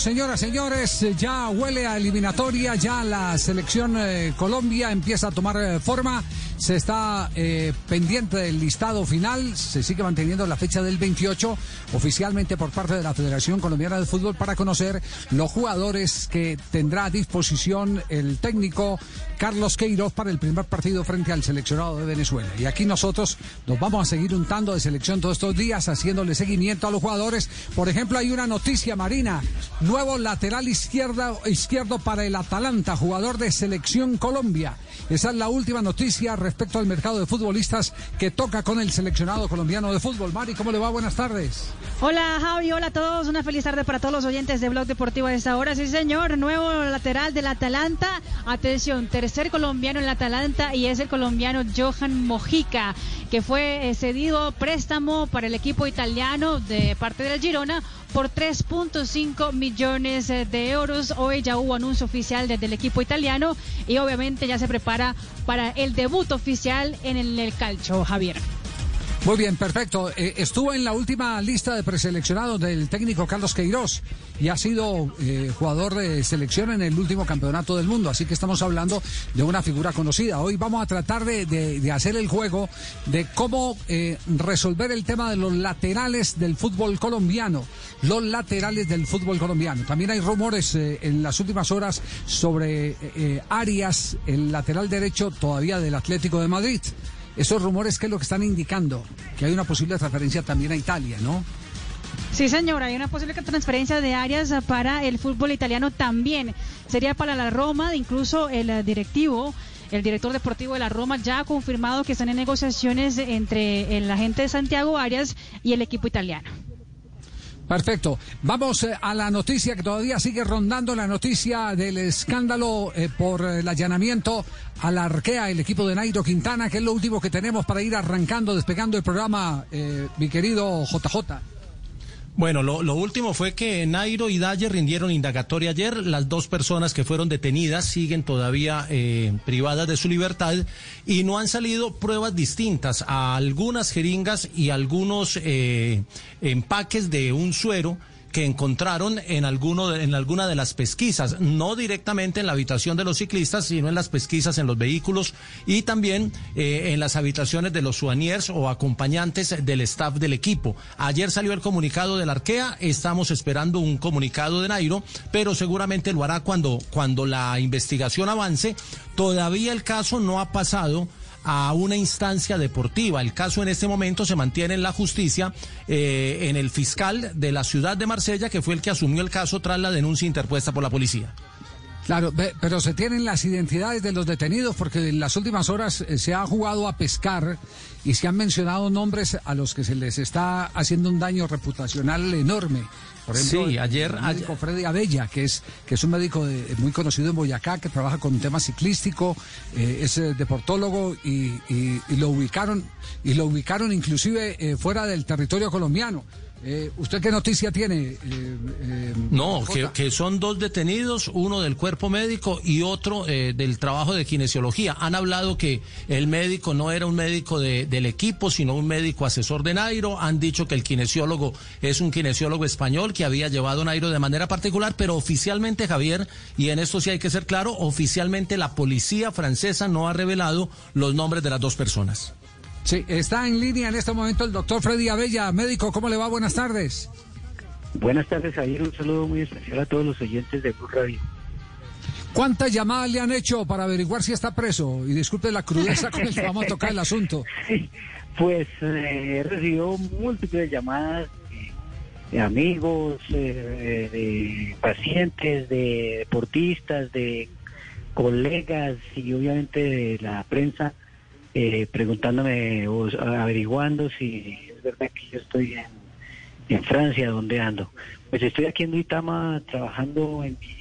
Señoras, señores, ya huele a eliminatoria, ya la selección eh, Colombia empieza a tomar eh, forma, se está eh, pendiente del listado final, se sigue manteniendo la fecha del 28 oficialmente por parte de la Federación Colombiana de Fútbol para conocer los jugadores que tendrá a disposición el técnico Carlos Queiroz para el primer partido frente al seleccionado de Venezuela. Y aquí nosotros nos vamos a seguir untando de selección todos estos días, haciéndole seguimiento a los jugadores. Por ejemplo, hay una noticia, Marina. Nuevo lateral izquierdo, izquierdo para el Atalanta, jugador de selección Colombia. Esa es la última noticia respecto al mercado de futbolistas que toca con el seleccionado colombiano de fútbol. Mari, ¿cómo le va? Buenas tardes. Hola Javi, hola a todos, una feliz tarde para todos los oyentes de Blog Deportivo a esta hora. Sí señor, nuevo lateral del Atalanta. Atención, tercer colombiano en el Atalanta y es el colombiano Johan Mojica, que fue eh, cedido préstamo para el equipo italiano de parte del Girona por 3.5 millones eh, de euros. Hoy ya hubo anuncio oficial desde el equipo italiano y obviamente ya se prepara para el debut oficial en el, el calcio, Javier. Muy bien, perfecto. Eh, estuvo en la última lista de preseleccionados del técnico Carlos Queiroz y ha sido eh, jugador de selección en el último campeonato del mundo, así que estamos hablando de una figura conocida. Hoy vamos a tratar de, de- hacer el juego de cómo eh, resolver el tema de los laterales del fútbol colombiano, los laterales del fútbol colombiano. También hay rumores en las últimas horas sobre Arias, el lateral derecho todavía del Atlético de Madrid. Esos rumores, ¿qué es lo que están indicando? Que hay una posible transferencia también a Italia, ¿no? Sí, señora, hay una posible transferencia de áreas para el fútbol italiano también. Sería para la Roma, incluso el directivo, el director deportivo de la Roma ya ha confirmado que están en negociaciones entre el agente de Santiago Arias y el equipo italiano. Perfecto. Vamos eh, a la noticia que todavía sigue rondando, la noticia del escándalo eh, por el allanamiento a la Arquea, el equipo de Nairo Quintana, que es lo último que tenemos para ir arrancando, despegando el programa, eh, mi querido JJ. Bueno, lo, lo último fue que Nairo y Dyer rindieron indagatoria ayer. Las dos personas que fueron detenidas siguen todavía eh, privadas de su libertad y no han salido pruebas distintas a algunas jeringas y algunos eh, empaques de un suero que encontraron en alguno de- en alguna de las pesquisas, no directamente en la habitación de los ciclistas, sino en las pesquisas en los vehículos y también eh, en las habitaciones de los souvenirs o acompañantes del staff del equipo. Ayer salió el comunicado de la Arquea, estamos esperando un comunicado de Nairo, pero seguramente lo hará cuando, cuando la investigación avance. Todavía el caso no ha pasado a una instancia deportiva. El caso en este momento se mantiene en la justicia eh, en el fiscal de la ciudad de Marsella, que fue el que asumió el caso tras la denuncia interpuesta por la policía. Claro, pero se tienen las identidades de los detenidos porque en las últimas horas eh, se ha jugado a pescar y se han mencionado nombres a los que se les está haciendo un daño reputacional enorme. Por ejemplo, sí, ayer, el médico Freddy Abella, que es que es un médico muy conocido en Boyacá, que trabaja con un tema ciclístico, eh, es eh, deportólogo y, lo ubicaron y lo ubicaron inclusive fuera del territorio colombiano. Eh, ¿Usted qué noticia tiene? Eh, eh, no, que, son dos detenidos, uno del cuerpo médico y otro del trabajo de kinesiología. Han hablado que el médico no era un médico del equipo, sino un médico asesor de Nairo. Han dicho que el kinesiólogo es un kinesiólogo español que había llevado a Nairo de manera particular, pero oficialmente, Javier, y en esto sí hay que ser claro, oficialmente la policía francesa no ha revelado los nombres de las dos personas. Sí, está en línea en este momento el doctor Freddy Abella, médico. ¿Cómo le va? Buenas tardes. Buenas tardes, Javier. Un saludo muy especial a todos los oyentes de Blue Radio. ¿Cuántas llamadas le han hecho para averiguar si está preso? Y disculpe la crudeza con la que vamos a tocar el asunto. pues eh, he recibido múltiples llamadas de, amigos, eh, de pacientes, de deportistas, de colegas y obviamente de la prensa eh, preguntándome o averiguando si es verdad que yo estoy en, Francia, ¿dónde ando? Pues estoy aquí en Duitama trabajando en mi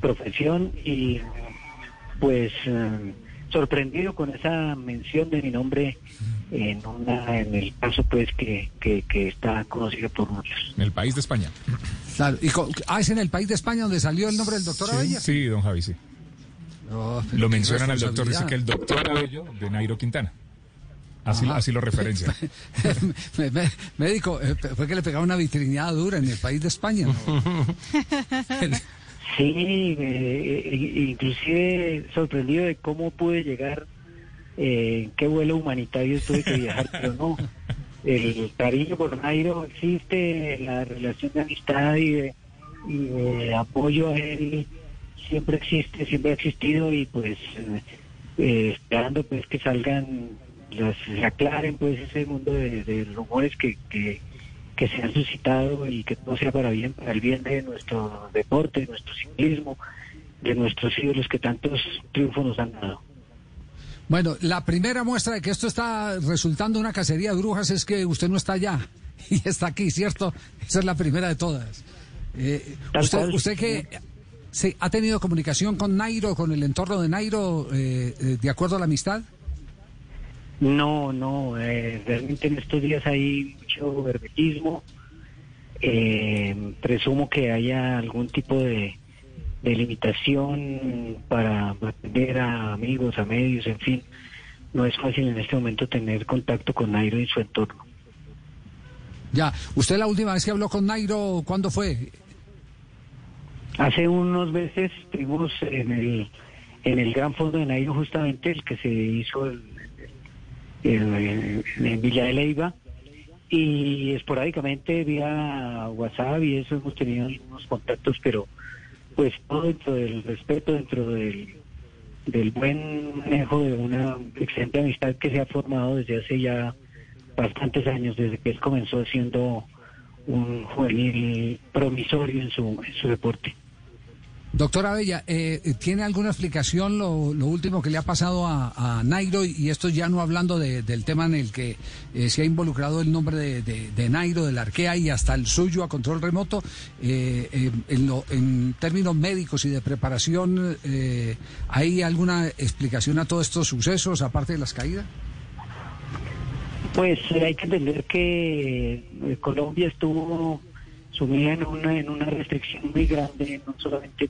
profesión y pues eh, sorprendido con esa mención de mi nombre en una en el caso pues que, que, está conocido por muchos. En el país de España. Claro, y ah, es en el país de España donde salió el nombre del doctor sí, Sí, don Javi, sí. Lo mencionan al doctor, dice que el doctor Abello de Nairo Quintana. Así, así lo referencia. Médico, eh, fue que le pegaba una vitrineada dura en el país de España. sí, eh, inclusive sorprendido de cómo pude llegar, eh, qué vuelo humanitario tuve que viajar, pero no. El cariño por Nairo existe, la relación de amistad y de apoyo a él siempre existe, siempre ha existido y pues eh, esperando pues que salgan, las, se aclaren pues ese mundo de, rumores que, que, se han suscitado y que todo sea para bien, para el bien de nuestro deporte, de nuestro ciclismo, de nuestros ídolos que tantos triunfos nos han dado. Bueno, la primera muestra de que esto está resultando una cacería de brujas es que usted no está allá y está aquí, ¿cierto? Esa es la primera de todas. Eh, usted, usted que Sí, ¿ha tenido comunicación con Nairo, con el entorno de Nairo, eh, eh, de acuerdo a la amistad? No, no, eh, realmente en estos días hay mucho hermetismo. presumo que haya algún tipo de, limitación para atender a amigos, a medios, en fin. No es fácil en este momento tener contacto con Nairo y su entorno. Ya, ¿usted la última vez que habló con Nairo, cuándo fue? Hace unos meses estuvimos en el, en el Gran Fondo de Nairo, justamente el que se hizo en Villa de Leiva, y esporádicamente vía WhatsApp y eso hemos tenido algunos contactos, pero pues todo dentro del respeto, dentro del, del buen manejo de una excelente amistad que se ha formado desde hace ya bastantes años, desde que él comenzó siendo un juvenil promisorio en su, en su deporte. Doctora Bella, eh, ¿tiene alguna explicación lo, último que le ha pasado a, Nairo? Y esto ya no hablando del tema en el que eh, se ha involucrado el nombre de, Nairo, del Arkea y hasta el suyo a control remoto. Eh, en, términos médicos y de preparación, ¿hay alguna explicación a todos estos sucesos, aparte de las caídas? Pues hay que entender que Colombia estuvo sumida en una, en una restricción muy grande, no solamente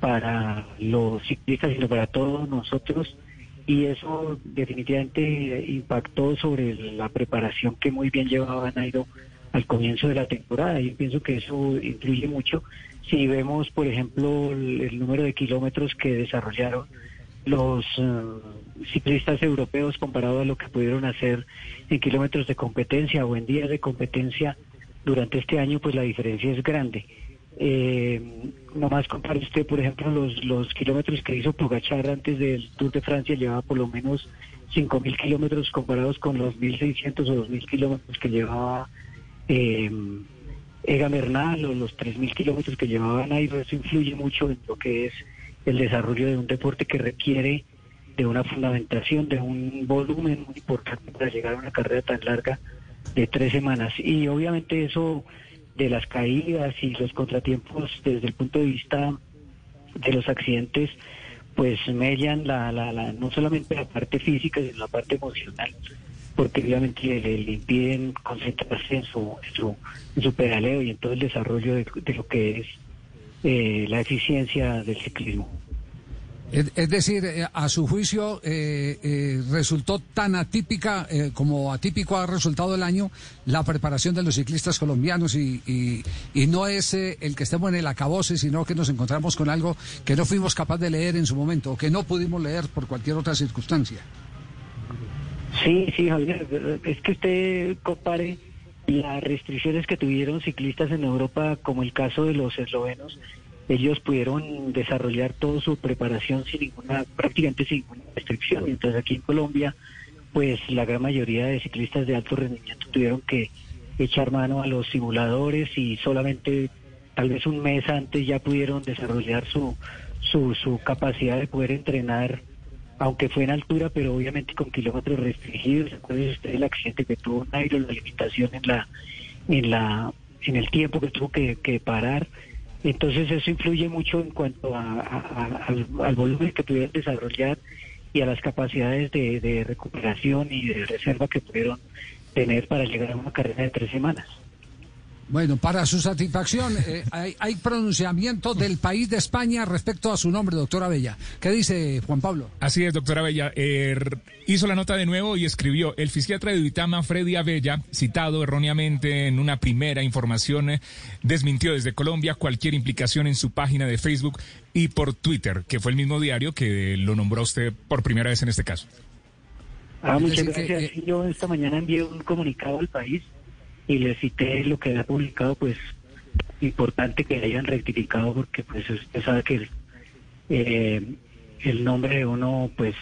para los ciclistas, sino para todos nosotros. Y eso definitivamente impactó sobre la preparación que muy bien llevaba Nairo al comienzo de la temporada. Yo pienso que eso influye mucho. Si vemos, por ejemplo, el, número de kilómetros que desarrollaron los eh, ciclistas europeos comparado a lo que pudieron hacer en kilómetros de competencia o en días de competencia durante este año, pues la diferencia es grande. Eh, nomás compare usted, por ejemplo, los, los kilómetros que hizo Pogachar antes del Tour de Francia, llevaba por lo menos 5.000 kilómetros comparados con los 1.600 o 2.000 kilómetros que llevaba eh, Ega Bernal o los 3.000 kilómetros que llevaba Nairo. Eso influye mucho en lo que es el desarrollo de un deporte que requiere de una fundamentación, de un volumen muy importante para llegar a una carrera tan larga de tres semanas. Y obviamente eso de las caídas y los contratiempos desde el punto de vista de los accidentes, pues mellan la, la, la, no solamente la parte física, sino la parte emocional, porque obviamente le, impiden concentrarse en su, en su, su pedaleo y en todo el desarrollo de, de lo que es eh, la eficiencia del ciclismo. Es, decir, eh, a su juicio eh, eh, resultó tan atípica eh, como atípico ha resultado el año la preparación de los ciclistas colombianos y, y, y no es el que estemos en el acabose, sino que nos encontramos con algo que no fuimos capaces de leer en su momento o que no pudimos leer por cualquier otra circunstancia. Sí, sí, Javier, es que usted compare las restricciones que tuvieron ciclistas en Europa, como el caso de los eslovenos, ellos pudieron desarrollar toda su preparación sin ninguna, prácticamente sin ninguna restricción. Entonces aquí en Colombia, pues la gran mayoría de ciclistas de alto rendimiento tuvieron que echar mano a los simuladores y solamente tal vez un mes antes ya pudieron desarrollar su, su, su capacidad de poder entrenar aunque fue en altura, pero obviamente con kilómetros restringidos. Recuerden usted el accidente que tuvo Nairo, la limitación en la, en la, en el tiempo que tuvo que, que parar. Entonces eso influye mucho en cuanto a, al, volumen que pudieron desarrollar y a las capacidades de, de recuperación y de reserva que pudieron tener para llegar a una carrera de tres semanas. Bueno, para su satisfacción, eh, hay, hay pronunciamiento del país de España respecto a su nombre, doctora Bella. ¿Qué dice Juan Pablo? Así es, doctora Bella. Eh, r- hizo la nota de nuevo y escribió, el psiquiatra de Uitama, Freddy Abella, citado erróneamente en una primera información, eh, desmintió desde Colombia cualquier implicación en su página de Facebook y por Twitter, que fue el mismo diario que lo nombró usted por primera vez en este caso. Ah, muchas que, gracias. Sí, Yo esta mañana envié un comunicado al país y le cité lo que había publicado, pues importante que hayan rectificado porque pues usted sabe que el, eh, el nombre de uno pues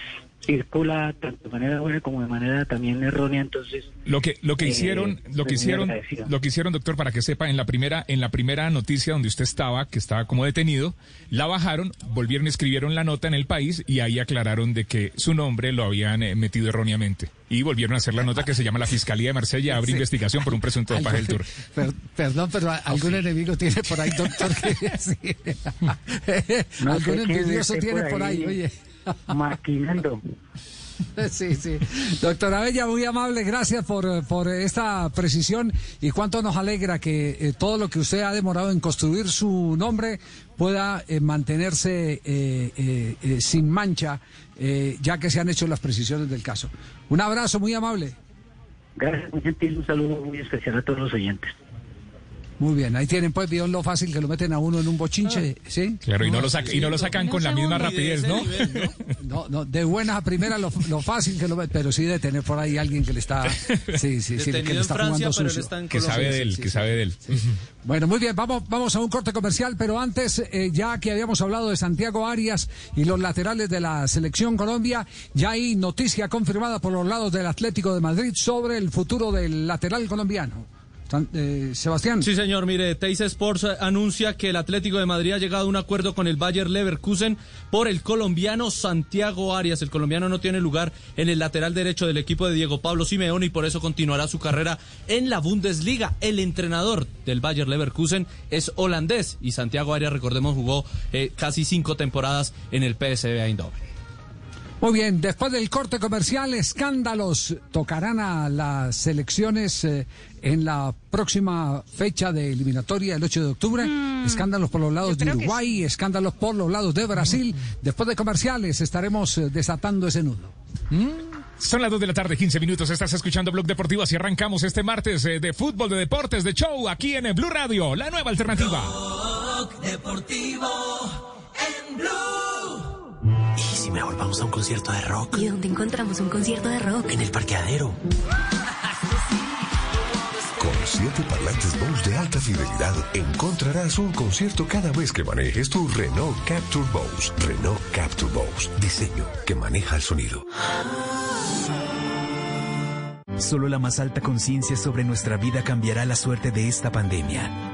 circula tanto de manera buena como de manera también errónea, entonces Lo que lo que Eh, hicieron, lo que hicieron, lo que hicieron, doctor, para que sepa, en la primera en la primera noticia donde usted estaba, que estaba como detenido, la bajaron, volvieron, escribieron la nota en el país y ahí aclararon de que su nombre lo habían eh, metido erróneamente y volvieron a hacer la nota que se llama la Fiscalía de Marsella abre Sí. investigación por un presunto dopaje del Tour. Per- perdón, pero a- algún enemigo tiene por ahí, doctor. que- sí. No algún envidioso tiene por por ahí, ahí. oye. Maquinando. Sí, sí. Doctora Bella, muy amable, gracias por, eh, por esta precisión y cuánto nos alegra que eh, todo lo que usted ha demorado en construir su nombre pueda eh, mantenerse eh, eh, eh, sin mancha, eh, ya que se han hecho las precisiones del caso. Un abrazo muy amable. Gracias, muy gentil, un saludo muy especial a todos los oyentes. Muy bien, ahí tienen pues, vieron lo fácil que lo meten a uno en un bochinche, ¿sí? Claro, y no lo saca- y no lo sacan con la misma rapidez, ¿no? No, no, de buenas a primeras lo, lo fácil que lo ve, pero sí de tener por ahí alguien que le está, sí, sí, sí, que le está jugando sucio. Que sabe de él, que sabe de él. Bueno, muy bien, vamos, vamos a un corte comercial, pero antes, eh, ya que habíamos hablado de Santiago Arias y los laterales de la selección Colombia, ya hay noticia confirmada por los lados del Atlético de Madrid sobre el futuro del lateral colombiano. Eh, Sebastián. Sí, señor. Mire, Teis Sports eh, anuncia que el Atlético de Madrid ha llegado a un acuerdo con el Bayer Leverkusen por el colombiano Santiago Arias. El colombiano no tiene lugar en el lateral derecho del equipo de Diego Pablo Simeone y por eso continuará su carrera en la Bundesliga. El entrenador del Bayer Leverkusen es holandés y Santiago Arias, recordemos, jugó eh, casi cinco temporadas en el PSV Eindhoven. Muy bien, después del corte comercial, escándalos tocarán a las selecciones eh, en la próxima fecha de eliminatoria, el 8 de octubre. Escándalos por los lados de que Uruguay, escándalos por los lados de Brasil. Después de comerciales estaremos eh, desatando ese nudo. Son las 2 de la tarde, 15 minutos. Estás escuchando Blog Deportivo. Así arrancamos este martes eh, de fútbol, de deportes, de show aquí en el Blue Radio, la nueva alternativa. ¿Y si mejor vamos a un concierto de rock? ¿Y dónde encontramos un concierto de rock? En el parqueadero. Siete parlantes Bose de alta fidelidad encontrarás un concierto cada vez que manejes tu Renault Capture Bose. Renault Capture Bose. Diseño que maneja el sonido. Solo la más alta conciencia sobre nuestra vida cambiará la suerte de esta pandemia.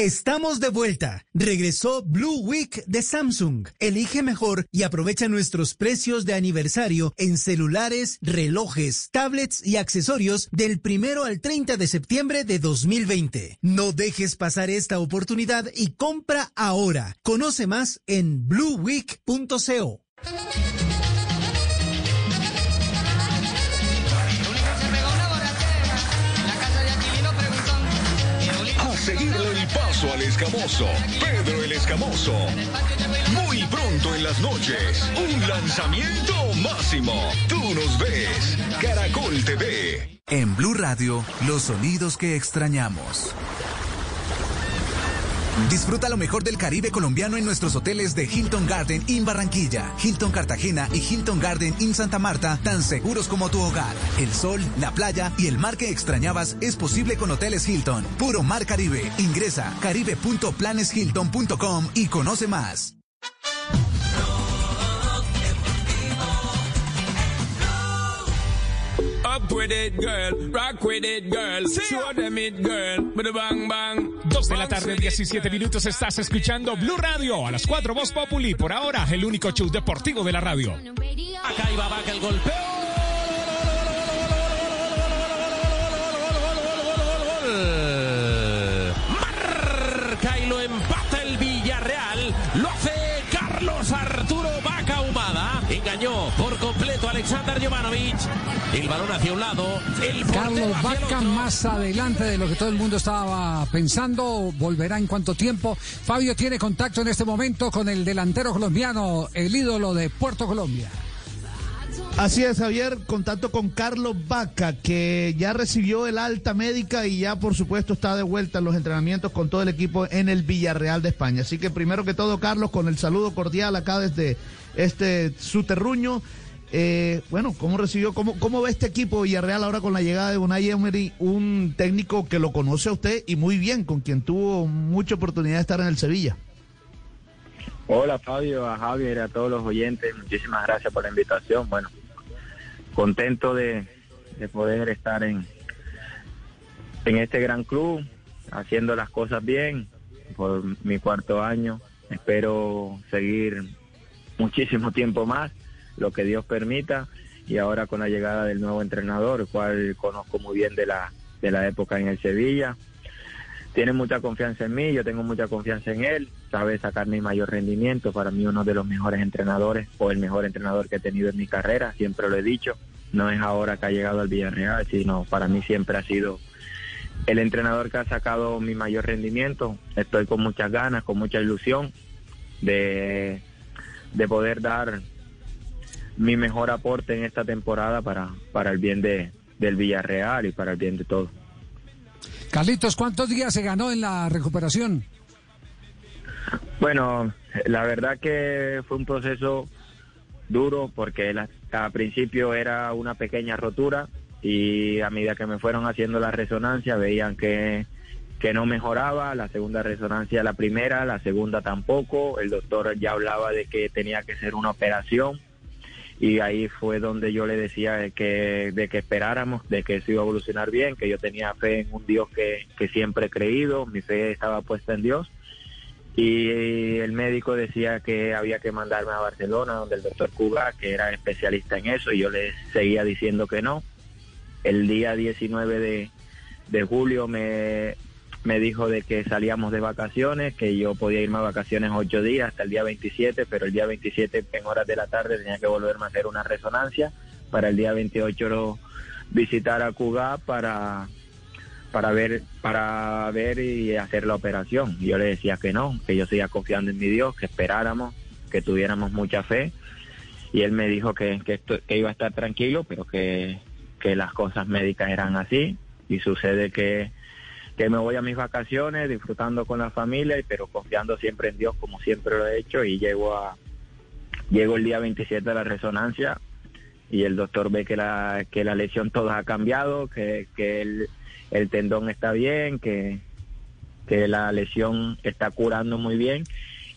Estamos de vuelta. Regresó Blue Week de Samsung. Elige mejor y aprovecha nuestros precios de aniversario en celulares, relojes, tablets y accesorios del primero al 30 de septiembre de 2020. No dejes pasar esta oportunidad y compra ahora. Conoce más en blueweek.co. escamoso, Pedro el Escamoso. Muy pronto en las noches, un lanzamiento máximo. Tú nos ves, Caracol TV. En Blue Radio, los sonidos que extrañamos. Disfruta lo mejor del Caribe colombiano en nuestros hoteles de Hilton Garden in Barranquilla, Hilton Cartagena y Hilton Garden in Santa Marta, tan seguros como tu hogar. El sol, la playa y el mar que extrañabas es posible con Hoteles Hilton. Puro Mar Caribe. Ingresa caribe.planeshilton.com y conoce más. Up with it, girl. Rock with it, girl. Show them it, girl. With a bang, bang. Dos de la tarde, 17 minutos. Estás escuchando Blue Radio a las 4 Voz Populi. Por ahora, el único show deportivo de la radio. Acá iba Vaca el golpeo. Marca y lo empata el Villarreal. Lo hace Carlos Arturo Vaca Humada. Engañó por Jovanovic. El balón hacia un lado. El Carlos Vaca más adelante de lo que todo el mundo estaba pensando, volverá en cuánto tiempo. Fabio tiene contacto en este momento con el delantero colombiano, el ídolo de Puerto Colombia. Así es, Javier, contacto con Carlos Vaca, que ya recibió el alta médica y ya, por supuesto, está de vuelta en los entrenamientos con todo el equipo en el Villarreal de España. Así que, primero que todo, Carlos, con el saludo cordial acá desde este su terruño. Eh, bueno, ¿cómo recibió, cómo, cómo ve este equipo Villarreal ahora con la llegada de Unai Emery, un técnico que lo conoce a usted y muy bien, con quien tuvo mucha oportunidad de estar en el Sevilla? Hola Fabio, a Javier, a todos los oyentes, muchísimas gracias por la invitación. Bueno, contento de, de poder estar en, en este gran club, haciendo las cosas bien por mi cuarto año. Espero seguir muchísimo tiempo más, lo que Dios permita, y ahora con la llegada del nuevo entrenador, cual conozco muy bien de la, de la época en el Sevilla. Tiene mucha confianza en mí, yo tengo mucha confianza en él, sabe sacar mi mayor rendimiento, para mí uno de los mejores entrenadores o el mejor entrenador que he tenido en mi carrera, siempre lo he dicho, no es ahora que ha llegado al Villarreal, sino para mí siempre ha sido el entrenador que ha sacado mi mayor rendimiento, estoy con muchas ganas, con mucha ilusión de, de poder dar mi mejor aporte en esta temporada para, para el bien de, del Villarreal y para el bien de todos. Carlitos, ¿cuántos días se ganó en la recuperación? Bueno, la verdad que fue un proceso duro porque la- al principio era una pequeña rotura y a medida que me fueron haciendo la resonancia veían que, que no mejoraba, la segunda resonancia la primera, la segunda tampoco, el doctor ya hablaba de que tenía que ser una operación y ahí fue donde yo le decía de que, de que esperáramos, de que eso iba a evolucionar bien, que yo tenía fe en un Dios que, que siempre he creído, mi fe estaba puesta en Dios. Y el médico decía que había que mandarme a Barcelona donde el doctor Cuba que era especialista en eso y yo le seguía diciendo que no. El día 19 de, de julio me, me dijo de que salíamos de vacaciones que yo podía irme a vacaciones ocho días hasta el día 27 pero el día 27 en horas de la tarde tenía que volverme a hacer una resonancia para el día 28 visitar a Cuba para para ver para ver y hacer la operación. Yo le decía que no, que yo seguía confiando en mi Dios, que esperáramos, que tuviéramos mucha fe. Y él me dijo que, que, que iba a estar tranquilo, pero que, que las cosas médicas eran así. Y sucede que que me voy a mis vacaciones, disfrutando con la familia, pero confiando siempre en Dios como siempre lo he hecho y llego a llego el día 27 de la resonancia y el doctor ve que la que la lesión toda ha cambiado, que, que el, tendón está bien, que, que la lesión está curando muy bien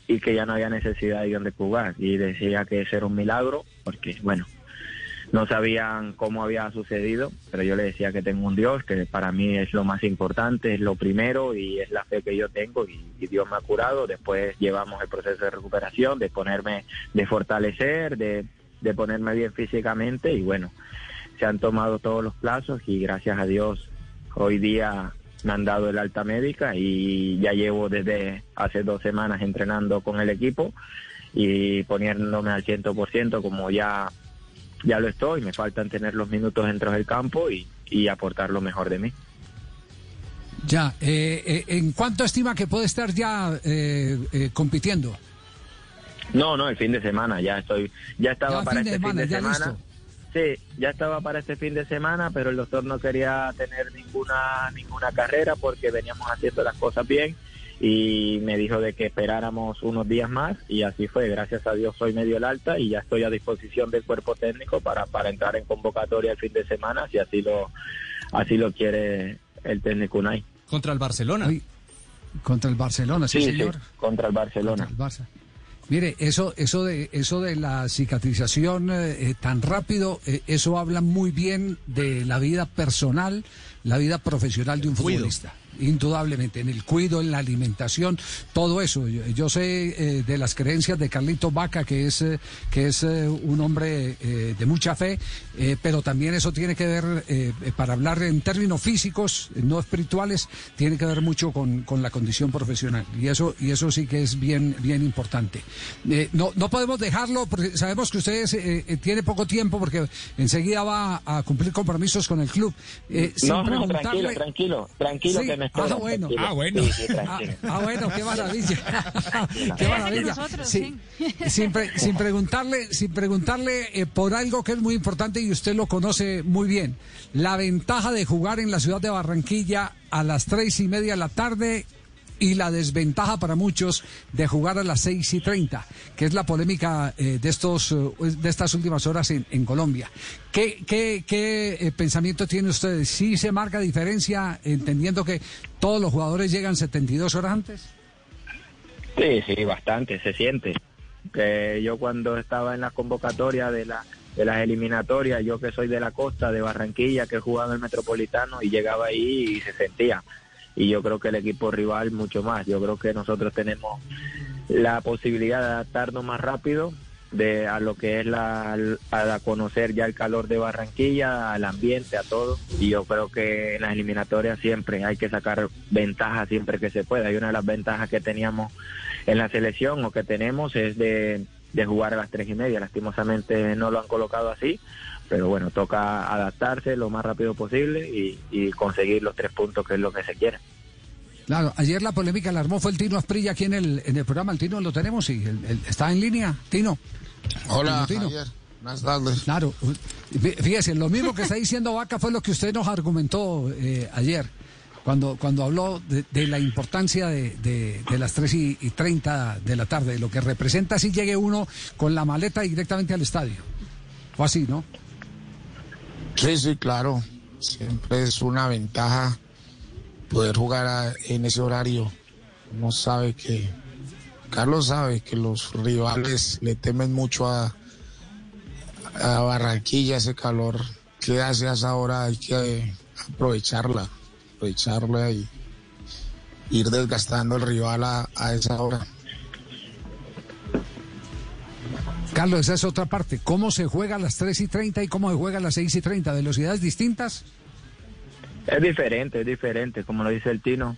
y que ya no había necesidad de donde jugar. Y decía que ese era un milagro porque bueno no sabían cómo había sucedido, pero yo le decía que tengo un Dios, que para mí es lo más importante, es lo primero y es la fe que yo tengo y, y Dios me ha curado. Después llevamos el proceso de recuperación, de ponerme, de fortalecer, de, de ponerme bien físicamente y bueno, se han tomado todos los plazos y gracias a Dios hoy día me han dado el alta médica y ya llevo desde hace dos semanas entrenando con el equipo y poniéndome al 100% como ya ya lo estoy, me faltan tener los minutos dentro del campo y, y aportar lo mejor de mí. Ya, eh, eh, ¿en cuánto estima que puede estar ya eh, eh, compitiendo? No, no, el fin de semana, ya estoy, ya estaba Ya para fin de este fin semana, de ya semana. Sí, ya estaba para este fin de semana, pero el doctor no quería tener ninguna ninguna carrera porque veníamos haciendo las cosas bien y me dijo de que esperáramos unos días más y así fue. Gracias a Dios soy medio el alta y ya estoy a disposición del cuerpo técnico para, para entrar en convocatoria el fin de semana si así lo así lo quiere el técnico Unai. Contra el Barcelona. Contra el Barcelona, sí, Sí, sí, señor. contra el Barcelona. Contra el Barça. Mire, eso, eso de, eso de la cicatrización eh, eh, tan rápido, eh, eso habla muy bien de la vida personal, la vida profesional de un Cuido. futbolista. Indudablemente, en el cuido, en la alimentación, todo eso. Yo, yo sé eh, de las creencias de Carlito Vaca, que es, eh, que es eh, un hombre de mucha fe, pero también eso tiene que ver, para hablar en términos físicos, no espirituales, tiene que ver mucho con, con la condición profesional. Y eso, y eso sí que es bien, bien importante. No, no podemos dejarlo, porque sabemos que ustedes tiene poco tiempo, porque enseguida va a cumplir compromisos con el club. No, no, tranquilo, tranquilo, tranquilo Sí, que me ah, bueno. tranquilo. Ah, bueno. Sí, sí, Ah, ah, bueno, qué maravilla. qué maravilla. nosotros, Sí, sin, pre- sin preguntarle, sin preguntarle eh, por algo que es muy importante y usted lo conoce muy bien. La ventaja de jugar en la ciudad de Barranquilla a las tres y media de la tarde y la desventaja para muchos de jugar a las seis y treinta, que es la polémica eh, de estos eh, de estas últimas horas en, Colombia. ¿Qué, qué, qué eh, pensamiento tiene usted? ¿Sí se marca diferencia entendiendo que todos los jugadores llegan 72 horas antes? Sí, sí, bastante, se siente. Yo cuando estaba en la convocatoria de la de las eliminatorias, yo que soy de la costa, de Barranquilla, que he jugado en el Metropolitano y llegaba ahí y se sentía. Y yo creo que el equipo rival mucho más. Yo creo que nosotros tenemos la posibilidad de adaptarnos más rápido de a lo que es la a conocer ya el calor de Barranquilla, al ambiente, a todo. Y yo creo que en las eliminatorias siempre hay que sacar ventajas siempre que se pueda. Y una de las ventajas que teníamos en la selección o que tenemos es de, de jugar a las tres y media. Lastimosamente no lo han colocado así, pero bueno, toca adaptarse lo más rápido posible y, y conseguir los tres puntos que es lo que se quiere. Claro, ayer la polémica la armó fue el Tino Asprilla aquí en el, en el programa. El Tino lo tenemos y el- el- está en línea. Tino. Hola, Tino. Javier. Buenas tardes. Claro, fí- fíjese, lo mismo que está diciendo Vaca fue lo que usted nos argumentó eh, ayer, cuando, cuando habló de, de la importancia de, de- de las 3 y, y 30 de la tarde, lo que representa si llegue uno con la maleta directamente al estadio. Fue así, ¿no? Sí, sí, claro. Siempre es una ventaja poder jugar a- en ese horario. Uno sabe que, Carlos sabe que los rivales le temen mucho a, Barranquilla, ese calor que hace a esa hora, hay que aprovecharla, aprovecharla y ir desgastando el rival a esa hora. Carlos, esa es otra parte. ¿Cómo se juega a las 3 y 30 y cómo se juega a las 6 y 30? ¿Velocidades distintas? Es diferente, es diferente, como lo dice el Tino,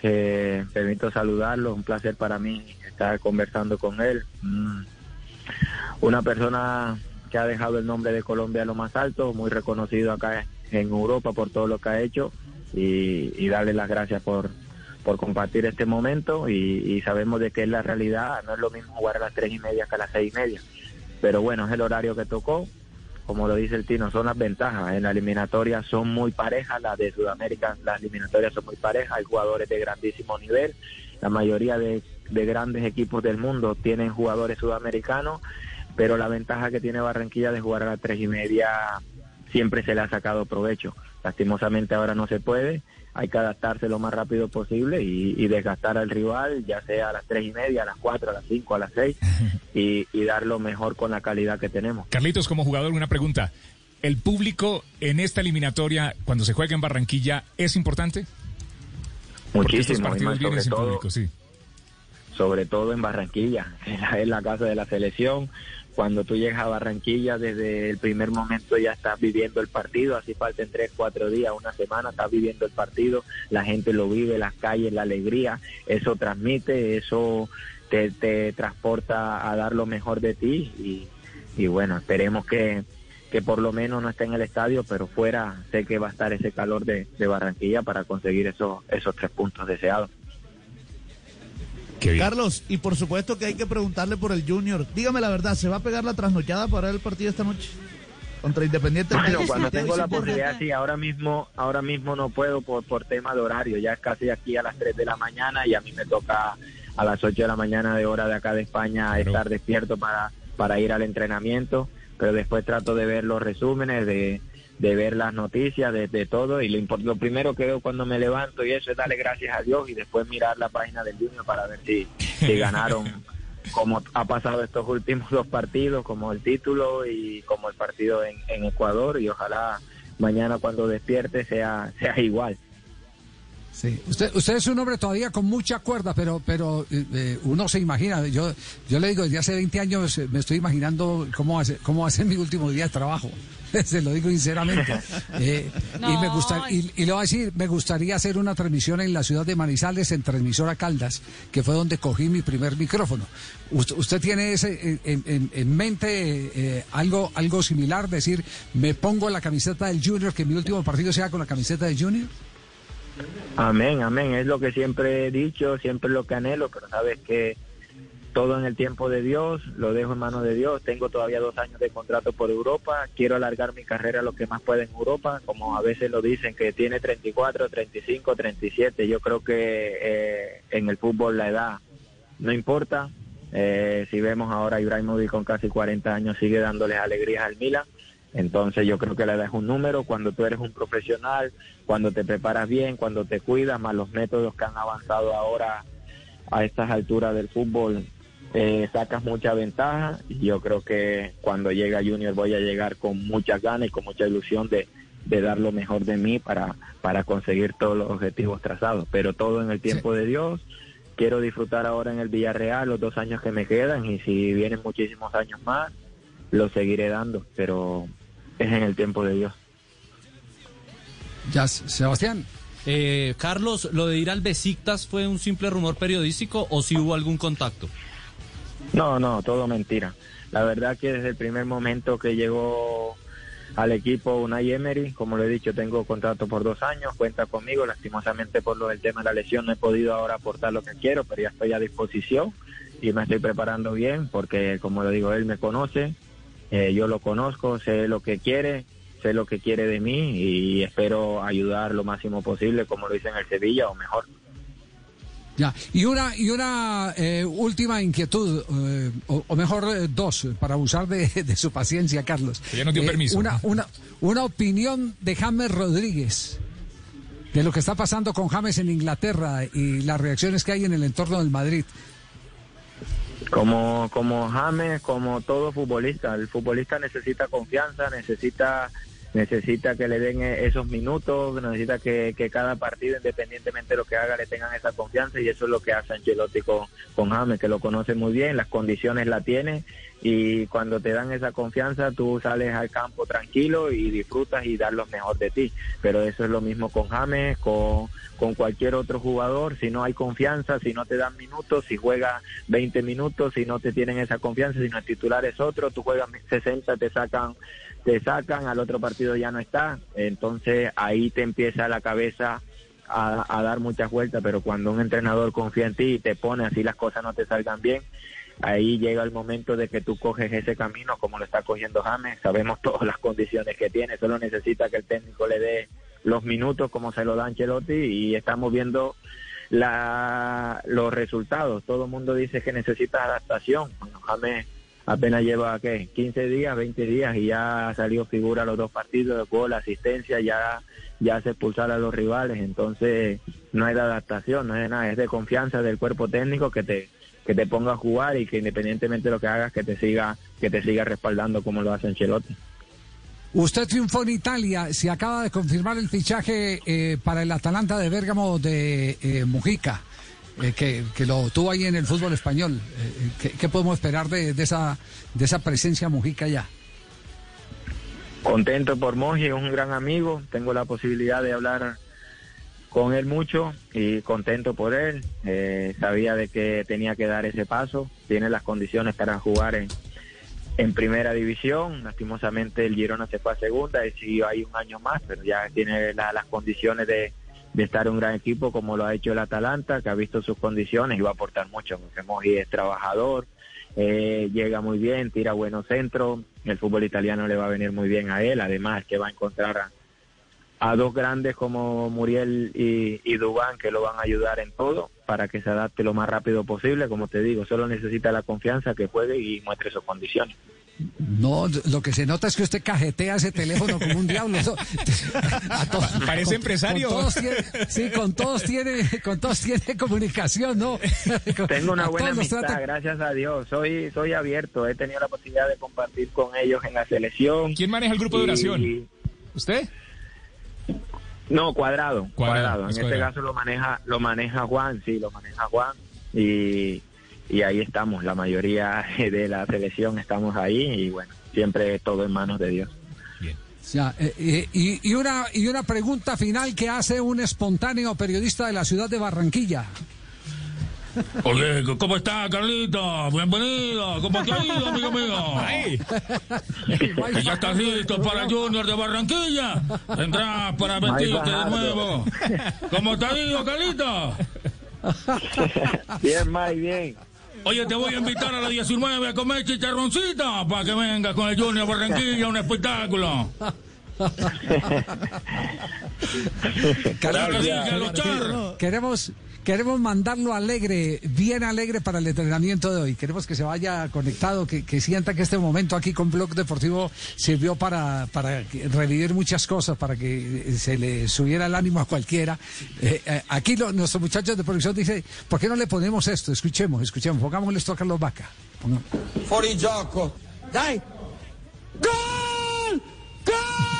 que permito saludarlo, un placer para mí estar conversando con él. Mm, Una persona que ha dejado el nombre de Colombia a lo más alto, muy reconocido acá en Europa por todo lo que ha hecho y, y darle las gracias por, por compartir este momento y, y sabemos de que es la realidad, no es lo mismo jugar a las tres y media que a las seis y media, pero bueno, es el horario que tocó. Como lo dice el Tino, son las ventajas. En la eliminatoria son muy parejas, las de Sudamérica, las eliminatorias son muy parejas, hay jugadores de grandísimo nivel, la mayoría de, de grandes equipos del mundo tienen jugadores sudamericanos, pero la ventaja que tiene Barranquilla de jugar a las tres y media siempre se le ha sacado provecho. Lastimosamente ahora no se puede, hay que adaptarse lo más rápido posible y, y desgastar al rival, ya sea a las tres y media, a las cuatro, a las cinco, a las seis, y, y dar lo mejor con la calidad que tenemos. Carlitos, como jugador, una pregunta. ¿El público en esta eliminatoria, cuando se juega en Barranquilla, es importante? Porque estos Muchísimo, partidos vienen sobre sin todo, público, sí. sobre todo en Barranquilla, la, en la casa de la selección. Cuando tú llegas a Barranquilla, desde el primer momento ya estás viviendo el partido, así falten tres, cuatro días, una semana, estás viviendo el partido, la gente lo vive, las calles, la alegría, eso transmite, eso te, transporta a dar lo mejor de ti y, y bueno, esperemos que, que por lo menos no esté en el estadio, pero fuera sé que va a estar ese calor de, de Barranquilla para conseguir esos, esos tres puntos deseados. Carlos, y por supuesto que hay que preguntarle por el Junior. Dígame la verdad, ¿se va a pegar la trasnochada para el partido esta noche? Contra Independiente. Bueno, cuando tengo la posibilidad, sí, ahora mismo, ahora mismo no puedo por, por tema de horario, ya es casi aquí a las 3 de la mañana y a mí me toca a las 8 de la mañana de hora de acá de España estar despierto para, para ir al entrenamiento, pero después trato de ver los resúmenes, de, de ver las noticias, de, de todo, y lo, lo primero que veo cuando me levanto y eso es darle gracias a Dios y después mirar la página del Junior para ver si, si ganaron como ha pasado estos últimos dos partidos, como el título y como el partido en, en Ecuador y ojalá mañana cuando despierte sea, sea igual. Sí. Usted, usted es un hombre todavía con mucha cuerda, pero, pero eh, eh, uno se imagina. Yo, yo le digo, desde hace 20 años eh, me estoy imaginando cómo va a ser, cómo va a ser mi último día de trabajo. Se lo digo sinceramente. Eh, y me gusta, y, y le voy a decir, me gustaría hacer una transmisión en la ciudad de Manizales, en Transmisora Caldas, que fue donde cogí mi primer micrófono. ¿Usted, usted tiene ese, eh, en, en- en mente eh, algo, algo similar? Decir, me pongo la camiseta del Junior, que mi último partido sea con la camiseta del Junior. Amén, amén. Es lo que siempre he dicho, siempre lo que anhelo, pero sabes que todo en el tiempo de Dios, lo dejo en manos de Dios. Tengo todavía dos años de contrato por Europa. Quiero alargar mi carrera lo que más pueda en Europa, como a veces lo dicen, que tiene 34, 35, 37. Yo creo que eh, en el fútbol la edad no importa. Eh, si vemos ahora a Ibrahimovic con casi 40 años sigue dándoles alegrías al Milan. Entonces yo creo que la edad es un número. Cuando tú eres un profesional, cuando te preparas bien, cuando te cuidas, más los métodos que han avanzado ahora a estas alturas del fútbol, eh, sacas mucha ventaja. Y yo creo que cuando llega Junior voy a llegar con muchas ganas y con mucha ilusión de, de dar lo mejor de mí para, para conseguir todos los objetivos trazados. Pero todo en el tiempo de Dios. Quiero disfrutar ahora en el Villarreal los dos años que me quedan y si vienen muchísimos años más, lo seguiré dando, pero es en el tiempo de Dios. Ya, Sebastián. Eh, Carlos, ¿lo de ir al Besiktas fue un simple rumor periodístico o si hubo algún contacto? No, no, todo mentira. La verdad que desde el primer momento que llegó al equipo Unai Emery, como lo he dicho, tengo contrato por dos años, cuenta conmigo, lastimosamente por lo del tema de la lesión no he podido ahora aportar lo que quiero, pero ya estoy a disposición y me estoy preparando bien porque, como lo digo, él me conoce, eh, yo lo conozco, sé lo que quiere, sé lo que quiere de mí y espero ayudar lo máximo posible como lo hice en el Sevilla o mejor. Ya, y una, y una eh, última inquietud, eh, o, o mejor eh, dos, para abusar de, de su paciencia, Carlos. Que ya nos dio Eh, permiso. Una, una, una opinión de James Rodríguez, de lo que está pasando con James en Inglaterra y las reacciones que hay en el entorno del Madrid. Como, como James, como todo futbolista, el futbolista necesita confianza, necesita necesita que le den e- esos minutos, necesita que, que cada partido, independientemente de lo que haga, le tengan esa confianza y eso es lo que hace Ancelotti con, con James, que lo conoce muy bien, las condiciones la tiene y cuando te dan esa confianza tú sales al campo tranquilo y disfrutas y das lo mejor de ti. Pero eso es lo mismo con James, con, con cualquier otro jugador, si no hay confianza, si no te dan minutos, si juega 20 minutos, si no te tienen esa confianza, si no el titular es otro, tú juegas 60, te sacan te sacan, al otro partido ya no está, entonces ahí te empieza la cabeza a, dar muchas vueltas, pero cuando un entrenador confía en ti y te pone así las cosas no te salgan bien, ahí llega el momento de que tú coges ese camino como lo está cogiendo James. Sabemos todas las condiciones que tiene, solo necesita que el técnico le dé los minutos como se lo da Ancelotti y estamos viendo la, los resultados. Todo el mundo dice que necesita adaptación. Bueno, James apenas lleva ¿qué? 15 días, 20 días y ya salió figura los dos partidos, gol, asistencia, ya ya hace expulsar a los rivales, entonces no es de adaptación, no es de nada, es de confianza del cuerpo técnico que te que te ponga a jugar y que independientemente de lo que hagas que te siga que te siga respaldando como lo hace Ancelotti. Usted triunfó en Italia, se acaba de confirmar el fichaje eh, para el Atalanta de Bérgamo de eh, Mujica, eh, que, lo tuvo ahí en el fútbol español. Eh, ¿qué, ¿qué, podemos esperar de, esa, de esa presencia Mujica ya? Contento por Moji, es un gran amigo, tengo la posibilidad de hablar con él mucho y contento por él. Eh, sabía de que tenía que dar ese paso, tiene las condiciones para jugar en, en primera división. Lastimosamente el Girona se fue a segunda y ahí un año más, pero ya tiene la, las condiciones de, de, estar un gran equipo como lo ha hecho el Atalanta, que ha visto sus condiciones y va a aportar mucho. Moji es trabajador, eh, llega muy bien, tira buenos centros, el fútbol italiano le va a venir muy bien a él, además que va a encontrar a dos grandes como Muriel y, y, Dubán que lo van a ayudar en todo para que se adapte lo más rápido posible, como te digo, solo necesita la confianza que juegue y muestre sus condiciones. No, lo que se nota es que usted cajetea ese teléfono como un diablo. Todos, Parece con, empresario. Con todos tiene, sí, con todos tiene, con todos tiene comunicación, ¿no? Tengo una buena amistad, trata... gracias a Dios. Soy, soy abierto. He tenido la posibilidad de compartir con ellos en la selección. ¿Quién maneja el grupo de oración? ¿Usted? No, cuadrado, cuadrado. cuadrado. En este cuadrado. caso lo maneja, lo maneja Juan, sí, lo maneja Juan. Y y ahí estamos, la mayoría de la selección estamos ahí y bueno, siempre todo en manos de Dios. Bien. Ya, eh, y, y, una, y una pregunta final que hace un espontáneo periodista de la ciudad de Barranquilla. Oye, ¿cómo está, Carlito? Bienvenido. ¿Cómo te ha ido, amigo mío? Ay. ¿Ya estás listo para Junior de Barranquilla? Entrás para vestirte de nuevo. ¿Cómo te ha ido, Carlito? Bien, Mike, bien. Oye, te voy a invitar a las 19 a comer chicharroncita para que vengas con el Junior Barranquilla, un espectáculo. Carlos, queremos queremos mandarlo alegre, bien alegre para el entrenamiento de hoy. Queremos que se vaya conectado, que, que sienta que este momento aquí con Blog Deportivo sirvió para, para revivir muchas cosas, para que se le subiera el ánimo a cualquiera. Eh, eh, aquí lo, nuestros muchachos de producción dicen, ¿por qué no le ponemos esto? Escuchemos, escuchemos, pongámosle esto a Carlos Vaca. Fuori gioco. Dai. Gol! Gol!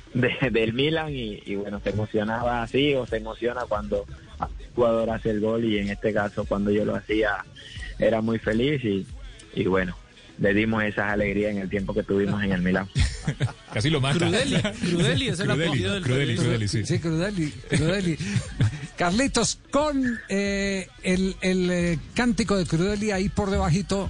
de, del Milan y, y, bueno, se emocionaba así o se emociona cuando el jugador hace el gol y en este caso cuando yo lo hacía era muy feliz y, y bueno, le dimos esas alegrías en el tiempo que tuvimos en el Milan. Casi lo mata. Crudeli, Crudeli es el Crudeli, apellido del Crudeli, Crudeli, sí. Sí, Crudeli, Crudeli. Carlitos, con eh, el, el eh, cántico de Crudeli ahí por debajito,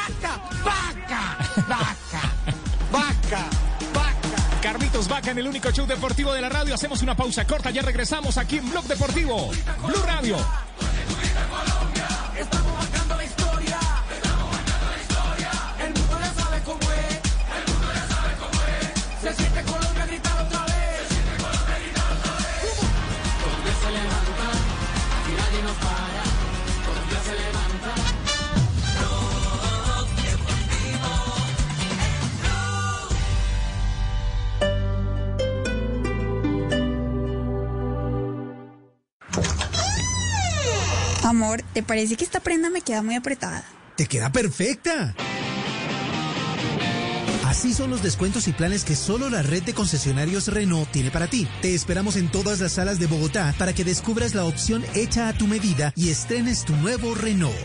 vaca, vaca, vaca. Carlitos Vaca en el único show deportivo de la radio. Hacemos una pausa corta, ya regresamos aquí en Blog Deportivo. Blue Radio. Estamos Amor, ¿te parece que esta prenda me queda muy apretada? Te queda perfecta. Así son los descuentos y planes que solo la red de concesionarios Renault tiene para ti. Te esperamos en todas las salas de Bogotá para que descubras la opción hecha a tu medida y estrenes tu nuevo Renault.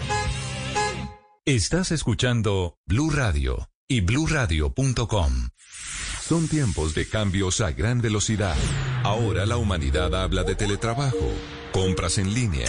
Estás escuchando Blue Radio y bluradio.com. Son tiempos de cambios a gran velocidad. Ahora la humanidad habla de teletrabajo, compras en línea,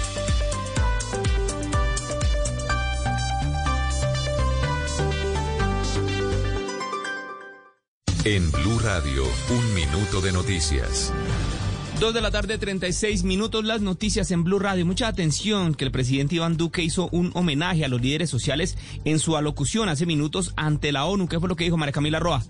En Blue Radio, un minuto de noticias. Dos de la tarde, 36 minutos, las noticias en Blue Radio. Mucha atención que el presidente Iván Duque hizo un homenaje a los líderes sociales en su alocución hace minutos ante la ONU. ¿Qué fue lo que dijo María Camila Roa?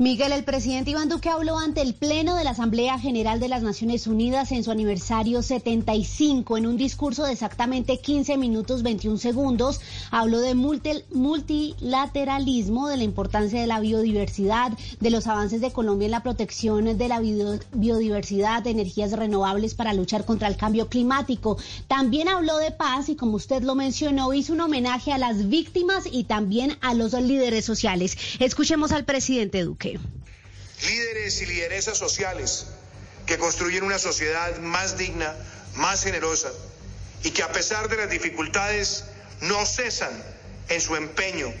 Miguel, el presidente Iván Duque habló ante el Pleno de la Asamblea General de las Naciones Unidas en su aniversario 75. En un discurso de exactamente 15 minutos 21 segundos, habló de multilateralismo, de la importancia de la biodiversidad, de los avances de Colombia en la protección de la biodiversidad, de energías renovables para luchar contra el cambio climático. También habló de paz y, como usted lo mencionó, hizo un homenaje a las víctimas y también a los líderes sociales. Escuchemos al presidente Duque. Líderes y lideresas sociales que construyen una sociedad más digna, más generosa y que a pesar de las dificultades no cesan en su empeño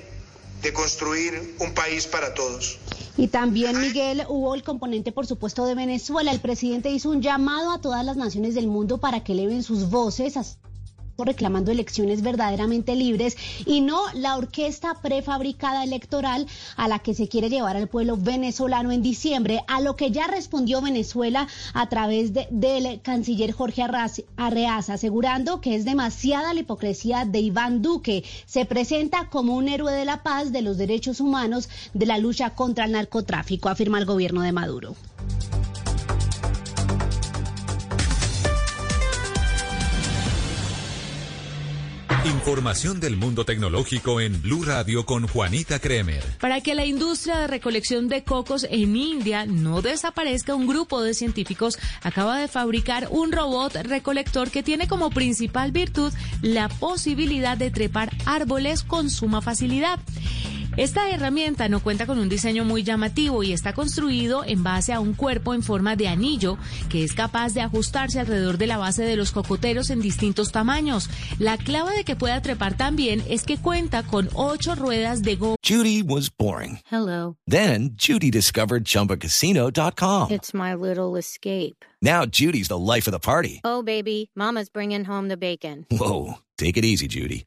de construir un país para todos. Y también, Miguel, hubo el componente, por supuesto, de Venezuela. El presidente hizo un llamado a todas las naciones del mundo para que eleven sus voces reclamando elecciones verdaderamente libres y no la orquesta prefabricada electoral a la que se quiere llevar al pueblo venezolano en diciembre, a lo que ya respondió Venezuela a través de, del canciller Jorge Arreaza, asegurando que es demasiada la hipocresía de Iván Duque. Se presenta como un héroe de la paz, de los derechos humanos, de la lucha contra el narcotráfico, afirma el gobierno de Maduro. Información del mundo tecnológico en Blue Radio con Juanita Kremer. Para que la industria de recolección de cocos en India no desaparezca, un grupo de científicos acaba de fabricar un robot recolector que tiene como principal virtud la posibilidad de trepar árboles con suma facilidad. Esta herramienta no cuenta con un diseño muy llamativo y está construido en base a un cuerpo en forma de anillo que es capaz de ajustarse alrededor de la base de los cocoteros en distintos tamaños. La clave de que pueda trepar también es que cuenta con ocho ruedas de goma. Judy was boring. Hello. Then Judy discovered chumbacasino.com. It's my little escape. Now Judy's the life of the party. Oh, baby, Mama's bringing home the bacon. Whoa. Take it easy, Judy.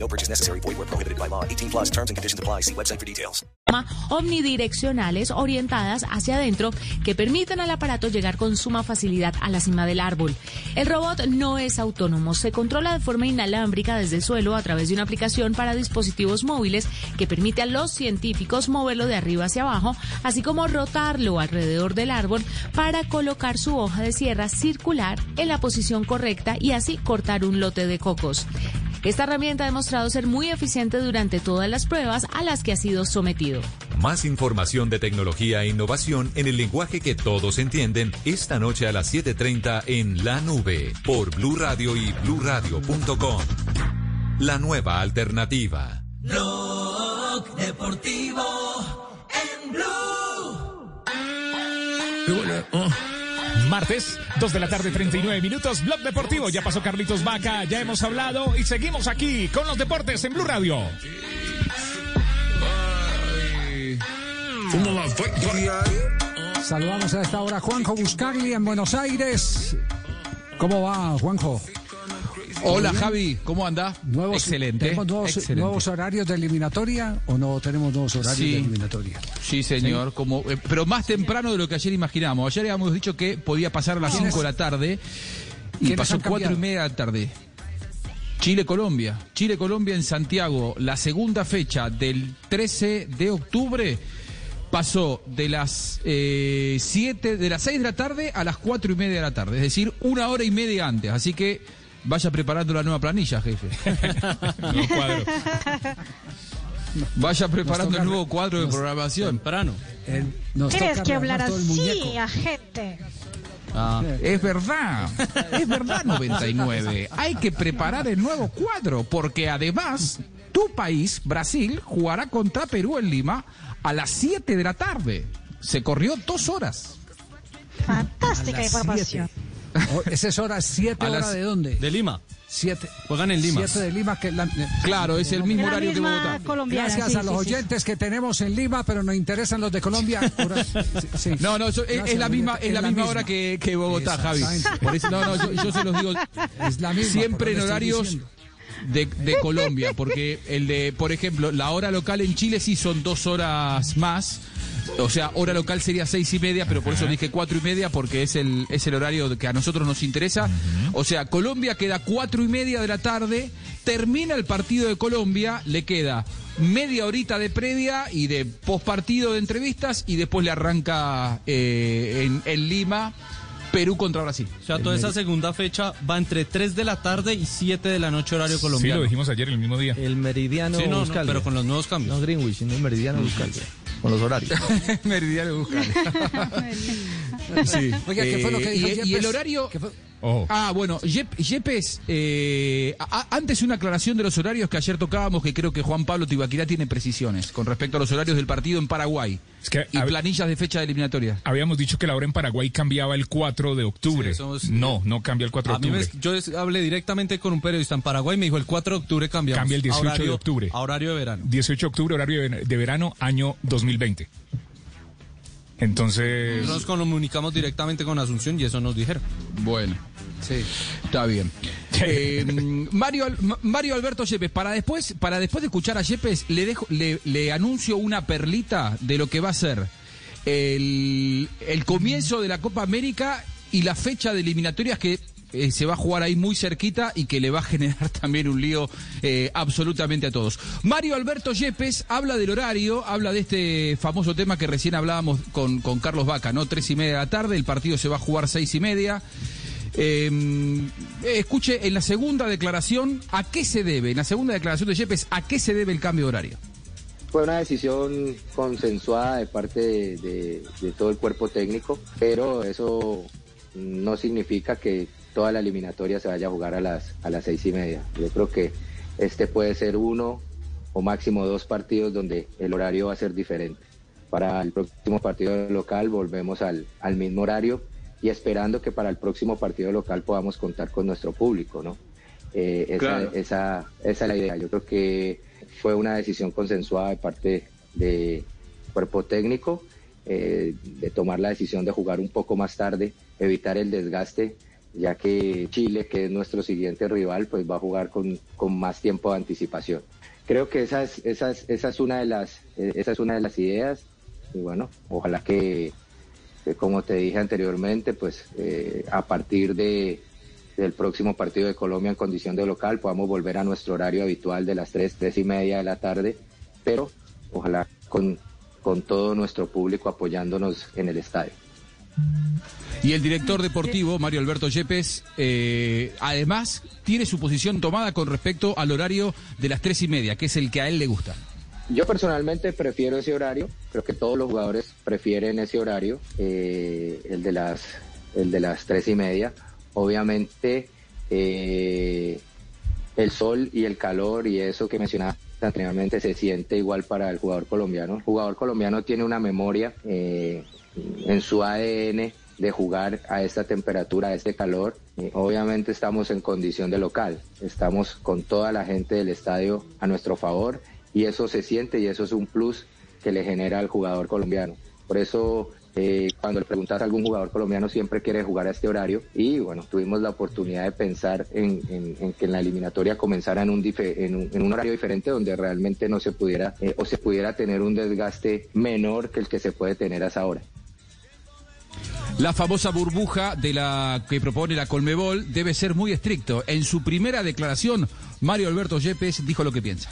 No purchase necessary. Void where prohibited by law. 18 plus terms and conditions apply. See website for details. omnidireccionales orientadas hacia adentro que permiten al aparato llegar con suma facilidad a la cima del árbol. El robot no es autónomo, se controla de forma inalámbrica desde el suelo a través de una aplicación para dispositivos móviles que permite a los científicos moverlo de arriba hacia abajo, así como rotarlo alrededor del árbol para colocar su hoja de sierra circular en la posición correcta y así cortar un lote de cocos. Esta herramienta ha demostrado ser muy eficiente durante todas las pruebas a las que ha sido sometido. Más información de tecnología e innovación en el lenguaje que todos entienden esta noche a las 7:30 en La Nube por Blue Radio y bluradio.com. La nueva alternativa. Blog deportivo en Blue. Martes, 2 de la tarde, 39 minutos. Blog Deportivo. Ya pasó Carlitos Vaca, ya hemos hablado y seguimos aquí con los deportes en Blue Radio. Saludamos a esta hora Juanjo Buscagli en Buenos Aires. ¿Cómo va, Juanjo? Hola Javi, ¿cómo anda? Nuevos, Excelente. ¿Tenemos nuevos, excelente. nuevos horarios de eliminatoria o no tenemos nuevos horarios Sí. de eliminatoria? Sí, señor, como eh, pero más temprano de lo que ayer imaginábamos. Ayer habíamos dicho que podía pasar a las ¿Quiénes- 5 de la tarde y pasó han 4 y media de la tarde. Chile-Colombia. Chile-Colombia en Santiago. La segunda fecha del 13 de octubre pasó de las 7, de las 6 de la tarde a las 4 y media de la tarde. Es decir, una hora y media antes. Así que vaya preparando la nueva planilla, jefe. No cuadro. Vaya preparando toca el nuevo cuadro de programación. Temprano. El- nos Tienes toca que hablar así, agente. Ah, es verdad, es verdad 99. Hay que preparar el nuevo cuadro porque además tu país, Brasil, jugará contra Perú en Lima a las 7 de la tarde. Se corrió dos horas. Fantástica información. Oh, ¿Esa es hora 7 A hora de dónde? De Lima. 7. Juegan en Lima. 7 de Lima. Que la- Claro, es el mismo horario que Bogotá. colombiana. Gracias sí, a los sí, sí. oyentes que tenemos en Lima, pero nos interesan los de Colombia. Ahora- sí, sí. No, no, eso es, la misma, es la misma hora que, que Bogotá, Javi. Exactamente. Por eso, no, no, yo, yo se los digo Es la misma, siempre en horarios de, de Colombia, porque el de, por ejemplo, la hora local en Chile sí son dos horas más. O sea, hora local sería seis y media, pero por eso dije cuatro y media, porque es el, es el horario que a nosotros nos interesa. O sea, Colombia queda cuatro y media de la tarde, termina el partido de Colombia, le queda media horita de previa y de postpartido de entrevistas, y después le arranca eh, en, en Lima Perú contra Brasil. O sea, toda esa segunda fecha va entre 3 de la tarde y 7 de la noche horario Sí, colombiano. lo dijimos ayer, el mismo día. El meridiano Sí, no, no, Buscalia. pero con los nuevos cambios. No Greenwich, sino el meridiano. Con los horarios. Meridiano Buscale. Sí. Oiga, ¿qué fue lo que Eh, dijo y, y Yepes? el horario. ¿Qué fue? Ojo. Ah, bueno, Yep- Yepes, eh, antes una aclaración de los horarios que ayer tocábamos, que creo que Juan Pablo Tibaquirá tiene precisiones con respecto a los horarios del partido en Paraguay Es que y planillas de fecha de eliminatoria. habíamos dicho que la hora en Paraguay cambiaba el 4 de octubre. Sí, no, no cambia el 4 de A mí me- octubre. yo es- hablé directamente con un periodista en Paraguay me dijo el 4 de octubre cambiamos. Cambia el 18 a horario- de octubre. A horario de verano. 18 de octubre, horario de de verano, año 2020. Entonces, nos comunicamos directamente con Asunción y eso nos dijeron. Bueno, sí, está bien. Eh, Mario, Mario Alberto Yepes, para después, para después de escuchar a Yepes, le, dejo, le, le anuncio una perlita de lo que va a ser el, el comienzo de la Copa América y la fecha de eliminatorias que eh, se va a jugar ahí muy cerquita y que le va a generar también un lío eh, absolutamente a todos. Mario Alberto Yepes habla del horario, habla de este famoso tema que recién hablábamos con, con Carlos Vaca, ¿no? Tres y media de la tarde, el partido se va a jugar seis y media. Eh, escuche, en la segunda declaración, ¿a qué se debe? En la segunda declaración de Yepes, ¿a qué se debe el cambio de horario? Fue una decisión consensuada de parte de todo el cuerpo técnico, pero eso no significa que toda la eliminatoria se vaya a jugar a las, a las seis y media. Yo creo que este puede ser uno o máximo dos partidos donde el horario va a ser diferente. Para el próximo partido local volvemos al, al mismo horario y esperando que para el próximo partido local podamos contar con nuestro público, ¿no? Eh, esa, Claro. esa, esa es la idea. Yo creo que fue una decisión consensuada de parte del cuerpo técnico eh, de tomar la decisión de jugar un poco más tarde, evitar el desgaste, ya que Chile, que es nuestro siguiente rival, pues va a jugar con, con más tiempo de anticipación. Creo que esa es, esa es, esa es una de las, eh, esa es una de las ideas y bueno, ojalá que, que como te dije anteriormente, pues eh, a partir de, del próximo partido de Colombia en condición de local podamos volver a nuestro horario habitual de las 3, 3 y media de la tarde, pero ojalá con, con todo nuestro público apoyándonos en el estadio. Y el director deportivo, Mario Alberto Yepes, eh, además tiene su posición tomada con respecto al horario de las tres y media, que es el que a él le gusta. Yo personalmente prefiero ese horario, creo que todos los jugadores prefieren ese horario, eh, el de las el de las tres y media. Obviamente eh, el sol y el calor y eso que mencionaba anteriormente se siente igual para el jugador colombiano. El jugador colombiano tiene una memoria en su ADN de jugar a esta temperatura, a este calor. Eh, obviamente estamos en condición de local, estamos con toda la gente del estadio a nuestro favor y eso se siente y eso es un plus que le genera al jugador colombiano. Por eso Eh, cuando le preguntas a algún jugador colombiano siempre quiere jugar a este horario y bueno, tuvimos la oportunidad de pensar en, que en la eliminatoria comenzara en un, en un, horario diferente donde realmente no se pudiera eh, o se pudiera tener un desgaste menor que el que se puede tener a esa hora. La famosa burbuja de la que propone la Colmebol debe ser muy estricto. En su primera declaración, Mario Alberto Yepes dijo lo que piensa.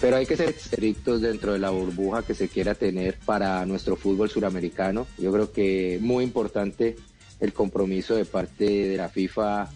Pero hay que ser estrictos dentro de la burbuja que se quiera tener para nuestro fútbol suramericano. Yo creo que muy importante el compromiso de parte de la FIFA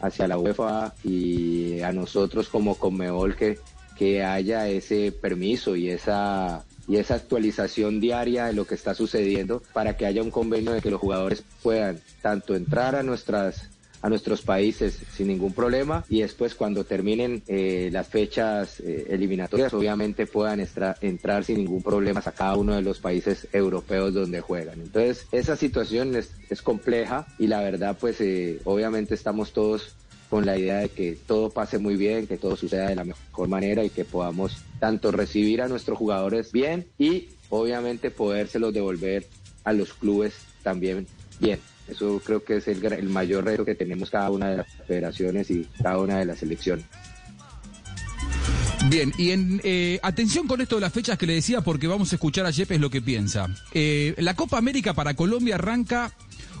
hacia la UEFA y a nosotros como Conmebol que, que haya ese permiso y esa y esa actualización diaria de lo que está sucediendo para que haya un convenio de que los jugadores puedan tanto entrar a nuestras a nuestros países sin ningún problema y después cuando terminen eh, las fechas eh, eliminatorias obviamente puedan entrar sin ningún problema a cada uno de los países europeos donde juegan. Entonces esa situación es, es compleja y la verdad pues eh, obviamente estamos todos con la idea de que todo pase muy bien, que todo suceda de la mejor manera y que podamos tanto recibir a nuestros jugadores bien y obviamente podérselos devolver a los clubes también bien. Eso creo que es el, mayor reto que tenemos cada una de las federaciones y cada una de las selecciones. Bien, y en, eh, atención con esto de las fechas que le decía, porque vamos a escuchar a Yepes lo que piensa. Eh, la Copa América para Colombia arranca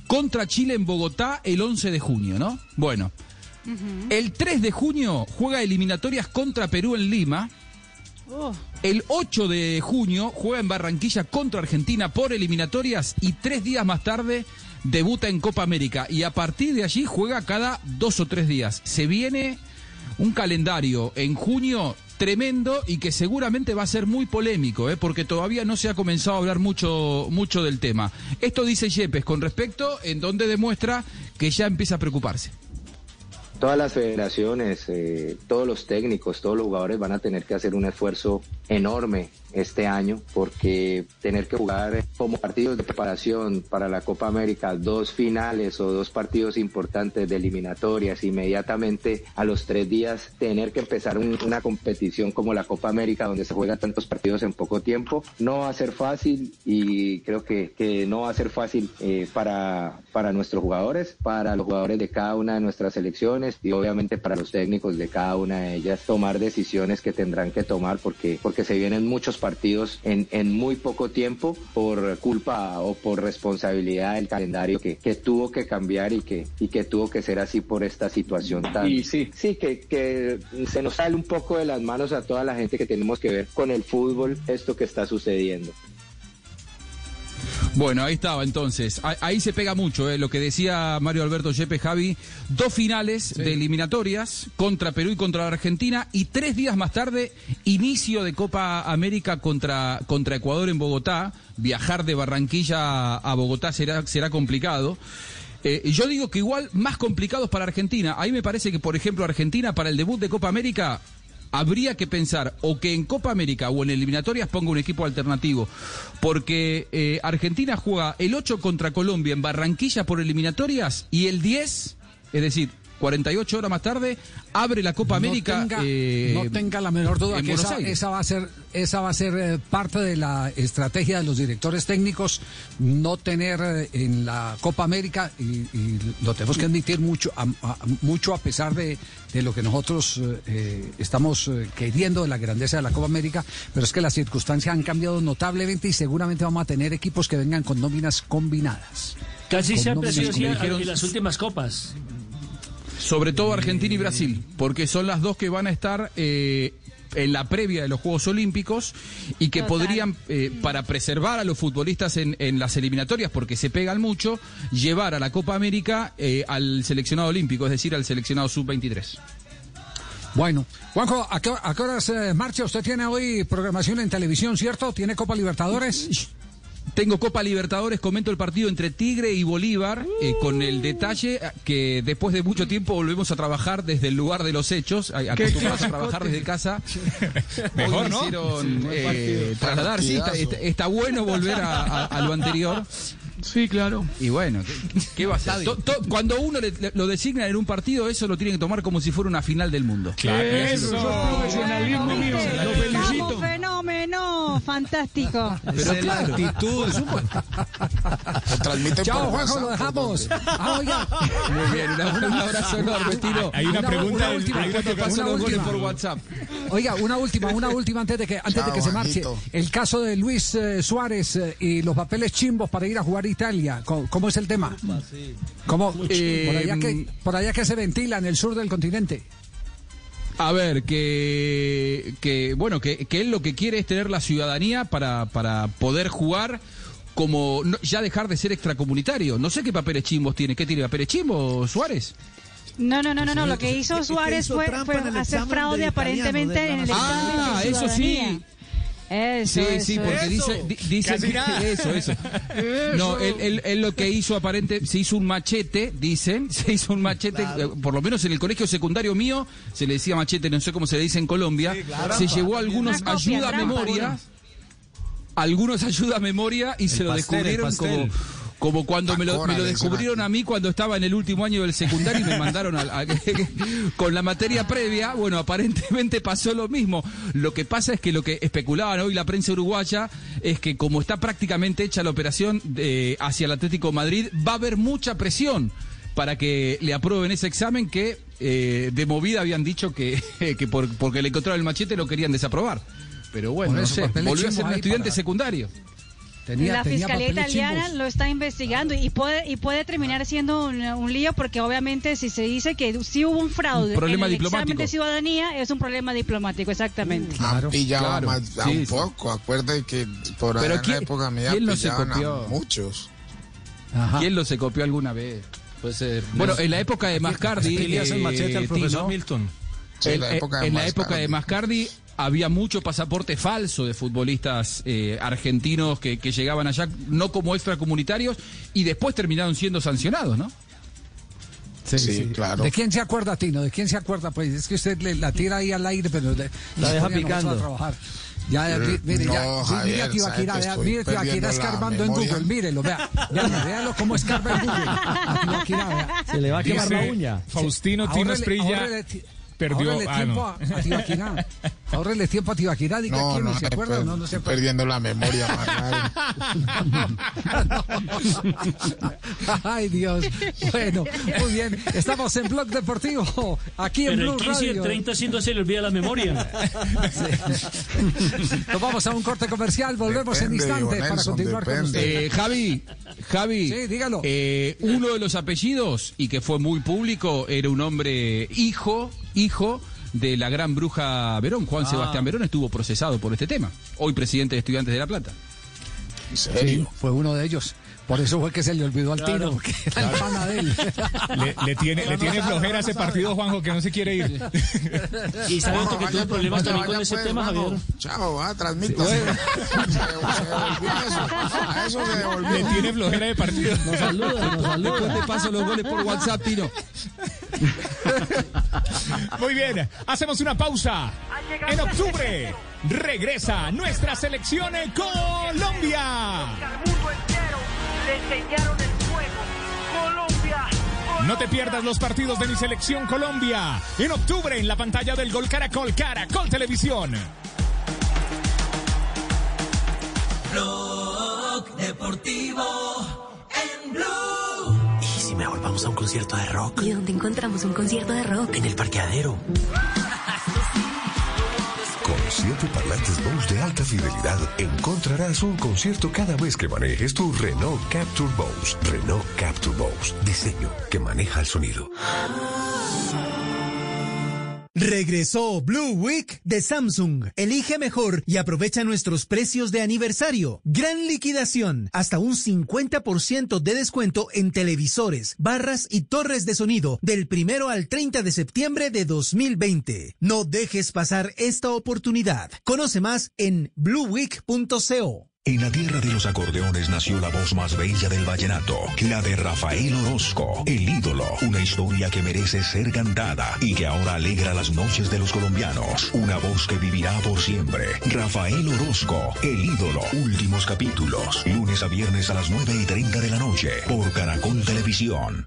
contra Chile en Bogotá el 11 de junio, ¿no? Bueno, el 3 de junio juega eliminatorias contra Perú en Lima. Oh. El 8 de junio juega en Barranquilla contra Argentina por eliminatorias y tres días más tarde debuta en Copa América y a partir de allí juega cada dos o tres días. Se viene un calendario en junio tremendo y que seguramente va a ser muy polémico, ¿eh? porque todavía no se ha comenzado a hablar mucho, mucho del tema. Esto dice Yepes con respecto en donde demuestra que ya empieza a preocuparse. Todas las federaciones, eh, todos los técnicos, todos los jugadores van a tener que hacer un esfuerzo enorme este año porque tener que jugar como partidos de preparación para la Copa América, dos finales o dos partidos importantes de eliminatorias, inmediatamente a los tres días tener que empezar un- una competición como la Copa América donde se juegan tantos partidos en poco tiempo, no va a ser fácil y creo que, que no va a ser fácil eh, para, para nuestros jugadores, para los jugadores de cada una de nuestras selecciones y obviamente para los técnicos de cada una de ellas tomar decisiones que tendrán que tomar porque, porque se vienen muchos partidos en, en muy poco tiempo por culpa o por responsabilidad del calendario que, que tuvo que cambiar y que, y que tuvo que ser así por esta situación tan... Y sí. Sí, que, que se nos sale un poco de las manos a toda la gente que tenemos que ver con el fútbol esto que está sucediendo. Bueno, ahí estaba entonces. Ah- Ahí se pega mucho, eh, lo que decía Mario Alberto Yepes Javi. Dos finales de eliminatorias contra Perú y contra la Argentina y tres días más tarde inicio de Copa América contra, contra Ecuador en Bogotá. Viajar de Barranquilla a Bogotá será, será complicado. Eh, yo digo que igual más complicados para Argentina. Ahí me parece que, por ejemplo, Argentina para el debut de Copa América habría que pensar o que en Copa América o en eliminatorias ponga un equipo alternativo, porque eh, Argentina juega el 8 contra Colombia en Barranquilla por eliminatorias y el 10, es decir, 48 horas más tarde, abre la Copa América. No tenga, eh, no tenga la menor duda que esa, va a ser, esa va a ser eh, parte de la estrategia de los directores técnicos, no tener eh, en la Copa América, y, y lo tenemos que admitir mucho, a, a- mucho a pesar de, de lo que nosotros estamos eh, queriendo de la grandeza de la Copa América, pero es que las circunstancias han cambiado notablemente y seguramente vamos a tener equipos que vengan con nóminas combinadas. Casi Con siempre ha sido nóminas así en- combinadas. en las últimas copas. Sobre todo Argentina y Brasil, porque son las dos que van a estar eh, en la previa de los Juegos Olímpicos y que Total. podrían, eh, para preservar a los futbolistas en, en las eliminatorias, porque se pegan mucho, llevar a la Copa América eh, al seleccionado olímpico, es decir, al seleccionado sub-23. Bueno, Juanjo, ¿a qué, a qué horas eh, marcha? Usted tiene hoy programación en televisión, ¿cierto? ¿Tiene Copa Libertadores? Tengo Copa Libertadores, comento el partido entre Tigre y Bolívar, eh, con el detalle eh, que después de mucho tiempo volvemos a trabajar desde el lugar de los hechos, acostumbrados a trabajar desde casa. Mejor, Hoy ¿no? hicieron eh, partido. trasladar, sí, está, está- está bueno volver a, a- a lo anterior. Sí, claro. Y bueno, ¿qué, qué va a ser? To- to- cuando uno le- le- lo designa en un partido, eso lo tiene que tomar como si fuera una final del mundo. Eso, eso es profesionalismo mío. Lo felicito. ¡Vamos, fenómeno! fantástico. Pero es la claro. actitud. transmiten Chao, Juanjo, lo ¿por dejamos. Ah, oiga. Muy bien, un, un abrazo enorme, Tino. Hay una pregunta una última, hay una una los goles última. por WhatsApp. Oiga, una última, una última antes de que antes de Chao, que se marche. Juanjito. El caso de Luis eh, Suárez eh, y los papeles chimbos para ir a jugar Italia. ¿Cómo, cómo es el tema? ¿Cómo, Eh, por, allá que, por allá que se ventila en el sur del continente. A ver, que, que bueno, que, que él lo que quiere es tener la ciudadanía para, para poder jugar como no- ya dejar de ser extracomunitario. No sé qué papeles chimbos tiene. ¿Qué tiene papeles chimbos, Suárez? No, no, no, no, no. Lo que ¿Qué- hizo Suárez fue, hacer fraude aparentemente en el de examen de Ah, eso sí. Eso, Sí, sí, eso, porque eso. dice, di- dice Casi que nada. eso, eso. No, él, él- él lo que hizo aparente, se hizo un machete, dicen, se hizo un machete, eh, por lo menos en el colegio secundario mío, se le decía machete, no sé cómo se le dice en Colombia, se llevó algunos copia, ayuda a memoria, algunos ayuda a memoria y se lo pastel, descubrieron como... Como cuando me lo, me lo descubrieron a mí cuando estaba en el último año del secundario y me mandaron a, a- con la materia previa. Bueno, aparentemente pasó lo mismo. Lo que pasa es que lo que especulaban hoy la prensa uruguaya es que como está prácticamente hecha la operación de- hacia el Atlético Madrid, va a haber mucha presión para que le aprueben ese examen que eh, de movida habían dicho que, que por- porque le encontraron el machete lo querían desaprobar. Pero bueno, no sé, volvió a ser un estudiante para- secundario. Tenía, la tenía fiscalía italiana chimbos. lo está investigando y puede y puede terminar siendo un, un lío porque obviamente si se dice que sí hubo un fraude Un problema en el diplomático. examen de ciudadanía es un problema diplomático exactamente. Han pillado claro. a un sí. poco. Acuérdate que por Pero allá en ¿quién- la época mía quién no se pillaban copió? a muchos. ¿Quién lo se copió alguna vez? Puede ser. Bueno, en la época de Mascardi, eh, machete al profesor Milton. Sí, en, la época de en la época de Mascardi había mucho pasaporte falso de futbolistas eh, argentinos que, que llegaban allá no como extracomunitarios y después terminaron siendo sancionados, ¿no? Sí, claro. ¿De quién se acuerda, Tino? ¿De quién se acuerda? Pues es que usted le- la tira ahí al aire, pero le- La deja picando. a trabajar. Ya, ya, mi- mire, No, ya, Javier, mire a Tibaquirá, sabe que vea, mire a Tibaquirá perdiendo la escarbando en. Google, mírelo, vea, vea, véalo cómo escarba en Google. A Tibaquirá, vea. Se le va a quemar Dice la uña. Faustino Tino Esprilla perdió. ahórrele Ah, tiempo no. a, Tibaquirá. Ahórrele tiempo a Tibaquirá, diga No, quién no, no se acuerda, no, no se estoy acuerda. perdiendo la memoria. Ay, Dios. Bueno, muy bien. Estamos en Blog Deportivo, aquí en Pero Blue el 15 y el Radio. 30 siendo se le olvida la memoria. Nos vamos a un corte comercial, volvemos en Depende, instante Diego para Nelson, continuar con depende. usted. Eh, Javi, Javi, Sí, dígalo. eh, uno de los apellidos y que fue muy público era un hombre hijo, hijo de la gran bruja Verón, Juan Ah. Sebastián Verón estuvo procesado por este tema, hoy presidente de Estudiantes de La Plata. ¿En Sí, serio? fue uno de ellos. Por eso fue que se le olvidó al tiro, porque era el pana de él. Le, le tiene, le tiene flojera ese partido, Juanjo, que no se quiere ir. Y sabe Juanjo, que tuvo problemas también con ese pues, tema. Javier. Chao, va, transmita. Se, se devolvió eso. A eso se Le devolvió. tiene flojera de partido. Nos saluda, nos saluda. Después te paso los goles por WhatsApp, Tino. Muy bien, hacemos una pausa. En octubre regresa nuestra selección en Colombia. No te pierdas los partidos de mi selección Colombia. En octubre en la pantalla del Gol Caracol Caracol Televisión. Blog Deportivo en Blue. ¿Y si mejor vamos a un concierto de rock? ¿Y dónde encontramos un concierto de rock? En el parqueadero. Siete parlantes Bose de alta fidelidad encontrarás un concierto cada vez que manejes tu Renault Capture Bose. Renault Capture Bose. Diseño que maneja el sonido. Regresó Blue Week de Samsung. Elige mejor y aprovecha nuestros precios de aniversario. Gran liquidación. Hasta un 50% de descuento en televisores, barras y torres de sonido del primero al 30 de septiembre de 2020. No dejes pasar esta oportunidad. Conoce más en blueweek.co. En la tierra de los acordeones nació la voz más bella del vallenato, la de Rafael Orozco, el ídolo, una historia que merece ser cantada y que ahora alegra las noches de los colombianos, una voz que vivirá por siempre. Rafael Orozco, el ídolo, últimos capítulos, lunes a viernes a las 9 y 30 de la noche, por Caracol Televisión.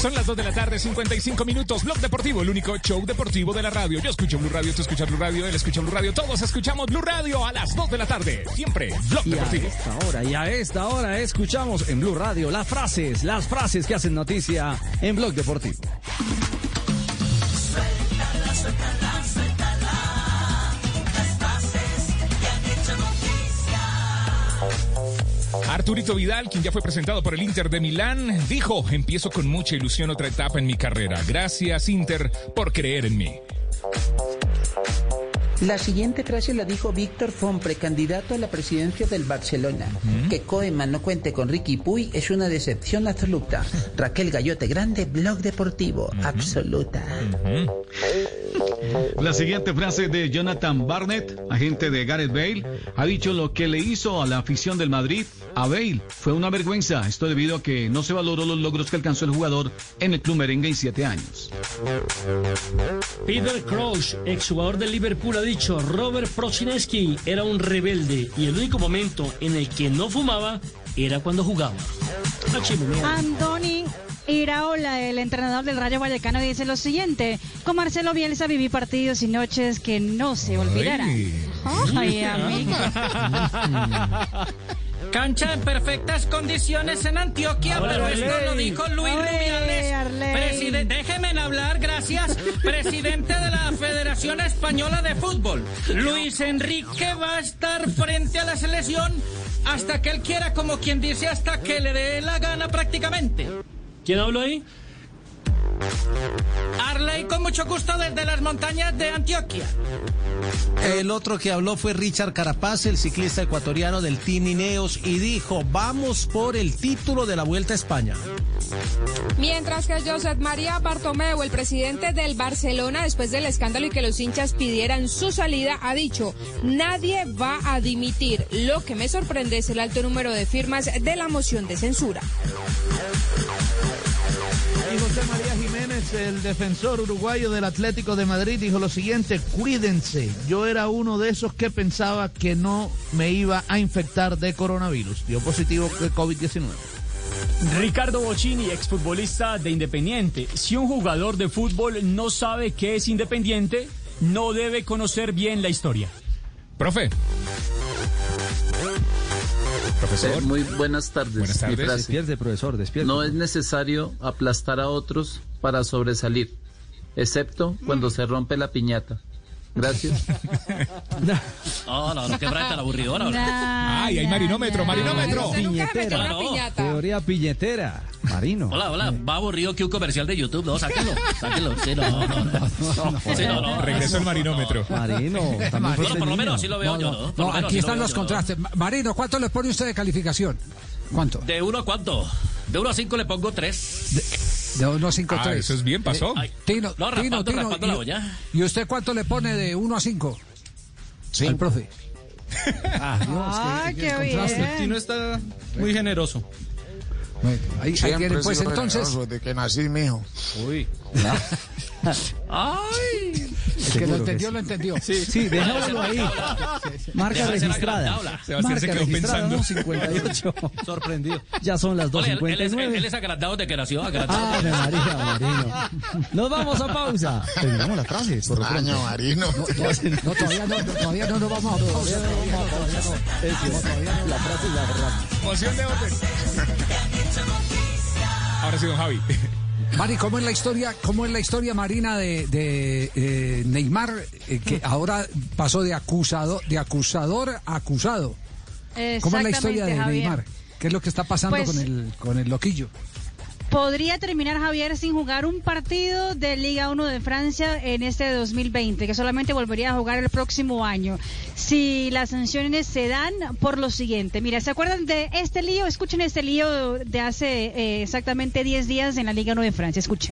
Son las 2 de la tarde, 55 minutos. Blog Deportivo, el único show deportivo de la radio. Yo escucho Blue Radio, tú escuchas Blue Radio, él escucha Blue Radio. Todos escuchamos Blue Radio a las 2 de la tarde. Siempre Blog Y a Deportivo. esta hora, y a esta hora escuchamos en Blue Radio las frases, las frases que hacen noticia en Blog Deportivo. Suéltala, suéltala. Arturito Vidal, quien ya fue presentado por el Inter de Milán, dijo, empiezo con mucha ilusión otra etapa en mi carrera. Gracias Inter por creer en mí. La siguiente frase la dijo Víctor Fon, precandidato a la presidencia del Barcelona. Que Koeman no cuente con Ricky Puy es una decepción absoluta. Raquel Gallote Grande, Blog Deportivo, absoluta. La siguiente frase de Jonathan Barnett, agente de Gareth Bale, ha dicho lo que le hizo a la afición del Madrid a Bale fue una vergüenza. Esto debido a que no se valoró los logros que alcanzó el jugador en el club merengue en siete años. Peter Crouch, exjugador del Liverpool, ha dicho, Robert Prosinski era un rebelde y el único momento en el que no fumaba era cuando jugaba. Andoni Iraola, el entrenador del Rayo Vallecano, dice lo siguiente: Con Marcelo Bielsa viví partidos y noches que no se olvidarán. Ay, amigo. Cancha en perfectas condiciones en Antioquia, Hola, pero esto Arley. lo dijo Luis Rubiales. Déjeme hablar, gracias. Presidente de la Federación Española de Fútbol. Luis Enrique va a estar frente a la selección hasta que él quiera, como quien dice, hasta que le dé la gana prácticamente. ¿Quién habló ahí? Arley, con mucho gusto desde las montañas de Antioquia. El otro que habló fue Richard Carapaz, el ciclista ecuatoriano del Team Ineos, y dijo, vamos por el título de la Vuelta a España. Mientras que Josep María Bartomeu, el presidente del Barcelona, después del escándalo y que los hinchas pidieran su salida, ha dicho, nadie va a dimitir. Lo que me sorprende es el alto número de firmas de la moción de censura. Y José María Jiménez, el defensor uruguayo del Atlético de Madrid, dijo lo siguiente, cuídense, yo era uno de esos que pensaba que no me iba a infectar de coronavirus, dio positivo de COVID-19. Ricardo Bocini, exfutbolista de Independiente. Si un jugador de fútbol no sabe qué es Independiente, no debe conocer bien la historia. Profe. Eh, muy buenas tardes. Buenas Mi tardes. frase. Despierte, profesor, despierte. No es necesario aplastar a otros para sobresalir, excepto cuando se rompe la piñata. Gracias. No, no, no, qué frase tan aburridora. Ay, hay marinómetro, marinómetro. Piñetera. Teoría piñetera. Marino. Hola, hola, va aburrido que un comercial de YouTube. No, sáquenlo, sáquenlo. Sí, no, no, no. Sí, no, no. Regresó el marinómetro. Marino. Bueno, por lo menos así lo veo yo, ¿no? Por No, lo menos aquí lo están los yo. contrastes. Ma- Marino, ¿cuánto le pone usted de calificación? ¿Cuánto? ¿De uno a cuánto? De uno a cinco le pongo tres. De 1 a 5 Ah, 3. eso es bien, pasó. Tino, No, Tino, raspando, Tino, raspando la y- olla. ¿Y usted cuánto le pone de 1 a 5? Al profe. Ah, Dios, Ay, qué- qué bien. Tino está muy generoso. Ahí, he pues sido entonces. desde que nací, mijo. Uy. ¡Ay! El que lo entendió, lo entendió. Sí, sí, dejémoslo ahí. Marca registrada. se Marca quedó registrada, pensando. ¿no? 58. Sorprendido. Ya son las Ole, él, él es, 2.59. él es agrandado de que nació, agrandado. Ave María, Marino. Nos vamos a pausa. Terminamos la frase. Por Año. Marino. No, todavía no, todavía no nos vamos a pausa. La frase es la verdad. Moción de orden. Ahora sí, don Javi. Mari, ¿cómo es la historia, cómo es la historia marina de, de, eh, Neymar, eh, que ahora pasó de acusado, de acusador a acusado? ¿Cómo es la historia de Javier. Neymar? ¿Qué es lo que está pasando Pues- con el con el loquillo? Podría terminar Javier sin jugar un partido de Liga 1 de Francia en este 2020, que solamente volvería a jugar el próximo año. Si las sanciones se dan por lo siguiente. Mira, ¿se acuerdan de este lío? Escuchen este lío de hace eh, exactamente 10 días en la Liga 1 de Francia. Escuchen.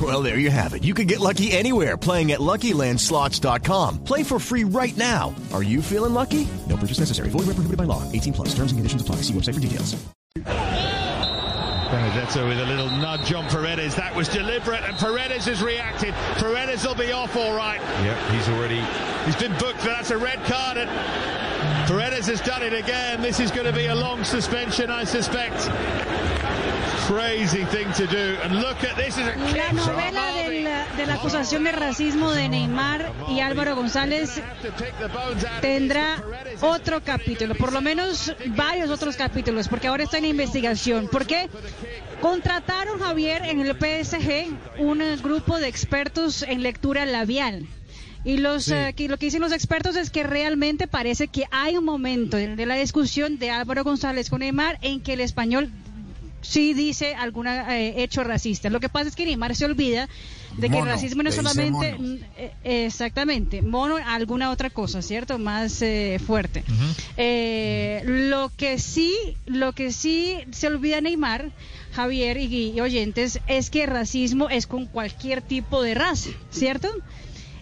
Well, there you have it. You can get lucky anywhere playing at LuckyLandSlots.com. Play for free right now. Are you feeling lucky? No purchase necessary. Void where prohibited by law. 18 plus. Terms and conditions apply. See website for details. Benedetto with a little nudge on Paredes. That was deliberate, and Paredes has reacted. Paredes will be off all right. Yep, he's already. He's been booked, but that's a red card. And Paredes has done it again. This is going to be a long suspension, I suspect. Crazy thing to do. And look at this. Is a La novela de la acusación de racismo de Neymar y Álvaro González tendrá otro capítulo, por lo menos varios otros capítulos, porque ahora está en investigación. ¿Por qué? Contrataron Javier en el PSG un grupo de expertos en lectura labial. Y los, eh, que- lo que dicen los expertos es que realmente parece que hay un momento de, de la discusión de Álvaro González con Neymar en que el español sí dice algún hecho racista. Lo que pasa es que Neymar se olvida de que el racismo no es solamente mm, eh, exactamente mono alguna otra cosa, ¿cierto? Más eh, fuerte. Eh, lo que sí, lo que sí se olvida Neymar, Javier y, y oyentes, es que racismo es con cualquier tipo de raza, ¿cierto?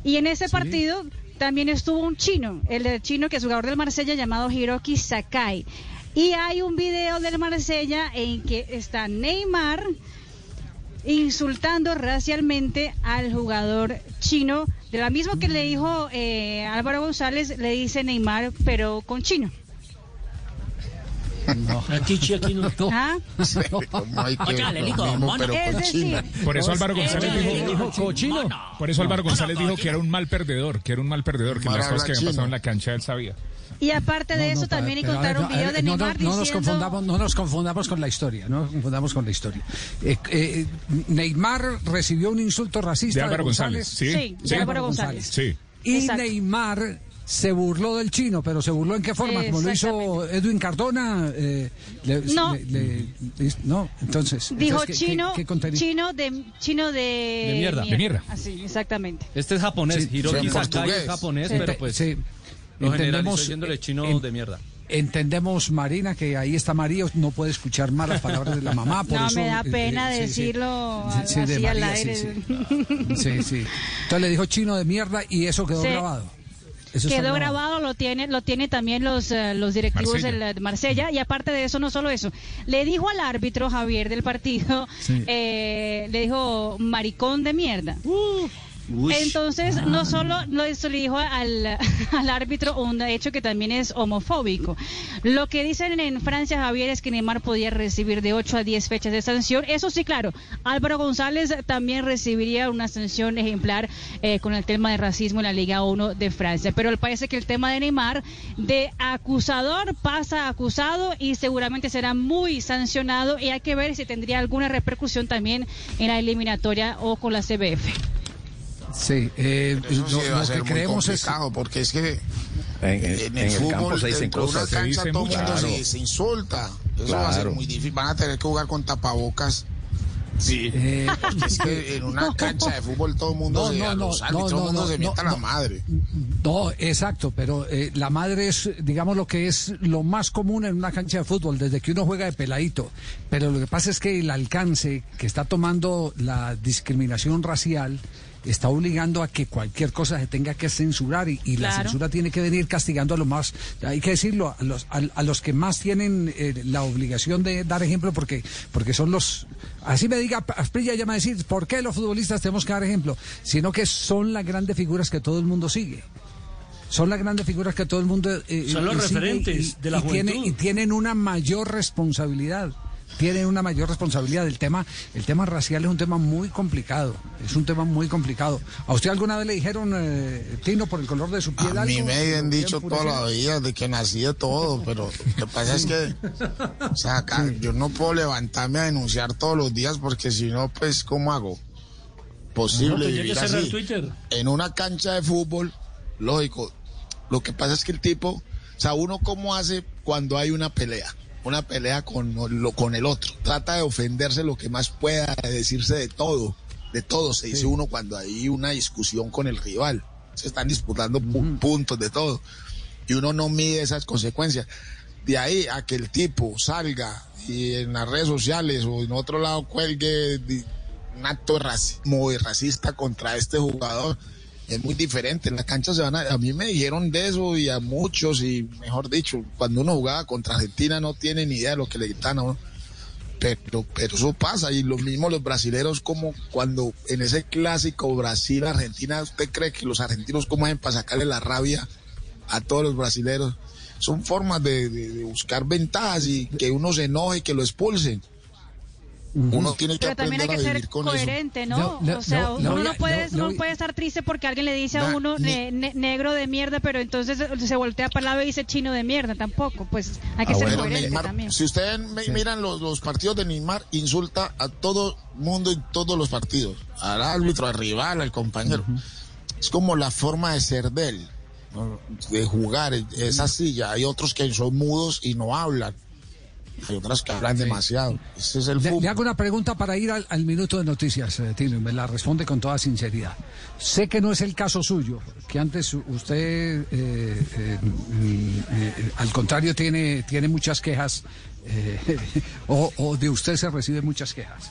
Y en ese partido también estuvo un chino, el chino que es jugador del Marsella llamado Hiroki Sakai. Y hay un video del Marsella en que está Neymar insultando racialmente al jugador chino, de la misma que le dijo eh, Álvaro González, le dice Neymar, pero con chino. Aquí, chi, aquí no. ¿Ah? Por eso Álvaro González dijo, dijo cochino. Por eso Álvaro González dijo que era un mal perdedor, que era un mal perdedor, que las cosas que habían pasado en la cancha él sabía. Y aparte de No, eso, no, también pero, encontraron un ver, video de ver, no, no, Neymar no nos diciendo... confundamos, no nos confundamos con la historia, no nos confundamos con la historia. Eh, eh, Neymar recibió un insulto racista De Álvaro González, sí. Sí, de. Álvaro González. Sí. Y Exacto. Neymar se burló del chino, pero se burló en qué forma, como lo hizo Edwin Cardona. eh, le- No. le- le- no, entonces. Dijo entonces, ¿qué- chino, qué- qué contenido? chino de chino de, De mierda. De mierda. Así, exactamente. Este es japonés, Sí, Hiroki Sakai es japonés, Sí. pero pues Sí. Lo Entendemos, diciéndole chino en- de mierda. Entendemos, Marina, que ahí está María, no puede escuchar malas palabras de la mamá. Por No, eso, me da eh, pena eh, decirlo Sí, sí, de así al María, aire. sí. Sí, sí. Entonces le dijo chino de mierda y eso quedó Sí. grabado. Eso Quedó grabado, lo tiene, lo tiene también los, eh, los directivos Marsella. del- de Marsella y aparte de eso, no solo eso, le dijo al árbitro Javier del partido, Sí. eh, le dijo maricón de mierda. Entonces, no solo lo eso le dijo al, al árbitro un hecho que también es homofóbico. Lo que dicen en Francia, Javier, es que Neymar podía recibir de 8 a 10 fechas de sanción. Eso sí, claro, Álvaro González también recibiría una sanción ejemplar eh, con el tema de racismo en la Liga 1 de Francia. Pero parece que el tema de Neymar, de acusador pasa a acusado y seguramente será muy sancionado y hay que ver si tendría alguna repercusión también en la eliminatoria o con la CBF. Sí, eh, Eso sí va a lo ser que muy creemos es. porque es que En, en, en- el en fútbol, campo se dicen una cosas. se cancha, dicen todo el mucho. mundo se, Claro. se insulta. Eso va a ser Claro. muy difícil. Van a tener que jugar con tapabocas. Sí. Eh, es que en una cancha de fútbol todo el mundo No, se, no, a no, los no, árbitros, todo mundo no, se no, mienta no. la madre. No, exacto, pero eh, la madre es, digamos, lo que es lo más común en una cancha de fútbol, desde que uno juega de peladito. Pero lo que pasa es que el alcance que está tomando la discriminación racial está obligando a que cualquier cosa se tenga que censurar y, y la censura tiene que venir castigando a los más, hay que decirlo, a los, a, a los que más tienen eh, la obligación de dar ejemplo porque, porque son los, así me diga Asprilla ya me va a decir, ¿por qué los futbolistas tenemos que dar ejemplo? Sino que son las grandes figuras que todo el mundo sigue. Son las grandes figuras que todo el mundo eh, Son los eh, referentes de la y tiene- juventud. y tienen una mayor responsabilidad tienen una mayor responsabilidad. El tema, el tema racial es un tema muy complicado. Es un tema muy complicado. ¿A usted alguna vez le dijeron, eh, Tino, por el color de su piel? A mí algo? me habían ¿Lo dicho toda la vida de que nací de todo, pero lo que pasa es que, o sea, acá yo no puedo levantarme a denunciar todos los días porque si no, pues, ¿cómo hago? Posible No, vivir así. Twitter. En una cancha de fútbol, lógico. Lo que pasa es que el tipo, o sea, uno cómo hace cuando hay una pelea, una pelea con, lo, con el otro. Trata de ofenderse lo que más pueda, de decirse de todo, de todo se dice uno cuando hay una discusión con el rival. Se están disputando pu- puntos de todo. Y uno no mide esas consecuencias. De ahí a que el tipo salga y en las redes sociales o en otro lado cuelgue un acto racismo y racista contra este jugador es muy diferente. En la cancha se van a, a mí me dijeron de eso y a muchos y mejor dicho, cuando uno jugaba contra Argentina no tiene ni idea de lo que le gritan a uno. Pero, pero eso pasa y lo mismo los brasileros como cuando en ese clásico Brasil-Argentina, ¿usted cree que los argentinos cómo hacen para sacarle la rabia a todos los brasileros? Son formas de buscar ventajas y que uno se enoje y que lo expulsen. Uno tiene que Pero también hay aprender que a ser coherente, ¿no? O sea, uno no a- puede, no estar triste porque alguien le dice a uno ne- ne- negro de mierda, pero entonces se voltea para el lado y dice chino de mierda, tampoco. Pues hay que Ah, ser bueno, coherente Neymar, también. Si ustedes me- miran los, los partidos de Neymar, insulta a todo mundo en todos los partidos. Al árbitro, al rival, al compañero. Es como la forma de ser de él, ¿no? de jugar. Es así. ya Hay otros que son mudos y no hablan. Hay otras que hablan demasiado. Ese es el Le, hago una pregunta para ir al, al minuto de noticias, eh, Tino, me la responde con toda sinceridad. Sé que no es el caso suyo, que antes usted, eh, eh, mm, eh, al contrario, tiene, tiene muchas quejas, o, o de usted se reciben muchas quejas.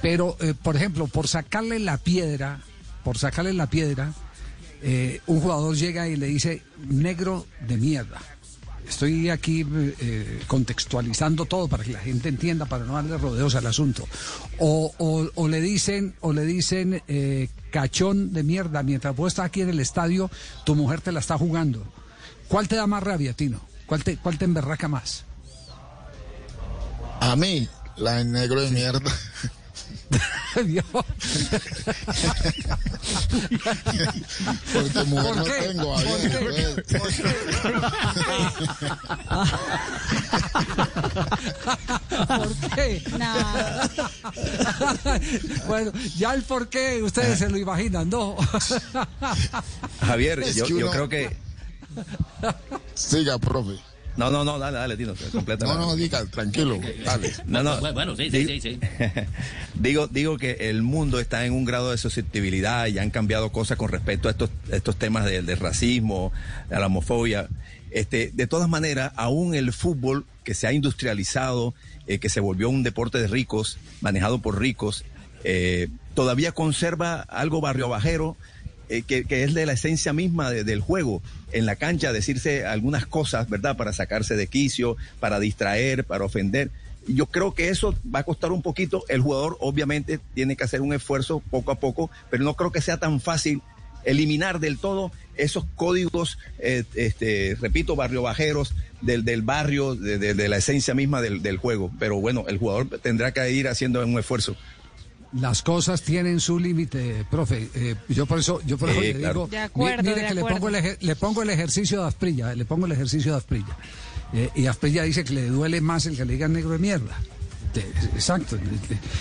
Pero, por ejemplo, por sacarle la piedra, por sacarle la piedra, un jugador llega y le dice, negro de mierda. Estoy aquí eh, contextualizando todo para que la gente entienda, para no darle rodeos al asunto. O, o- o le dicen, o le dicen eh, cachón de mierda, mientras vos estás aquí en el estadio, tu mujer te la está jugando. ¿Cuál te da más rabia, Tino? ¿Cuál te, cuál te emberraca más? A mí, la de negro de mierda. Dios. Porque mujer ¿Por no qué? tengo. ¿Por qué? pues. ¿Por qué? bueno, ya el por qué ustedes se lo imaginan, ¿no? Javier, yo, yo creo que... Siga, profe. No, no, no, dale, dale, Tino, completa. No, no, diga, tranquilo. Dale. No, no. Bueno, sí, sí, Digo- sí, sí. digo, digo que el mundo está en un grado de susceptibilidad y han cambiado cosas con respecto a estos, estos temas del del racismo, a la homofobia. Este, de todas maneras, aún el fútbol que se ha industrializado, eh, que se volvió un deporte de ricos, manejado por ricos, eh, todavía conserva algo barrio bajero eh, que, es de la esencia misma de- del juego. En la cancha decirse algunas cosas, ¿verdad? Para sacarse de quicio, para distraer, para ofender. Yo creo que eso va a costar un poquito. El jugador obviamente tiene que hacer un esfuerzo poco a poco, pero no creo que sea tan fácil eliminar del todo esos códigos, eh, este, repito, barrio bajeros del, del barrio, de, de- de la esencia misma del, del juego. Pero bueno, el jugador tendrá que ir haciendo un esfuerzo. Las cosas tienen su límite, profe. Eh, yo por eso, yo por eso Sí, le claro. digo, De acuerdo, mi- mire de que le pongo, el ejer- le pongo el ejercicio de Asprilla, le pongo el ejercicio de Asprilla. Eh, y Asprilla dice que le duele más el que le digan negro de mierda. De- exacto.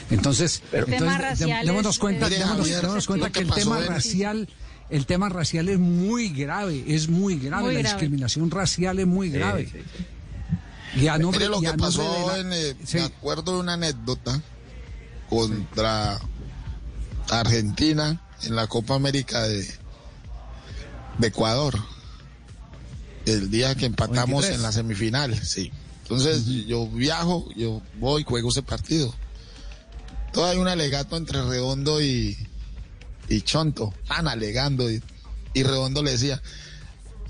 Entonces, entonces de- démonos cuenta, eh, démonos, Javier, démonos cuenta lo que que el pasó tema racial, el tema racial es muy grave, es muy grave, Muy la grave. discriminación racial es muy grave. Y a nombre, Mire lo y a que nombre pasó de la- en, eh, Sí. me acuerdo de una anécdota contra Argentina en la Copa América de, de Ecuador. El día que empatamos 23. en la semifinal, sí. Entonces yo viajo, yo voy, juego ese partido. Todo hay un alegato entre Redondo y, y Chonto. Están alegando y, y Redondo le decía,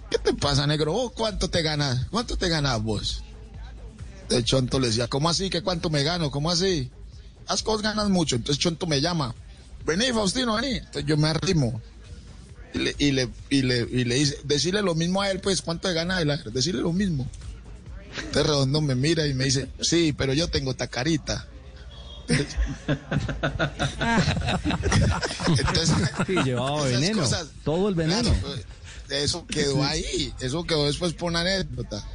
¿qué te pasa, negro? ¿Vos ¿Cuánto te ganas? ¿Cuánto te ganas vos? El Chonto le decía, ¿cómo así? ¿Qué cuánto me gano? ¿Cómo así? Las cosas ganas mucho. Entonces Chonto me llama. Vení, Faustino, vení. Entonces yo me arrimo. Y le, y le, y le, y le dice, decirle lo mismo a él, pues, ¿cuánto gana él? Decirle lo mismo. Entonces Redondo me mira y me dice, sí, pero yo tengo tacarita. Entonces, Sí, llevaba veneno. cosas- todo el veneno. Claro, pues, eso quedó ahí, eso quedó después por una anécdota.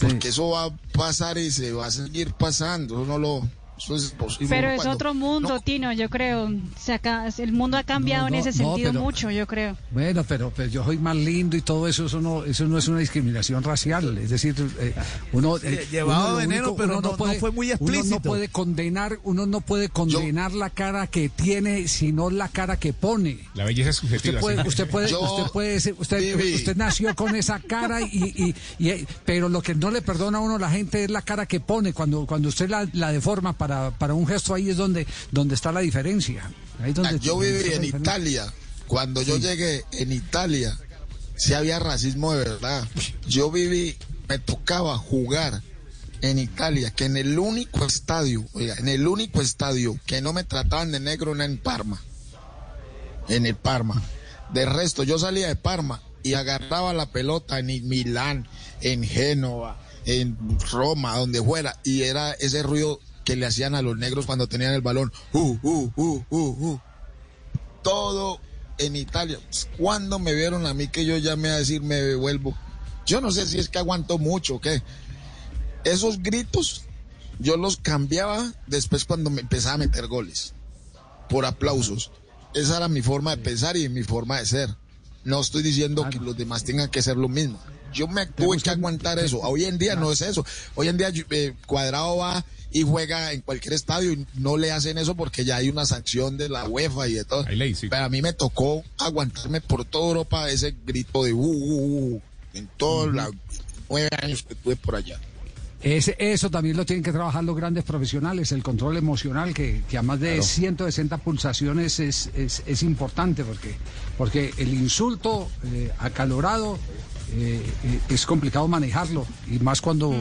Porque eso va a pasar y se va a seguir pasando, eso no lo... Eso es posible. Pero es Cuando- otro mundo, Tino, yo creo. Se acá- el mundo ha cambiado No, no, en ese no, sentido pero- mucho, yo creo. Bueno, pero, pero yo soy más lindo y todo eso, eso no, eso no es una discriminación racial. Es decir, eh, uno, eh, llevaba uno lo veneno, pero no- no fue muy Uno no explícito. puede condenar, uno no puede condenar la cara que tiene, sino la cara que pone. La belleza es Usted subjetiva. puede, sí. usted puede, Yo, usted puede, ser- usted, nació con esa cara y, y, y- pero lo que no le perdona a uno la gente es la cara que pone cuando, cuando usted la, la deforma para, para un gesto ahí es donde, donde está la diferencia. Ahí es donde- Ah, Yo viví en. Italia. Cuando yo llegué en Italia, sí había racismo de verdad. Yo viví, me tocaba jugar en Italia, que en el único estadio, oiga, en el único estadio que no me trataban de negro era en Parma. En el Parma. De resto, yo salía de Parma y agarraba la pelota en Milán, en Génova, en Roma, donde fuera, y era ese ruido que le hacían a los negros cuando tenían el balón. Uh, uh, uh, uh, uh. Todo en Italia. Cuando me vieron a mí que yo llamé a decir me vuelvo? Yo no sé si es que aguanto mucho o qué. Esos gritos yo los cambiaba después cuando me empezaba a meter goles. Por aplausos. Esa era mi forma de pensar y mi forma de ser. No estoy diciendo que los demás tengan que ser lo mismo. Yo me tuve que aguantar eso. Hoy en día no es eso. Hoy en día eh, Cuadrado va y juega en cualquier estadio y no le hacen eso porque ya hay una sanción de la UEFA y de todo. Pero a mí me tocó aguantarme por toda Europa ese grito de uh, uh, uh, en todos los nueve años que estuve por allá. Ese- eso también lo tienen que trabajar los grandes profesionales, el control emocional, que, que a más de Claro. 160 pulsaciones es, es, es importante, porque, porque el insulto eh, acalorado eh, eh, es complicado manejarlo, y más cuando...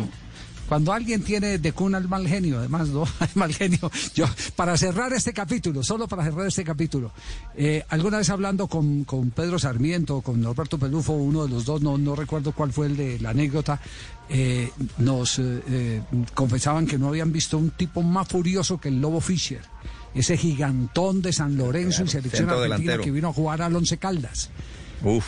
Cuando alguien tiene de cuna el mal genio, además, ¿no? El mal genio. Yo, para cerrar este capítulo, solo para cerrar este capítulo, eh, alguna vez hablando con, con Pedro Sarmiento, con Norberto Pelufo, uno de los dos, no, no recuerdo cuál fue el de la anécdota, eh, nos eh, eh, confesaban que no habían visto un tipo más furioso que el Lobo Fischer, ese gigantón de San Lorenzo Claro, y selección argentina delantero. que vino a jugar al Once Caldas. Uf.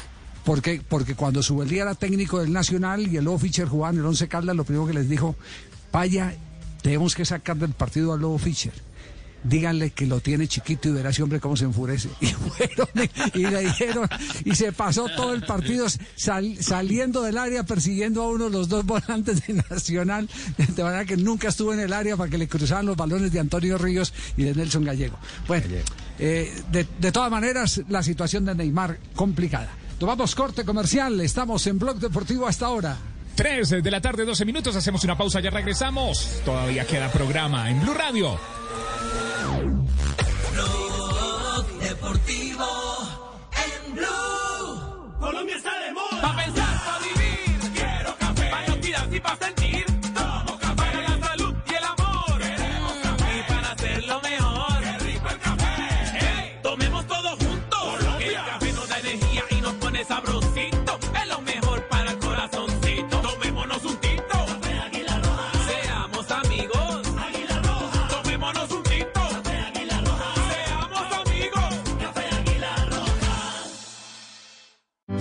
Porque, porque cuando Subeldía era técnico del Nacional y el Lobo Fischer jugaba en el Once Caldas, lo primero que les dijo, vaya, tenemos que sacar del partido al Lobo Fischer. Díganle que lo tiene chiquito y verá ese hombre cómo se enfurece. Y fueron y, le dijeron, y se pasó todo el partido sal- saliendo del área, persiguiendo a uno de los dos volantes de Nacional, de manera que nunca estuvo en el área para que le cruzaban los balones de Antonio Ríos y de Nelson Gallego. Bueno, eh, de, de todas maneras, la situación de Neymar complicada. Tomamos corte comercial, estamos en Blog Deportivo hasta ahora. 3 de la tarde, 12 minutos. Hacemos una pausa, ya regresamos. Todavía queda programa en Blue Radio. Blog Deportivo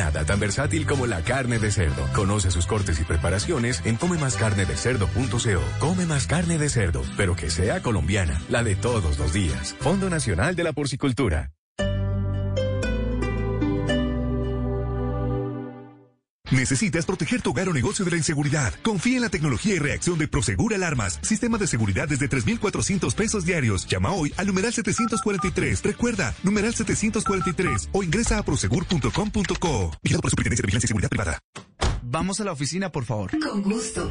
nada tan versátil como la carne de cerdo. Conoce sus cortes y preparaciones en comemascarnedecerdo.co. Come más carne de cerdo, pero que sea colombiana, la de todos los días. Fondo Nacional de la Porcicultura. Necesitas proteger tu hogar o negocio de la inseguridad. Confía en la tecnología y reacción de Prosegur Alarmas. Sistema de seguridad desde 3,400 pesos diarios. Llama hoy al numeral 743. Recuerda, numeral 743 o ingresa a prosegur.com.co. Vigilado por la Superintendencia de Vigilancia y Seguridad Privada. Vamos a la oficina, por favor. Con gusto.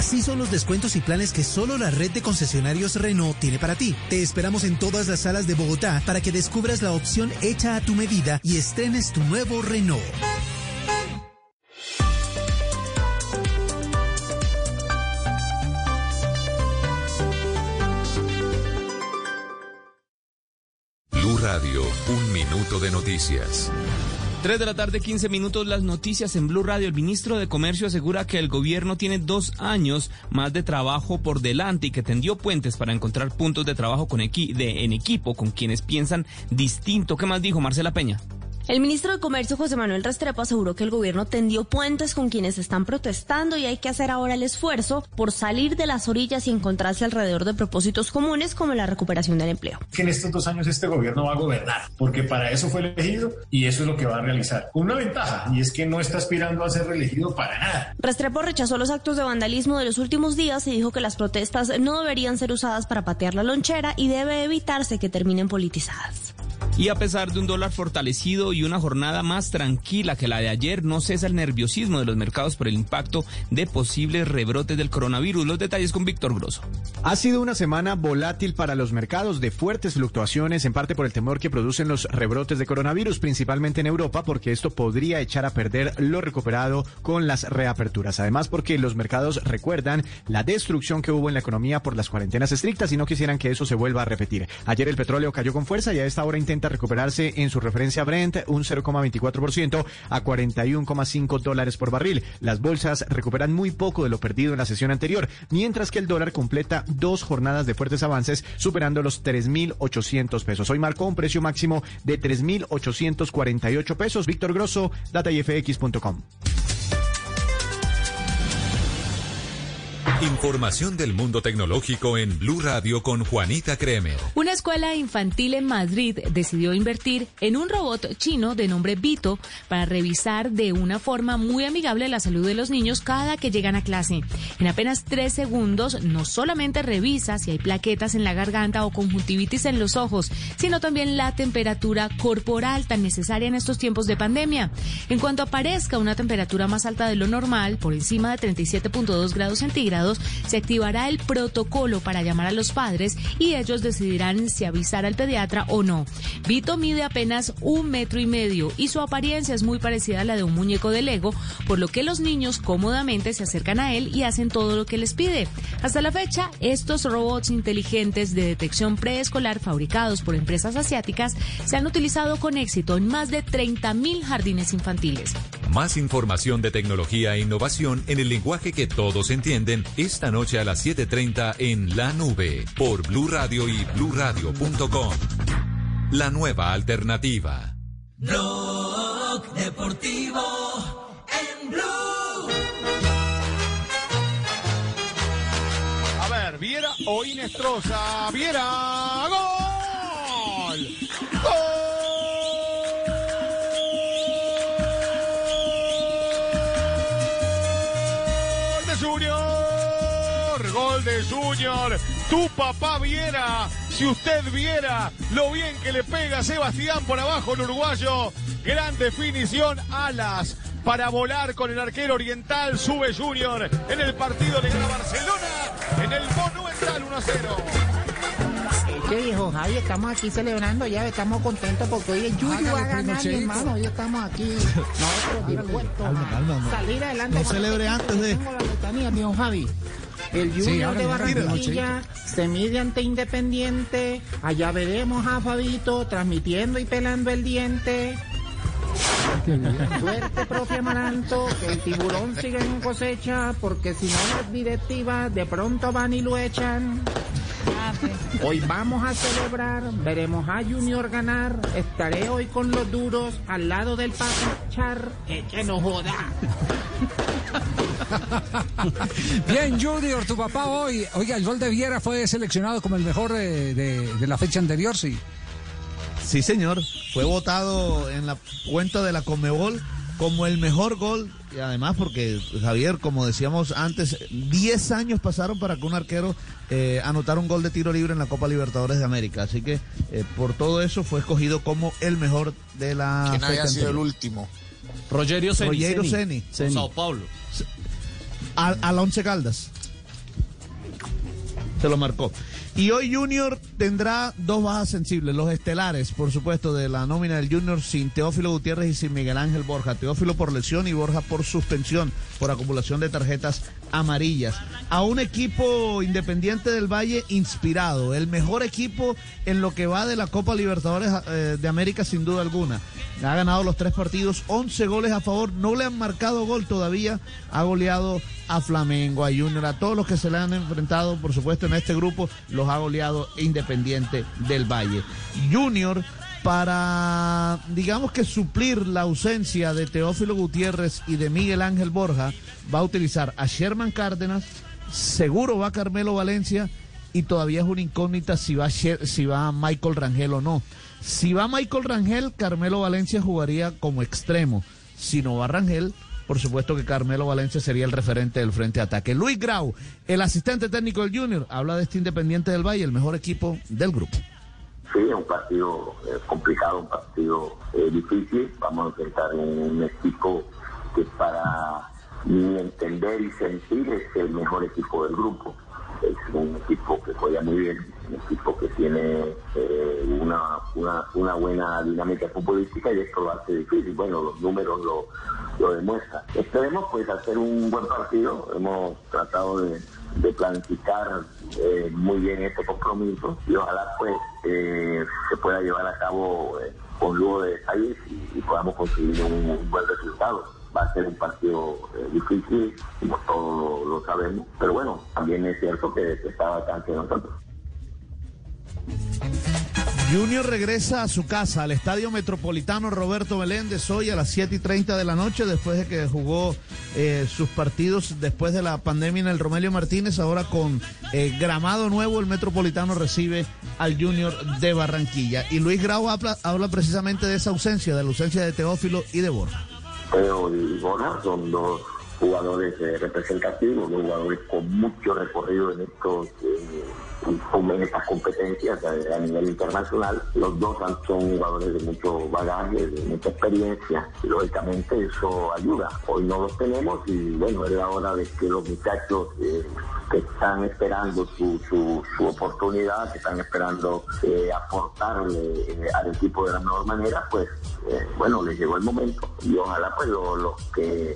Así son los descuentos y planes que solo la red de concesionarios Renault tiene para ti. Te esperamos en todas las salas de Bogotá para que descubras la opción hecha a tu medida y estrenes tu nuevo Renault. Blue Radio, un minuto de noticias. 3 de la tarde, 15 minutos, las noticias en Blue Radio. El ministro de Comercio asegura que el gobierno tiene dos años más de trabajo por delante y que tendió puentes para encontrar puntos de trabajo con de, en equipo con quienes piensan distinto. ¿Qué más dijo Marcela Peña? El ministro de Comercio, José Manuel Restrepo, aseguró que el gobierno tendió puentes con quienes están protestando y hay que hacer ahora el esfuerzo por salir de las orillas y encontrarse alrededor de propósitos comunes como la recuperación del empleo. Que en estos dos años este gobierno va a gobernar, porque para eso fue elegido y eso es lo que va a realizar. Una ventaja, y es que no está aspirando a ser reelegido para nada. Restrepo rechazó los actos de vandalismo de los últimos días y dijo que las protestas no deberían ser usadas para patear la lonchera y debe evitarse que terminen politizadas. Y a pesar de un dólar fortalecido y una jornada más tranquila que la de ayer, no cesa el nerviosismo de los mercados por el impacto de posibles rebrotes del coronavirus. Los detalles con Víctor Grosso. Ha sido una semana volátil para los mercados, de fuertes fluctuaciones, en parte por el temor que producen los rebrotes de coronavirus, principalmente en Europa, porque esto podría echar a perder lo recuperado con las reaperturas. Además, porque los mercados recuerdan la destrucción que hubo en la economía por las cuarentenas estrictas y no quisieran que eso se vuelva a repetir. Ayer el petróleo cayó con fuerza y a esta hora intenta recuperarse en su referencia Brent un 0,24% a 41,5 dólares por barril. Las bolsas recuperan muy poco de lo perdido en la sesión anterior, mientras que el dólar completa dos jornadas de fuertes avances, superando los 3.800 pesos. Hoy marcó un precio máximo de 3.848 pesos. Víctor Grosso, datayfx.com. Información del mundo tecnológico en Blue Radio con Juanita Kremer. Una escuela infantil en Madrid decidió invertir en un robot chino de nombre Vito para revisar de una forma muy amigable la salud de los niños cada que llegan a clase. En apenas tres segundos no solamente revisa si hay plaquetas en la garganta o conjuntivitis en los ojos, sino también la temperatura corporal tan necesaria en estos tiempos de pandemia. En cuanto aparezca una temperatura más alta de lo normal, por encima de 37.2 grados centígrados, se activará el protocolo para llamar a los padres y ellos decidirán si avisar al pediatra o no. Vito mide apenas un metro y medio y su apariencia es muy parecida a la de un muñeco de Lego, por lo que los niños cómodamente se acercan a él y hacen todo lo que les pide. Hasta la fecha, estos robots inteligentes de detección preescolar fabricados por empresas asiáticas se han utilizado con éxito en más de 30.000 jardines infantiles. Más información de tecnología e innovación en el lenguaje que todos entienden esta noche a las 7:30 en La Nube por Blue Radio y bluradio.com. La nueva alternativa. Blog Deportivo en Blue. A ver, Viera o Inestrosa. Viera, gol. Gol Gol de Junior. Tu papá viera, si usted viera lo bien que le pega Sebastián por abajo el uruguayo. Gran definición, alas para volar con el arquero oriental. Sube Junior en el partido de Barcelona en el Monumental 1-0. Che, viejo Javi, estamos aquí celebrando ya, estamos contentos porque hoy el Yuyu va a ganar, mi hermano. Hoy estamos aquí, nosotros dispuestos a salir adelante. No celebre antes de- Tengo la letanía, viejo Javi. El Junior de Barranquilla se mide ante Independiente. Allá veremos a Fabito transmitiendo y pelando el diente. Suerte, profe Amaranto, que el tiburón sigue en cosecha, porque si no las directivas de pronto van y lo echan. Hoy vamos a celebrar, veremos a Junior ganar, estaré hoy con los duros al lado del Char, que no joda. Bien, Junior, tu papá hoy. Oiga, el gol de Viera fue seleccionado como el mejor eh, de la fecha anterior, sí. Sí, señor. Fue votado en la cuenta de la Comebol como el mejor gol. Y además porque, Javier, como decíamos antes, 10 años pasaron para que un arquero eh, anotara un gol de tiro libre en la Copa Libertadores de América. Así que eh, por todo eso fue escogido como el mejor de la ¿Quién fecha había sido el último? Rogerio Ceni. Rogerio Ceni, Ceni. Sao Paulo. Al, al Once Caldas. Se lo marcó. Y hoy Junior tendrá dos bajas sensibles, los estelares, por supuesto, de la nómina del Junior sin Teófilo Gutiérrez y sin Miguel Ángel Borja. Teófilo por lesión y Borja por suspensión, por acumulación de tarjetas amarillas. A un equipo independiente del Valle inspirado, el mejor equipo en lo que va de la Copa Libertadores eh, de América sin duda alguna. Ha ganado los tres partidos, 11 goles a favor, no le han marcado gol todavía, ha goleado a Flamengo, a Junior, a todos los que se le han enfrentado, por supuesto, en este grupo, los ha goleado Independiente del Valle. Junior, para, digamos que suplir la ausencia de Teófilo Gutiérrez y de Miguel Ángel Borja, va a utilizar a Sherman Cárdenas, seguro va Carmelo Valencia y todavía es una incógnita si va, si va Michael Rangel o no. Si va Michael Rangel, Carmelo Valencia jugaría como extremo. Si no va Rangel, por supuesto que Carmelo Valencia sería el referente del frente de ataque. Luis Grau, el asistente técnico del Junior, habla de este Independiente del Valle, el mejor equipo del grupo. Sí, es un partido eh, complicado, un partido eh, difícil. Vamos a enfrentar un equipo que para mi entender y sentir es el mejor equipo del grupo. Es un equipo que juega muy bien, un equipo que tiene eh, una, una, una buena dinámica futbolística y esto lo hace difícil. Bueno, los números lo, lo demuestran. Esperemos pues hacer un buen partido. Hemos tratado de, de planificar eh, muy bien este compromiso y ojalá pues eh, se pueda llevar a cabo eh, con lujo de detalles y, podamos conseguir un, buen resultado. Va a ser un partido eh, difícil, como todos lo, lo sabemos, pero bueno, también es cierto que, que está de nosotros. Junior regresa a su casa, al Estadio Metropolitano Roberto Meléndez, hoy a las 7 y 30 de la noche, después de que jugó eh, sus partidos después de la pandemia en el Romelio Martínez. Ahora con eh, gramado nuevo, el Metropolitano recibe al Junior de Barranquilla. Y Luis Grau habla, precisamente de esa ausencia, de la ausencia de Teófilo y de Borja. Teo y Borja son dos jugadores eh, representativos, dos jugadores con mucho recorrido en estos eh, en estas competencias a, nivel internacional. Los dos son jugadores de mucho bagaje, de mucha experiencia y lógicamente eso ayuda. Hoy no los tenemos y bueno, es la hora de que los muchachos eh, que están esperando su, su, su oportunidad, que están esperando eh, aportarle eh, al equipo de la mejor manera, pues eh, bueno, les llegó el momento y ojalá pues lo- los que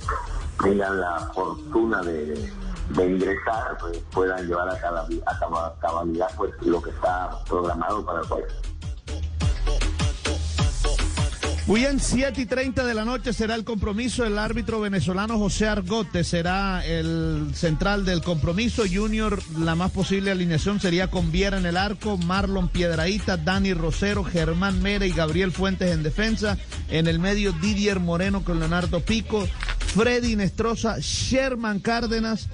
tengan la fortuna de, de ingresar pues, puedan llevar a, caba- a caba- cabalidad pues lo que está programado para el juego. Bien, 7 y 30 de la noche será el compromiso. El árbitro venezolano José Argote será el central del compromiso. Junior, la más posible alineación sería con Viera en el arco, Marlon Piedraíta, Dani Rosero, Germán Mera y Gabriel Fuentes en defensa. En el medio, Didier Moreno con Leonardo Pico, Freddy Nestroza, Sherman Cárdenas.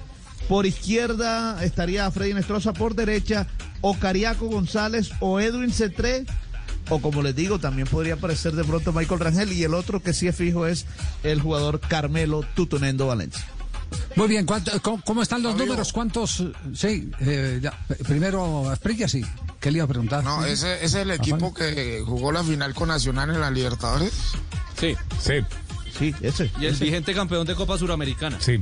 Por izquierda estaría Freddy Nestroza, por derecha, o Cariaco González o Edwin Cetré o como les digo, también podría aparecer de pronto Michael Rangel y el otro que sí es fijo es el jugador Carmelo Tutunendo Valencia. Muy bien, ¿cuánto- cómo, cómo están los números? ¿Cuántos? Sí, eh, ya, primero Asprilla, sí. ¿Qué le iba a preguntar? No, ese, ese es el equipo que jugó la final con Nacional en la Libertadores. Sí. Sí. Sí, ese. Y el vigente campeón de Copa Suramericana. Sí.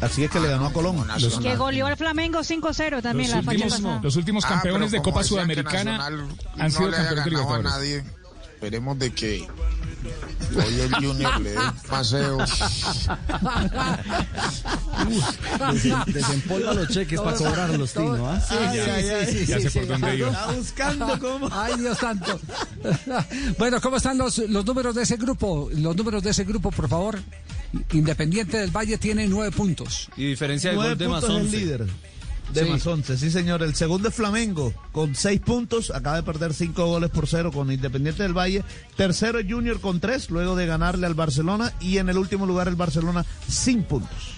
Así es que le ganó a Colón. Que goleó al Flamengo 5-0 también Los la últimos, los últimos Ah, campeones de Copa Sudamericana han no sido campeones de ganado a Libertadores. nadie. Esperemos de que Hoy el Junior le un paseo. Desempolva los cheques para cobrarlos, Tino. ¿ah? Sí, sí, sí, sí, Ya sí, sé sí. por dónde iba. Está buscando cómo. Ay, Dios santo. bueno, ¿cómo están los, los números de ese grupo? Los números de ese grupo, por favor. Independiente del Valle tiene nueve puntos. Y diferencia de Nueve gol de más el 11. líder. De Sí. más 11, sí señor. El segundo es Flamengo, con seis puntos. Acaba de perder cinco goles por cero con Independiente del Valle. Tercero Junior con tres, luego de ganarle al Barcelona. Y en el último lugar el Barcelona sin puntos.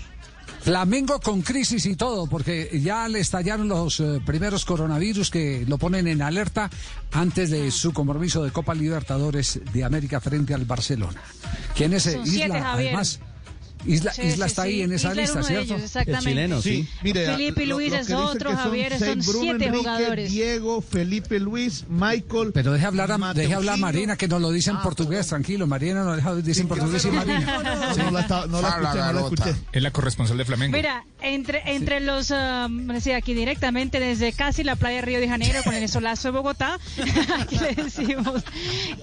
Flamengo con crisis y todo, porque ya le estallaron los eh, primeros coronavirus que lo ponen en alerta antes de su compromiso de Copa Libertadores de América frente al Barcelona. ¿Quién es Son Isla? siete. Además, Isla, Sí, Isla sí, está sí. ahí en esa Isla lista, ¿cierto? ellos, exactamente. El chileno, sí. mire, Felipe lo- Luis lo es otro, Javier, son seis, siete Enrique, jugadores. Diego, Felipe Luis, Michael. Pero deje hablar a, deje hablar a. Marina, que nos lo dice en Ah, portugués, tranquilo. Marina nos deja, dice en portugués y Marina. No, no la, está- no la Habla, escuché, no la escuché. Es la corresponsal de Flamengo. Mira, entre, entre los, um, sí, aquí directamente desde casi la playa de Río de Janeiro con el solazo de Bogotá, aquí le decimos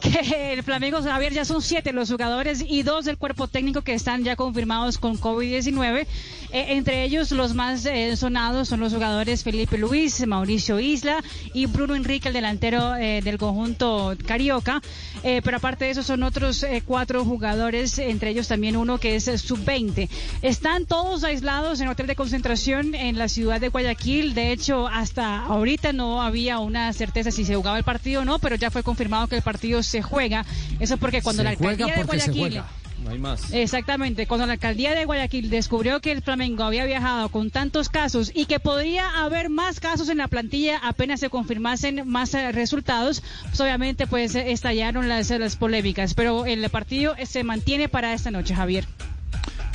que el Flamengo, Javier, ya son siete los jugadores y dos del cuerpo técnico que están ya confirmados con COVID-19. Eh, entre ellos, los más eh, sonados son los jugadores Felipe Luis, Mauricio Isla y Bruno Enrique, el delantero eh, del conjunto Carioca. Eh, pero aparte de eso, son otros cuatro jugadores, entre ellos también uno que es eh, sub-20. Están todos aislados en hotel de concentración en la ciudad de Guayaquil. De hecho, hasta ahorita no había una certeza si se jugaba el partido o no, pero ya fue confirmado que el partido se juega. Eso porque cuando Se la alcaldía de Guayaquil. No hay más. Exactamente, cuando la alcaldía de Guayaquil descubrió que el Flamengo había viajado con tantos casos y que podría haber más casos en la plantilla apenas se confirmasen más eh, resultados, pues obviamente pues eh, estallaron las, las polémicas, pero el partido eh, se mantiene para esta noche, Javier.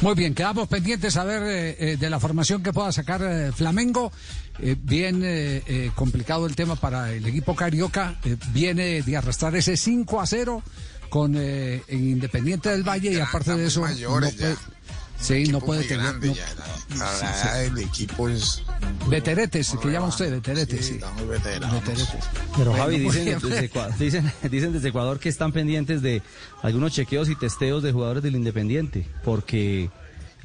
Muy bien, quedamos pendientes a ver eh, eh, de la formación que pueda sacar eh, Flamengo. Eh, bien eh, eh, complicado el tema para el equipo carioca. Eh, viene de arrastrar ese 5 a 0 con eh, en Independiente del Valle y aparte de eso. Mayores no puede- ya. sí, no puede tener. grande no- ya, la, la del equipo es veteretes, que llama usted, veteretes, Sí, sí. Veteretes. Pero Bueno, Javi, dicen desde, dicen, dicen desde Ecuador que están pendientes de algunos chequeos y testeos de jugadores del Independiente, porque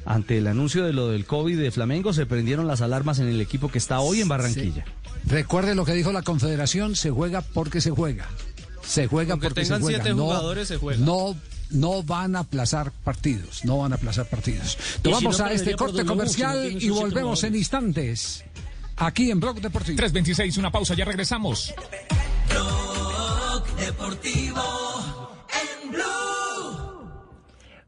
ante el anuncio de lo del COVID de Flamengo se prendieron las alarmas en el equipo que está hoy en Barranquilla. Recuerde lo que dijo la Confederación, se juega porque se juega. Se juega Aunque porque se tengan juega. siete no, jugadores, se juega. No, no van a aplazar partidos, no van a aplazar partidos. si Vamos no, a este corte comercial no y volvemos en instantes. Aquí en Blog Deportivo. 326, una pausa, ya regresamos. Blog Deportivo en Blue.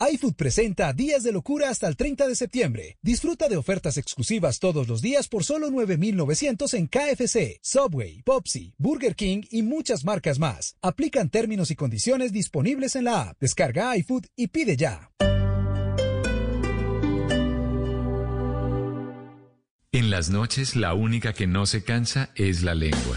iFood presenta Días de Locura hasta el 30 de septiembre. Disfruta de ofertas exclusivas todos los días por solo 9,900 en KFC, Subway, Popsi, Burger King y muchas marcas más. Aplican términos y condiciones disponibles en la app. Descarga iFood y pide ya. En las noches la única que no se cansa es la lengua.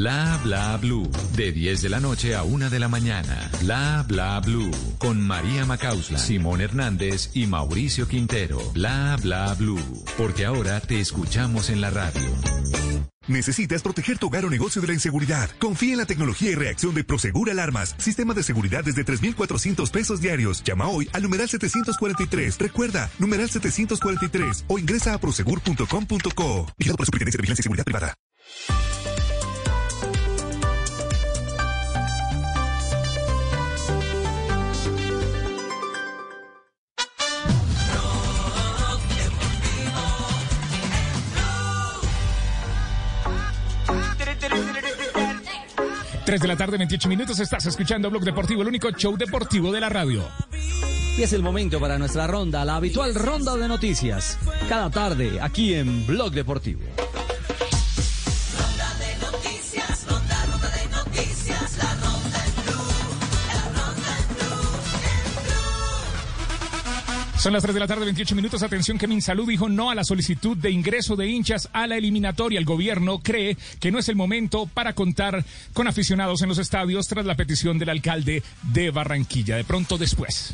Bla bla blue. De 10 de la noche a 1 de la mañana. Bla bla blue. Con María Macausla, Simón Hernández y Mauricio Quintero. Bla bla blue. Porque ahora te escuchamos en la radio. Necesitas proteger tu hogar o negocio de la inseguridad. Confía en la tecnología y reacción de Prosegur Alarmas. Sistema de seguridad desde 3,400 pesos diarios. Llama hoy al numeral 743. Recuerda, numeral 743 o ingresa a prosegur.com.co. Vigilado por Superintendencia de Vigilancia y Seguridad Privada. 3 de la tarde, 28 minutos. Estás escuchando Blog Deportivo, el único show deportivo de la radio. Y es el momento para nuestra ronda, la habitual ronda de noticias. Cada tarde, aquí en Blog Deportivo. Son las 3 de la tarde, 28 minutos. Atención que Minsalud dijo no a la solicitud de ingreso de hinchas a la eliminatoria. El gobierno cree que no es el momento para contar con aficionados en los estadios tras la petición del alcalde de Barranquilla. De pronto después.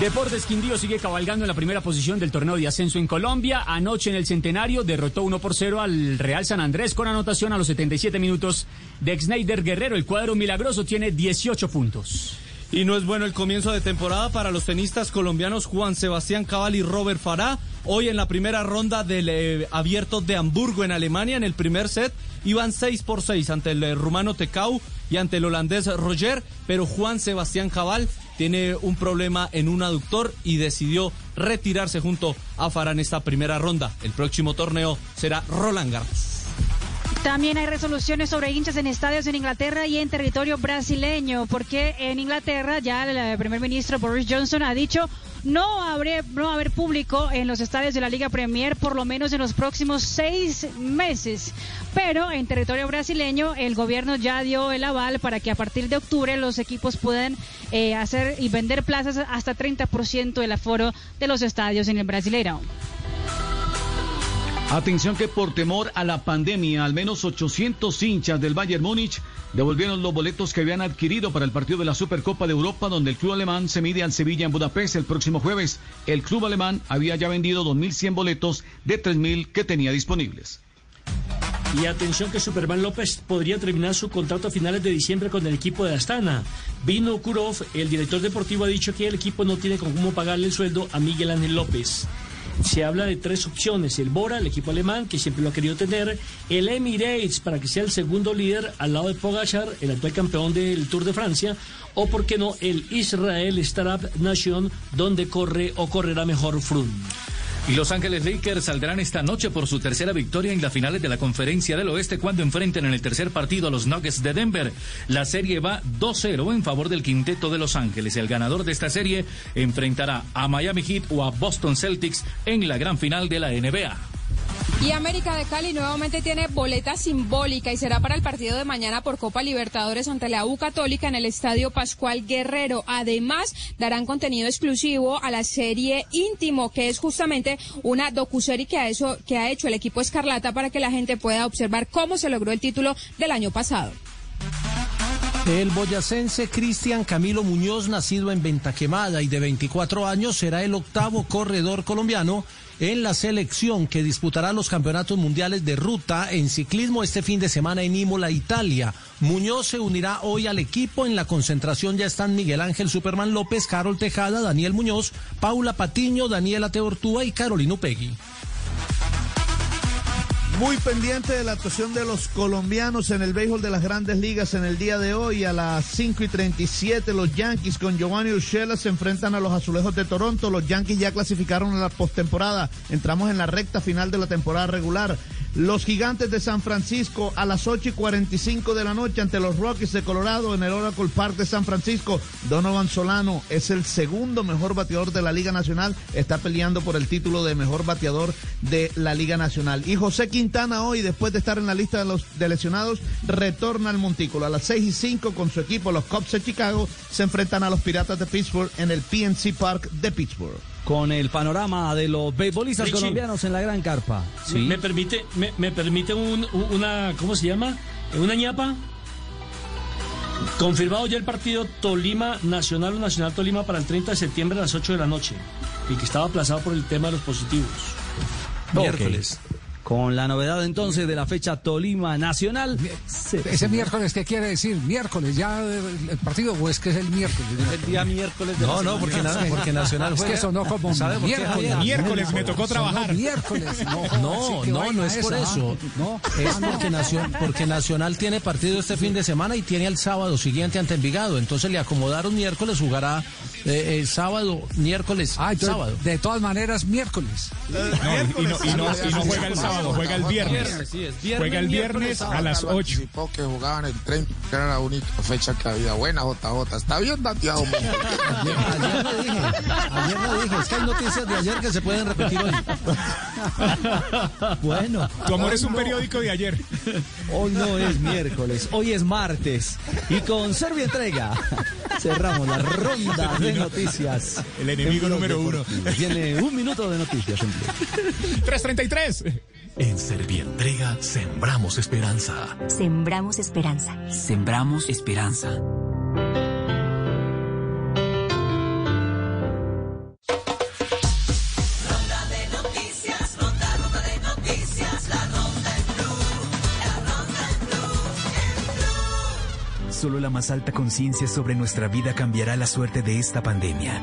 Deportes Quindío sigue cabalgando en la primera posición del torneo de ascenso en Colombia. Anoche en el Centenario derrotó 1 por 0 al Real San Andrés con anotación a los 77 minutos de Schneider Guerrero. El cuadro milagroso tiene 18 puntos. Y no es bueno el comienzo de temporada para los tenistas colombianos Juan Sebastián Cabal y Robert Farah. Hoy en la primera ronda del eh, abierto de Hamburgo en Alemania, en el primer set, iban 6 por 6 ante el eh, rumano Tecau y ante el holandés Roger, pero Juan Sebastián Cabal tiene un problema en un aductor y decidió retirarse junto a Farah en esta primera ronda. El próximo torneo será Roland Garros. También hay resoluciones sobre hinchas en estadios en Inglaterra y en territorio brasileño, porque en Inglaterra ya el eh, primer ministro Boris Johnson ha dicho no habré, no haber público en los estadios de la Liga Premier por lo menos en los próximos seis meses. Pero en territorio brasileño el gobierno ya dio el aval para que a partir de octubre los equipos puedan eh, hacer y vender plazas hasta 30% del aforo de los estadios en el Brasileirão. Atención que por temor a la pandemia, al menos 800 hinchas del Bayern Múnich devolvieron los boletos que habían adquirido para el partido de la Supercopa de Europa, donde el club alemán se mide al Sevilla en Budapest el próximo jueves. El club alemán había ya vendido 2.100 boletos de 3.000 que tenía disponibles. Y atención que Superman López podría terminar su contrato a finales de diciembre con el equipo de Astana. Vino Kurov, el director deportivo, ha dicho que el equipo no tiene cómo pagarle el sueldo a Miguel Ángel López. Se habla de tres opciones, el Bora, el equipo alemán, que siempre lo ha querido tener, el Emirates, para que sea el segundo líder al lado de Pogachar, el actual campeón del Tour de Francia, o por qué no, el Israel Startup Nation, donde corre o correrá mejor Froome. Y Los Ángeles Lakers saldrán esta noche por su tercera victoria en las finales de la Conferencia del Oeste cuando enfrenten en el tercer partido a los Nuggets de Denver. La serie va 2-0 en favor del quinteto de Los Ángeles. El ganador de esta serie enfrentará a Miami Heat o a Boston Celtics en la gran final de la NBA. Y América de Cali nuevamente tiene boleta simbólica y será para el partido de mañana por Copa Libertadores ante la U Católica en el Estadio Pascual Guerrero. Además, darán contenido exclusivo a la serie Íntimo, que es justamente una docuserie que ha, hecho, que ha hecho el equipo Escarlata para que la gente pueda observar cómo se logró el título del año pasado. El boyacense Cristian Camilo Muñoz, nacido en Ventaquemada y de 24 años, será el octavo corredor colombiano en la selección que disputará los campeonatos mundiales de ruta en ciclismo este fin de semana en Imola, Italia. Muñoz se unirá hoy al equipo. En la concentración ya están Miguel Ángel Superman López, Carol Tejada, Daniel Muñoz, Paula Patiño, Daniela Teortúa y Carolina Upegui. Muy pendiente de la actuación de los colombianos en el béisbol de las grandes ligas en el día de hoy. A las 5 y 37 los Yankees con Giovanni Urshela se enfrentan a los Azulejos de Toronto. Los Yankees ya clasificaron a la postemporada. Entramos en la recta final de la temporada regular. Los Gigantes de San Francisco a las 8 y 45 de la noche ante los Rockies de Colorado en el Oracle Park de San Francisco. Donovan Solano es el segundo mejor bateador de la Liga Nacional. Está peleando por el título de mejor bateador de la Liga Nacional. Y José Quintana hoy, después de estar en la lista de los de lesionados, retorna al Montículo. A las 6 y 5 con su equipo, los Cubs de Chicago, se enfrentan a los Piratas de Pittsburgh en el PNC Park de Pittsburgh. Con el panorama de los beisbolistas Richie. colombianos en la gran carpa. Sí. ¿Me permite, me, me permite un- un- una, ¿cómo se llama? Una ñapa. Confirmado ya el partido Tolima Nacional o Nacional Tolima para el 30 de septiembre a las 8 de la noche. Y que estaba aplazado por el tema de los positivos. Miércoles. Con la novedad entonces de la fecha Tolima Nacional. Ese miércoles, ¿qué quiere decir? ¿Miércoles ya el partido o es que es el miércoles? El día miércoles de No, no, porque na- porque Nacional Es que juega. sonó como ¿Sabe miércoles. Miércoles me tocó trabajar. miércoles. No, No, no, es por eso. No, Es no. porque, Nación- porque Nacional tiene partido este fin de semana y tiene el sábado siguiente ante Envigado. Entonces le acomodaron miércoles, jugará eh, el sábado, miércoles, Ah, entonces, sábado. De todas maneras, miércoles. No, y no- y no- y no juega el sábado. Sábado, juega el viernes. Juega el viernes a las 8. Anticipó que jugaban el 30, que era la única fecha que había. Buena, JJ. Está bien dateado. Ayer lo dije, ayer lo dije, es que hay noticias de ayer que se pueden repetir hoy. Bueno. Tu amor es un periódico de ayer. Hoy no es miércoles, hoy es martes. Y con Servio Entrega cerramos la ronda de noticias. El enemigo número uno. Tiene un minuto de noticias. en Blog. 333. En Servientrega sembramos esperanza. Sembramos esperanza. Sembramos esperanza. Ronda de noticias, ronda, ronda de noticias, la ronda en blue, la ronda en blue, Solo la más alta conciencia sobre nuestra vida cambiará la suerte de esta pandemia.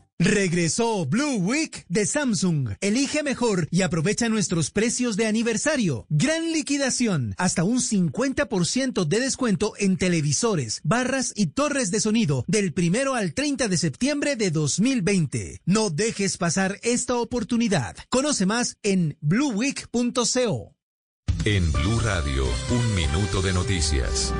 Regresó Blue Week de Samsung. Elige mejor y aprovecha nuestros precios de aniversario. Gran liquidación. Hasta un 50% de descuento en televisores, barras y torres de sonido del primero al 30 de septiembre de 2020. No dejes pasar esta oportunidad. Conoce más en blueweek.co. En Blue Radio, un minuto de noticias.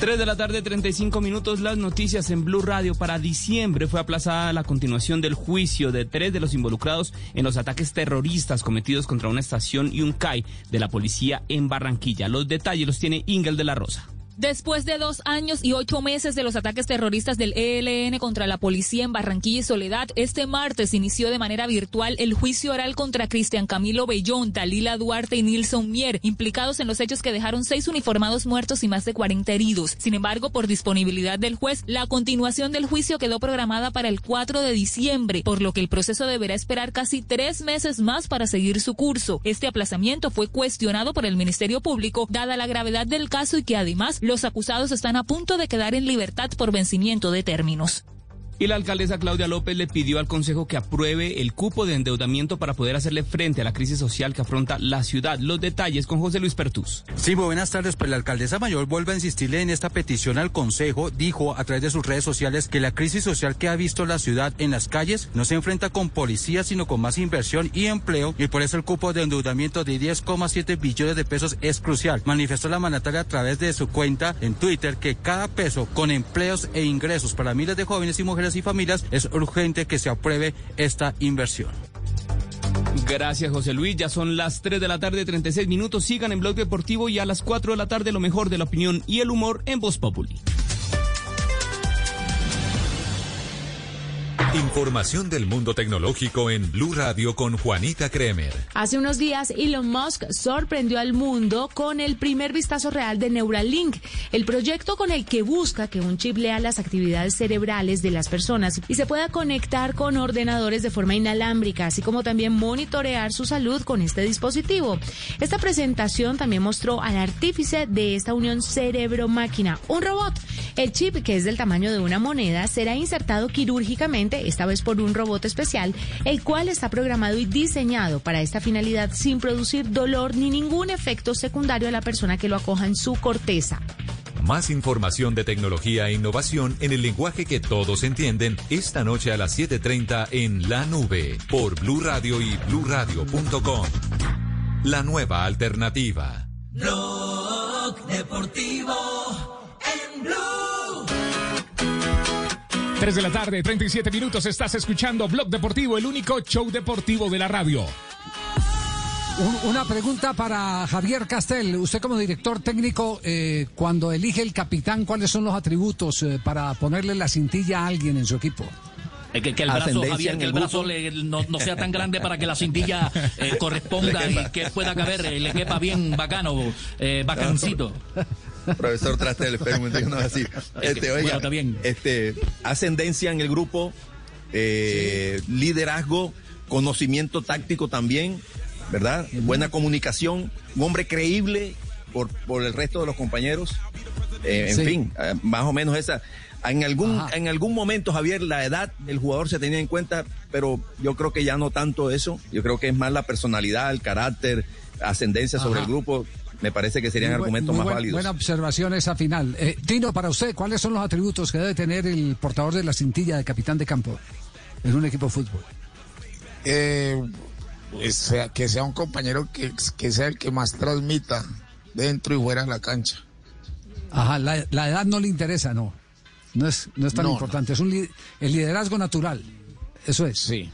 3 de la tarde, 35 minutos. Las noticias en Blue Radio. Para diciembre fue aplazada la continuación del juicio de tres de los involucrados en los ataques terroristas cometidos contra una estación y un CAI de la policía en Barranquilla. Los detalles los tiene Ingel de la Rosa. Después de dos años y ocho meses de los ataques terroristas del ELN contra la policía en Barranquilla y Soledad, este martes inició de manera virtual el juicio oral contra Cristian Camilo Bellón, Dalila Duarte y Nilson Mier, implicados en los hechos que dejaron seis uniformados muertos y más de 40 heridos. Sin embargo, por disponibilidad del juez, la continuación del juicio quedó programada para el 4 de diciembre, por lo que el proceso deberá esperar casi tres meses más para seguir su curso. Este aplazamiento fue cuestionado por el Ministerio Público, dada la gravedad del caso y que además los acusados están a punto de quedar en libertad por vencimiento de términos. Y la alcaldesa Claudia López le pidió al Consejo que apruebe el cupo de endeudamiento para poder hacerle frente a la crisis social que afronta la ciudad. Los detalles con José Luis Pertús. Sí, muy buenas tardes. Pues la alcaldesa mayor vuelve a insistirle en esta petición al Consejo. Dijo a través de sus redes sociales que la crisis social que ha visto la ciudad en las calles no se enfrenta con policías, sino con más inversión y empleo. Y por eso el cupo de endeudamiento de 10,7 billones de pesos es crucial. Manifestó la mandataria a través de su cuenta en Twitter que cada peso con empleos e ingresos para miles de jóvenes y mujeres y familias es urgente que se apruebe esta inversión. Gracias, José Luis. Ya son las 3 de la tarde, 36 minutos. Sigan en Blog Deportivo y a las 4 de la tarde lo mejor de la opinión y el humor en Voz Populi. Información del mundo tecnológico en Blue Radio con Juanita Kremer. Hace unos días, Elon Musk sorprendió al mundo con el primer vistazo real de Neuralink, el proyecto con el que busca que un chip lea las actividades cerebrales de las personas y se pueda conectar con ordenadores de forma inalámbrica, así como también monitorear su salud con este dispositivo. Esta presentación también mostró al artífice de esta unión cerebro-máquina, un robot. El chip, que es del tamaño de una moneda, será insertado quirúrgicamente, esta vez por un robot especial, el cual está programado y diseñado para esta finalidad sin producir dolor ni ningún efecto secundario a la persona que lo acoja en su corteza. Más información de tecnología e innovación en el lenguaje que todos entienden esta noche a las 7:30 en La Nube por Blue Radio y bluradio.com. La nueva alternativa. Blog Deportivo en Blue. 3 de la tarde, 37 minutos. Estás escuchando Blog Deportivo, el único show deportivo de la radio. Un- Una pregunta para Javier Castel. Usted como director técnico, eh, cuando elige el capitán, ¿cuáles son los atributos eh, para ponerle la cintilla a alguien en su equipo? Eh, Que, que el brazo, Javier, que el el brazo le- no, no sea tan grande para que la cintilla eh, corresponda y que pueda caber, le quepa bien bacano, eh, bacancito. Profesor un momento, no así. Este, oiga, bueno, está bien. este, ascendencia en el grupo, eh, liderazgo, conocimiento táctico también, ¿verdad? Buena comunicación, un hombre creíble por, por el resto de los compañeros. Eh, en Sí. fin, eh, más o menos esa. En algún, Ajá. en algún momento, Javier, la edad del jugador se tenía en cuenta, pero yo creo que ya no tanto eso. Yo creo que es más la personalidad, el carácter, ascendencia sobre el grupo. Me parece que serían Muy argumentos muy más buen- válidos. Buena observación esa final. Eh, Tino, para usted, ¿cuáles son los atributos que debe tener el portador de la cintilla de capitán de campo en un equipo de fútbol? Eh, es que sea un compañero que, que sea el que más transmita dentro y fuera de la cancha. Ajá, la, la edad no le interesa, no. No es, no es tan No, importante, es un el liderazgo natural. Eso es. Sí.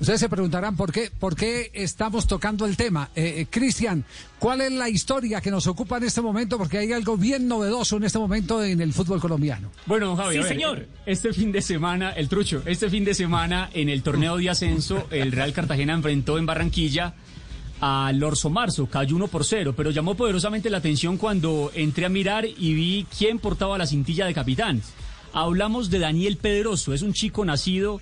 Ustedes se preguntarán por qué, por qué estamos tocando el tema. Eh, eh, Cristian, ¿cuál es la historia que nos ocupa en este momento? Porque hay algo bien novedoso en este momento en el fútbol colombiano. Bueno, don Javi, Sí, a ver, señor. Este fin de semana, el trucho, este fin de semana en el torneo de ascenso, el Real Cartagena enfrentó en Barranquilla al Orso Marzo, cayó 1 por 0, pero llamó poderosamente la atención cuando entré a mirar y vi quién portaba la cintilla de capitán. Hablamos de Daniel Pedroso, es un chico nacido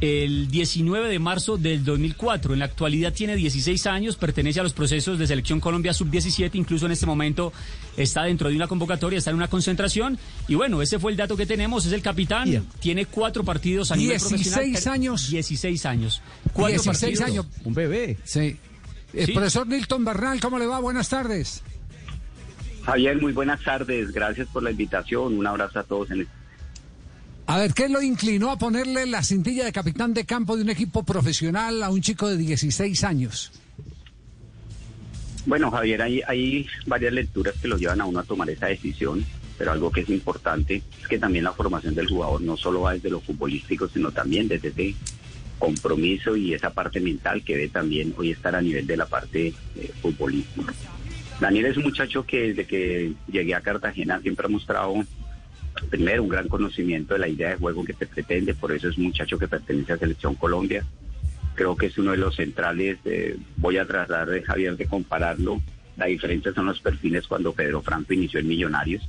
el 19 de marzo del 2004. En la actualidad tiene 16 años, pertenece a los procesos de selección Colombia sub-17, incluso en este momento está dentro de una convocatoria, está en una concentración. Y bueno, ese fue el dato que tenemos, es el capitán, tiene cuatro partidos a nivel 16 profesional. años. 16 años. Cuatro 16 partidos. años. Un bebé. Sí. El Sí. profesor Nilton Bernal, ¿cómo le va? Buenas tardes. Javier, muy buenas tardes. Gracias por la invitación. Un abrazo a todos. En el... A ver, ¿qué lo inclinó a ponerle la cintilla de capitán de campo de un equipo profesional a un chico de 16 años? Bueno, Javier, hay, hay varias lecturas que lo llevan a uno a tomar esa decisión, pero algo que es importante es que también la formación del jugador no solo va desde lo futbolístico, sino también desde ese compromiso y esa parte mental que debe también hoy estar a nivel de la parte eh, futbolística. Daniel es un muchacho que desde que llegué a Cartagena siempre ha mostrado primero un gran conocimiento de la idea de juego que se pretende, por eso es un muchacho que pertenece a Selección Colombia. Creo que es uno de los centrales, eh, voy a tratar de Javier de compararlo, la diferencia son los perfiles cuando Pedro Franco inició en Millonarios,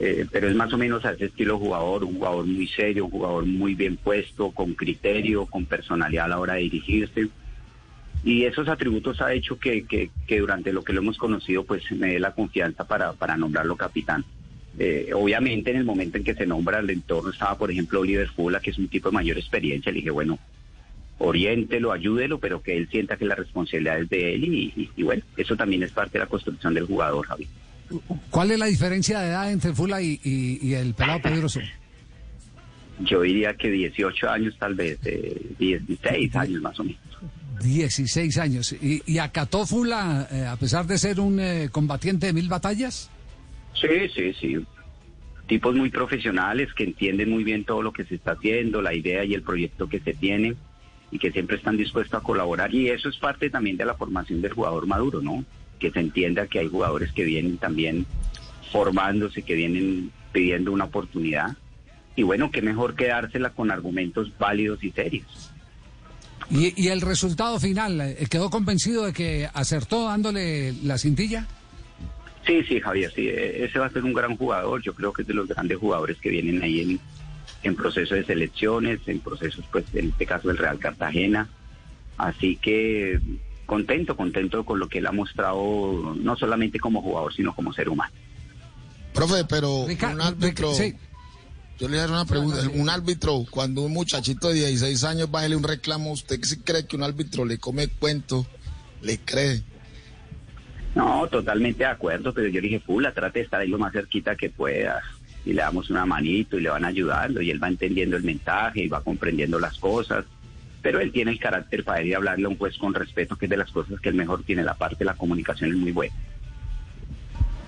Eh, pero es más o menos a ese estilo jugador, un jugador muy serio, un jugador muy bien puesto, con criterio, con personalidad a la hora de dirigirse. Y esos atributos ha hecho que, que, que durante lo que lo hemos conocido, pues me dé la confianza para, para nombrarlo capitán. Eh, obviamente en el momento en que se nombra el entorno estaba, por ejemplo, Oliver Fula, que es un tipo de mayor experiencia. Le dije, bueno, oriéntelo, ayúdelo, pero que él sienta que la responsabilidad es de él. Y, y- y bueno, eso también es parte de la construcción del jugador, Javi. ¿Cuál es la diferencia de edad entre Fula y, el pelado Pedroso? Yo diría que 18 años, tal vez, eh, 16 años más o menos. 16 años. ¿Y, y acató Fula, eh, a pesar de ser un eh, combatiente de mil batallas? Sí, sí, sí. Tipos muy profesionales que entienden muy bien todo lo que se está haciendo, la idea y el proyecto que se tiene y que siempre están dispuestos a colaborar. Y eso es parte también de la formación del jugador maduro, ¿no? Que se entienda que hay jugadores que vienen también formándose, que vienen pidiendo una oportunidad. Y bueno, qué mejor quedársela con argumentos válidos y serios. ¿Y, y el resultado final? eh, ¿Quedó convencido de que acertó dándole la cintilla? Sí, sí, Javier, sí, e- ese va a ser un gran jugador. Yo creo que es de los grandes jugadores que vienen ahí en, en proceso de selecciones, en procesos, pues, en este caso del Real Cartagena. Así que contento, contento con lo que él ha mostrado, no solamente como jugador, sino como ser humano. Profe, pero Rica- un árbitro. Rica- sí. Yo le hago una pregunta. Un árbitro, cuando un muchachito de 16 años va a hacerle un reclamo, ¿usted sí cree que un árbitro le come cuento? ¿Le cree? No, totalmente de acuerdo, pero yo dije, Fula, trate de estar ahí lo más cerquita que pueda. Y le damos una manito y le van ayudando y él va entendiendo el mensaje y va comprendiendo las cosas. Pero él tiene el carácter para ir a hablarle a un juez con respeto, que es de las cosas que él mejor tiene. La parte de la comunicación es muy buena.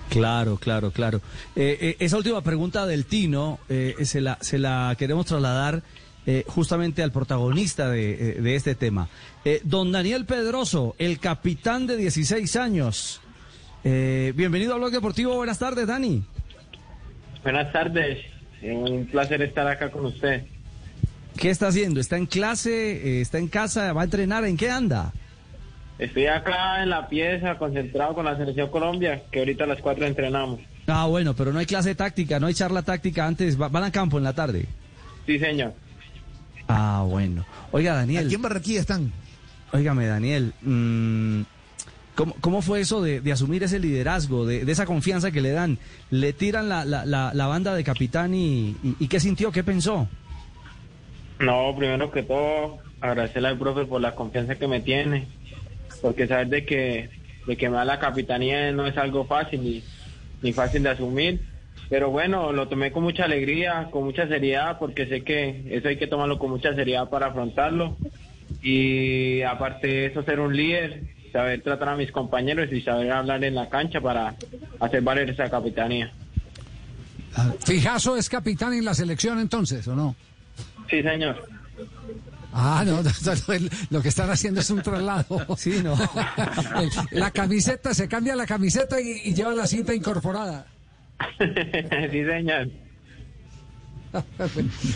Claro, claro, claro. Eh, eh, esa última pregunta del Tino eh, se, la, se la queremos trasladar eh, justamente al protagonista de, eh, de este tema. Eh, don Daniel Pedroso, el capitán de 16 años. Eh, bienvenido a Blog Deportivo. Buenas tardes, Dani. Buenas tardes, un placer estar acá con usted. ¿Qué está haciendo? ¿Está en clase? Eh, ¿Está en casa? ¿Va a entrenar? ¿En qué anda? Estoy acá en la pieza, concentrado con la Selección Colombia, que ahorita a las 4 entrenamos. Ah, bueno, pero no hay clase táctica, no hay charla táctica antes. va- van a campo en la tarde. Sí, señor. Ah, bueno. Oiga, Daniel. Aquí en Barranquilla están. Óigame, Daniel. mm, ¿Cómo, cómo fue eso de, de asumir ese liderazgo, de, de esa confianza que le dan? ¿Le tiran la, la, la, la banda de capitán y, y, y qué sintió, qué pensó? No, primero que todo, agradecerle al profe por la confianza que me tiene, porque saber de que, de que me da la capitanía no es algo fácil ni, ni fácil de asumir. Pero bueno, lo tomé con mucha alegría, con mucha seriedad, porque sé que eso hay que tomarlo con mucha seriedad para afrontarlo. Y aparte de eso, ser un líder, saber tratar a mis compañeros y saber hablar en la cancha para hacer valer esa capitanía. Fijazo es capitán en la selección entonces, ¿o no? Sí, señor. Ah, no, no, no, el- lo que están haciendo es un traslado. Sí, no. La camiseta, se cambia la camiseta y, y lleva la cinta incorporada. sí, señor.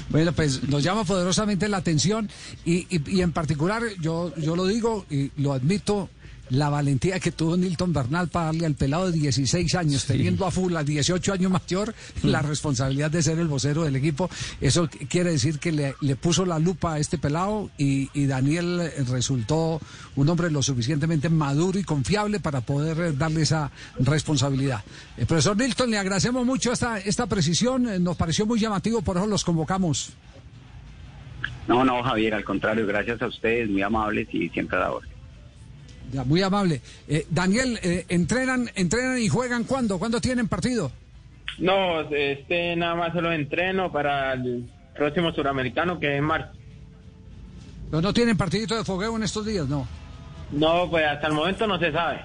Bueno, pues nos llama poderosamente la atención y, y- y en particular yo, yo lo digo y lo admito, la valentía que tuvo Nilton Bernal para darle al pelado de 16 años, teniendo a full a 18 años mayor, la responsabilidad de ser el vocero del equipo. Eso qu- quiere decir que le, le puso la lupa a este pelado y, y Daniel eh, resultó un hombre lo suficientemente maduro y confiable para poder eh, darle esa responsabilidad. Eh, profesor Nilton, le agradecemos mucho esta, esta precisión, nos pareció muy llamativo, por eso los convocamos. No, no, Javier, al contrario, gracias a ustedes, muy amables y siempre a la orden. Ya, muy amable. Eh, Daniel, eh, ¿entrenan, ¿entrenan y juegan cuándo? ¿Cuándo tienen partido? No, este nada más solo entreno para el próximo suramericano que es en marzo. ¿No, no tienen partidito de fogueo en estos días? No. No, pues hasta el momento no se sabe.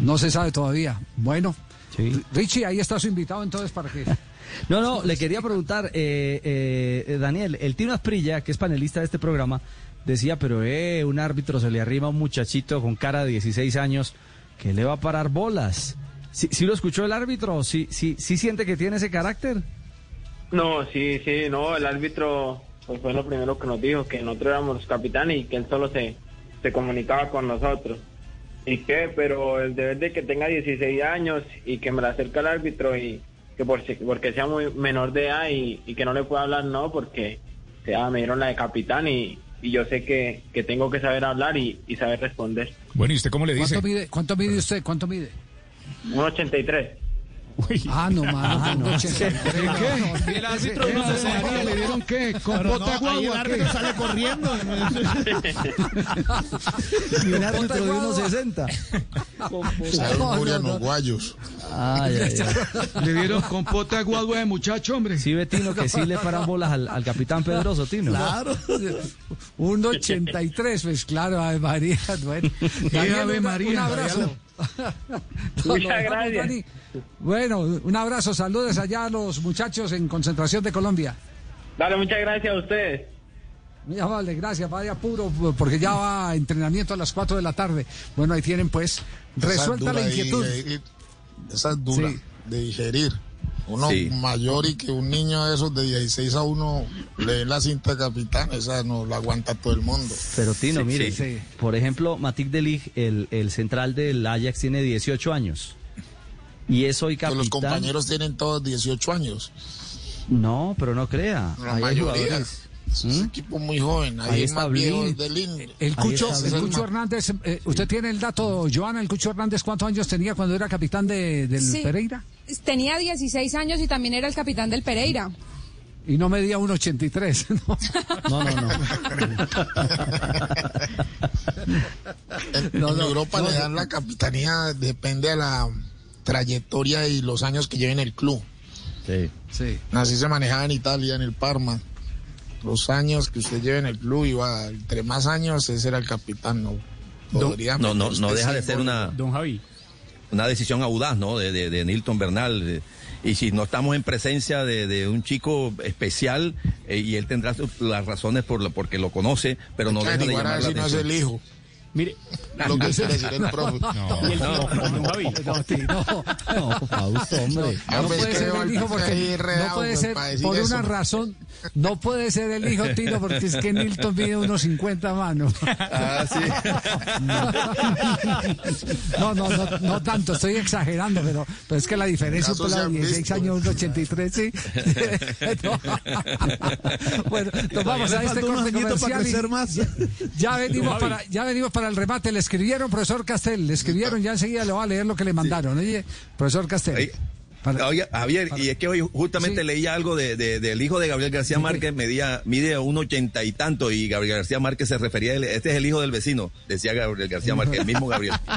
No se sabe todavía. Bueno. Richie, ahí está su invitado entonces para que... No, no, le quería preguntar, eh, eh, Daniel, el Tino Asprilla, que es panelista de este programa, decía, pero eh, un árbitro se le arrima a un muchachito con cara de 16 años que le va a parar bolas. ¿Sí, sí lo escuchó el árbitro? ¿Sí, sí, ¿Sí siente que tiene ese carácter? No, sí, sí, no, el árbitro pues fue lo primero que nos dijo, que nosotros éramos los capitanes y que él solo se, se comunicaba con nosotros. ¿Y qué? Pero el deber de que tenga 16 años y que me la acerque al árbitro y que por, porque sea muy menor de edad y, que no le pueda hablar, no, porque sea, me dieron la de capitán y, y yo sé que, que tengo que saber hablar y, y, saber responder. Bueno, ¿y usted cómo le dice? ¿Cuánto mide, cuánto mide usted? ¿Cuánto mide? 1,83. Uy. Ah, no, mano. Ah, ¿Qué? El árbitro no se salió. ¿Le dieron qué? ¿Con bota guagua? el árbitro sale corriendo. y el árbitro de 1.60. Salud, Julián, los guayos. Ay, ay, ay. Le dieron con compota guagua de muchacho, hombre. Sí, Betino, que sí le paran bolas al, al capitán Pedroso, Tino. Claro. 1.83, pues claro, Ave María. Bueno. Ave María. Un abrazo. Muchas gracias. Dani. Bueno, un abrazo, saludos allá a los muchachos en concentración de Colombia. Dale, muchas gracias a ustedes. Muy amable, gracias, vaya puro, porque ya va a entrenamiento a las 4 de la tarde. Bueno, ahí tienen pues resuelta la inquietud. digerir. Esa es dura Sí. de digerir. Uno Sí. mayor y que un niño de esos de 16 a uno le dé la cinta de capitán, esa no la aguanta todo el mundo. Pero Tino, Sí, mire, sí. por ejemplo, Matic de Ligt, el, el central del Ajax, tiene 18 años. Y es hoy Que capitán. los compañeros tienen todos 18 años. No, pero no crea. La Ahí hay mayoría. jugadores. Es un ¿Mm? equipo muy joven. Ahí, Ahí está Blind. del. El Cucho, está el. Cucho Hernández, eh, usted tiene el dato, Joana, el Cucho Hernández, ¿cuántos años tenía cuando era capitán de, del Sí. Pereira? Tenía 16 años y también era el capitán del Pereira. Y no medía un 83. ¿no? No, no, no. En, No, en Europa no, le dan la capitanía, depende de la trayectoria y los años que lleve en el club. Sí. Sí. Así se manejaba en Italia, en el Parma. Los años que usted lleve en el club, iba, entre más años, ese era el capitán. No, podría No, no, no deja de ser una, Don Javi. Una decisión audaz, ¿no? De, de, de Nilton Bernal. y si no estamos en presencia de, de un chico especial, eh, y él tendrá las razones por lo, porque lo conoce, pero no deja de llamar la si no es atención. el hijo. Mire, Lo que decir el profe. y el No. Javi. No, no. No, Fausto, hombre. No puede ser el hijo porque no puede ser por una razón, no puede ser el hijo Tino porque es que Nilton mide unos 50 manos. Ah, sí. No, no, no, no tanto, estoy exagerando, pero, pero es que la diferencia se de han 16 visto. años, un 83, sí. No. Bueno, nos vamos a este corte comercial. y crecer más. Ya, ya venimos para, ya venimos para para el remate. Le escribieron, profesor Castel. Le escribieron, ya enseguida le voy a leer lo que le mandaron. Oye, profesor Castel. Oye, Para- oye, Javier, y es que hoy justamente Sí. leía algo de, de- del hijo de Gabriel García Márquez, medía, mide un ochenta y tanto, y Gabriel García Márquez se refería a él, este es el hijo del vecino, decía Gabriel García Márquez, el mismo Gabriel.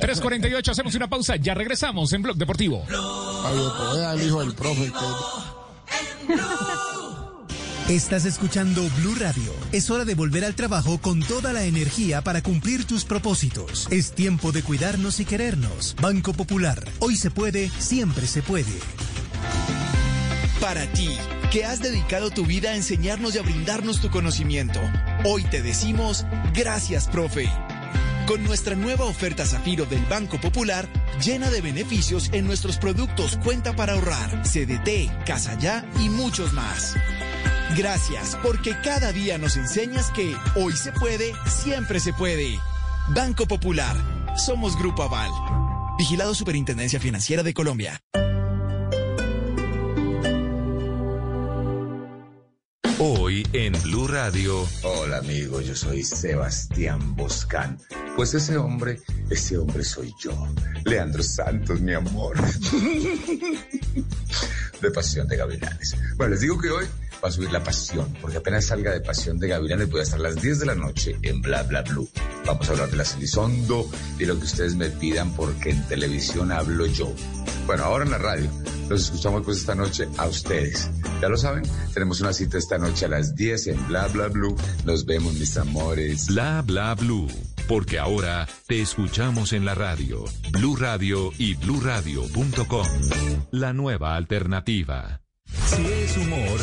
3.48, hacemos una pausa, ya regresamos en Blog Deportivo. Fabio Poveda, el hijo del profe. que- Estás escuchando Blue Radio. Es hora de volver al trabajo con toda la energía para cumplir tus propósitos. Es tiempo de cuidarnos y querernos. Banco Popular. Hoy se puede, siempre se puede. Para ti, que has dedicado tu vida a enseñarnos y a brindarnos tu conocimiento, hoy te decimos gracias, profe. Con nuestra nueva oferta Zafiro del Banco Popular, llena de beneficios en nuestros productos Cuenta para ahorrar, CDT, Casa Ya y muchos más. Gracias, porque cada día nos enseñas que hoy se puede, siempre se puede. Banco Popular, somos Grupo Aval. Vigilado Superintendencia Financiera de Colombia. Hoy en Blue Radio. Hola amigos, yo soy Sebastián Boscán. Pues ese hombre, ese hombre soy yo. Leandro Santos, mi amor. De Pasión de Gavilanes. Bueno, les digo que hoy va a subir la pasión, porque apenas salga de Pasión de Gavilanes voy a estar a las 10 de la noche en Bla Bla Blue. Vamos a hablar de la Celizondo y lo que ustedes me pidan, porque en televisión hablo yo. Bueno, ahora en la radio. Los escuchamos pues esta noche a ustedes. Ya lo saben, tenemos una cita esta noche a las 10 en Bla Bla Blue. Nos vemos, mis amores. Bla bla blue. Porque ahora te escuchamos en la radio. Blue Radio y bluradio.com. La nueva alternativa. Si es humor,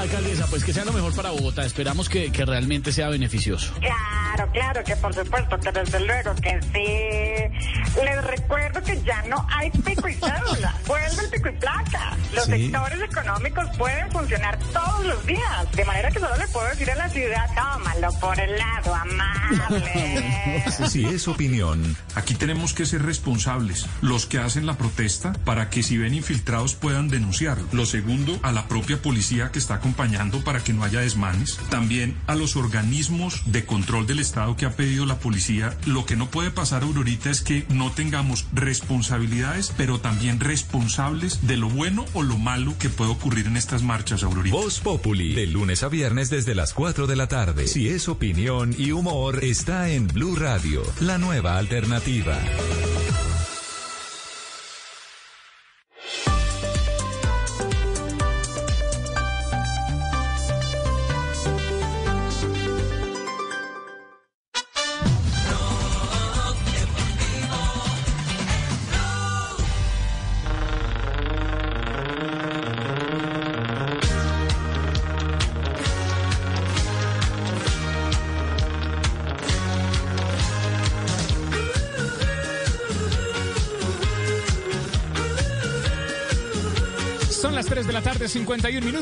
Alcaldesa, pues que sea lo mejor para Bogotá. Esperamos que, que realmente sea beneficioso. Claro, claro, que por supuesto, que desde luego que sí. Les recuerdo que ya no hay pico y cédula. Vuelve el pico y placa. Los Sí. sectores económicos pueden funcionar todos los días. De manera que solo le puedo decir a la ciudad, tómalo por el lado amable. Si es opinión, aquí tenemos que ser responsables, los que hacen la protesta, para que si ven infiltrados puedan denunciarlo. Lo segundo, a la propia policía que está acompañando para que no haya desmanes. También a los organismos de control del Estado que ha pedido la policía. Lo que no puede pasar, Aurorita, es que no tengamos responsabilidades, pero también responsables de lo bueno o lo malo que puede ocurrir en estas marchas, Aurorita. Voz Populi, de lunes a viernes desde las 4 de la tarde. Si es opinión y humor, está en Blue Radio, la nueva alternativa.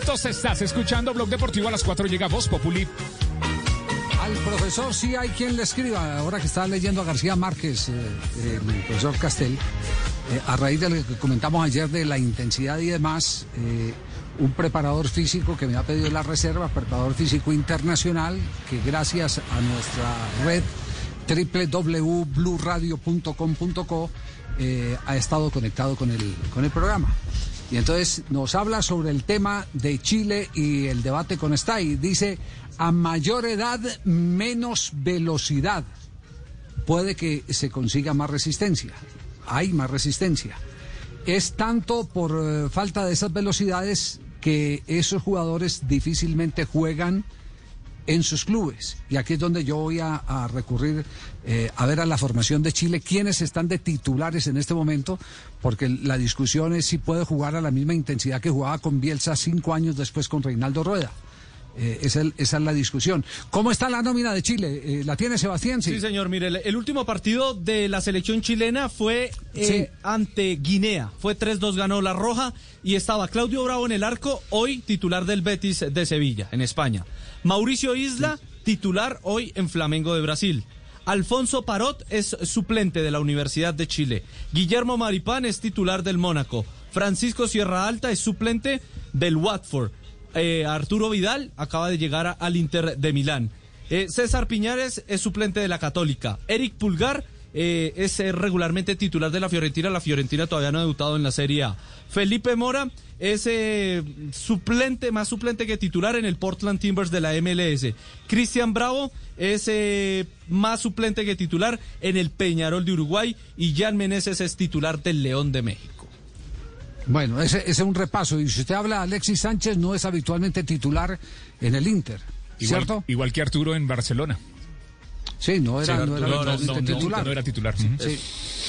Minutos. Estás escuchando Blog Deportivo. A las 4 llega Voz Populi. Al profesor sí hay quien le escriba. Ahora que está leyendo a García Márquez, eh, eh, el profesor Castel, eh, a raíz de lo que comentamos ayer de la intensidad y demás, un preparador físico que me ha pedido la reserva, preparador físico internacional, que gracias a nuestra red www.bluradio.com.co ha estado conectado con el, con el programa. Y entonces nos habla sobre el tema de Chile y el debate con Stay. Dice, a mayor edad, menos velocidad. Puede que se consiga más resistencia. Hay más resistencia. Es tanto por eh, falta de esas velocidades que esos jugadores difícilmente juegan en sus clubes. Y aquí es donde yo voy a, a recurrir eh, a ver a la formación de Chile, quiénes están de titulares en este momento, porque la discusión es si puede jugar a la misma intensidad que jugaba con Bielsa cinco años después con Reinaldo Rueda. Eh, esa, es- esa es la discusión. ¿Cómo está la nómina de Chile? Eh, ¿La tiene Sebastián? Sí, señor. Mire, el, el último partido de la selección chilena fue eh, Sí. ante Guinea. Fue 3-2 ganó la Roja y estaba Claudio Bravo en el arco, hoy titular del Betis de Sevilla, en España. Mauricio Isla, titular hoy en Flamengo de Brasil. Alfonso Parot es suplente de la Universidad de Chile. Guillermo Maripán es titular del Mónaco. Francisco Sierra Alta es suplente del Watford. Eh, Arturo Vidal acaba de llegar a- al Inter de Milán. Eh, César Piñares es suplente de la Católica. Eric Pulgar eh, es eh, regularmente titular de la Fiorentina. La Fiorentina todavía no ha debutado en la Serie A. Felipe Mora es eh, suplente, más suplente que titular en el Portland Timbers de la MLS. Cristian Bravo es eh, más suplente que titular en el Peñarol de Uruguay. Y Jan Meneses es titular del León de México. Bueno, ese, ese es un repaso. Y si usted habla de Alexis Sánchez, no es habitualmente titular en el Inter, Igual, ¿cierto? igual que Arturo en Barcelona. Sí, no era, no era titular. no era titular. Sí,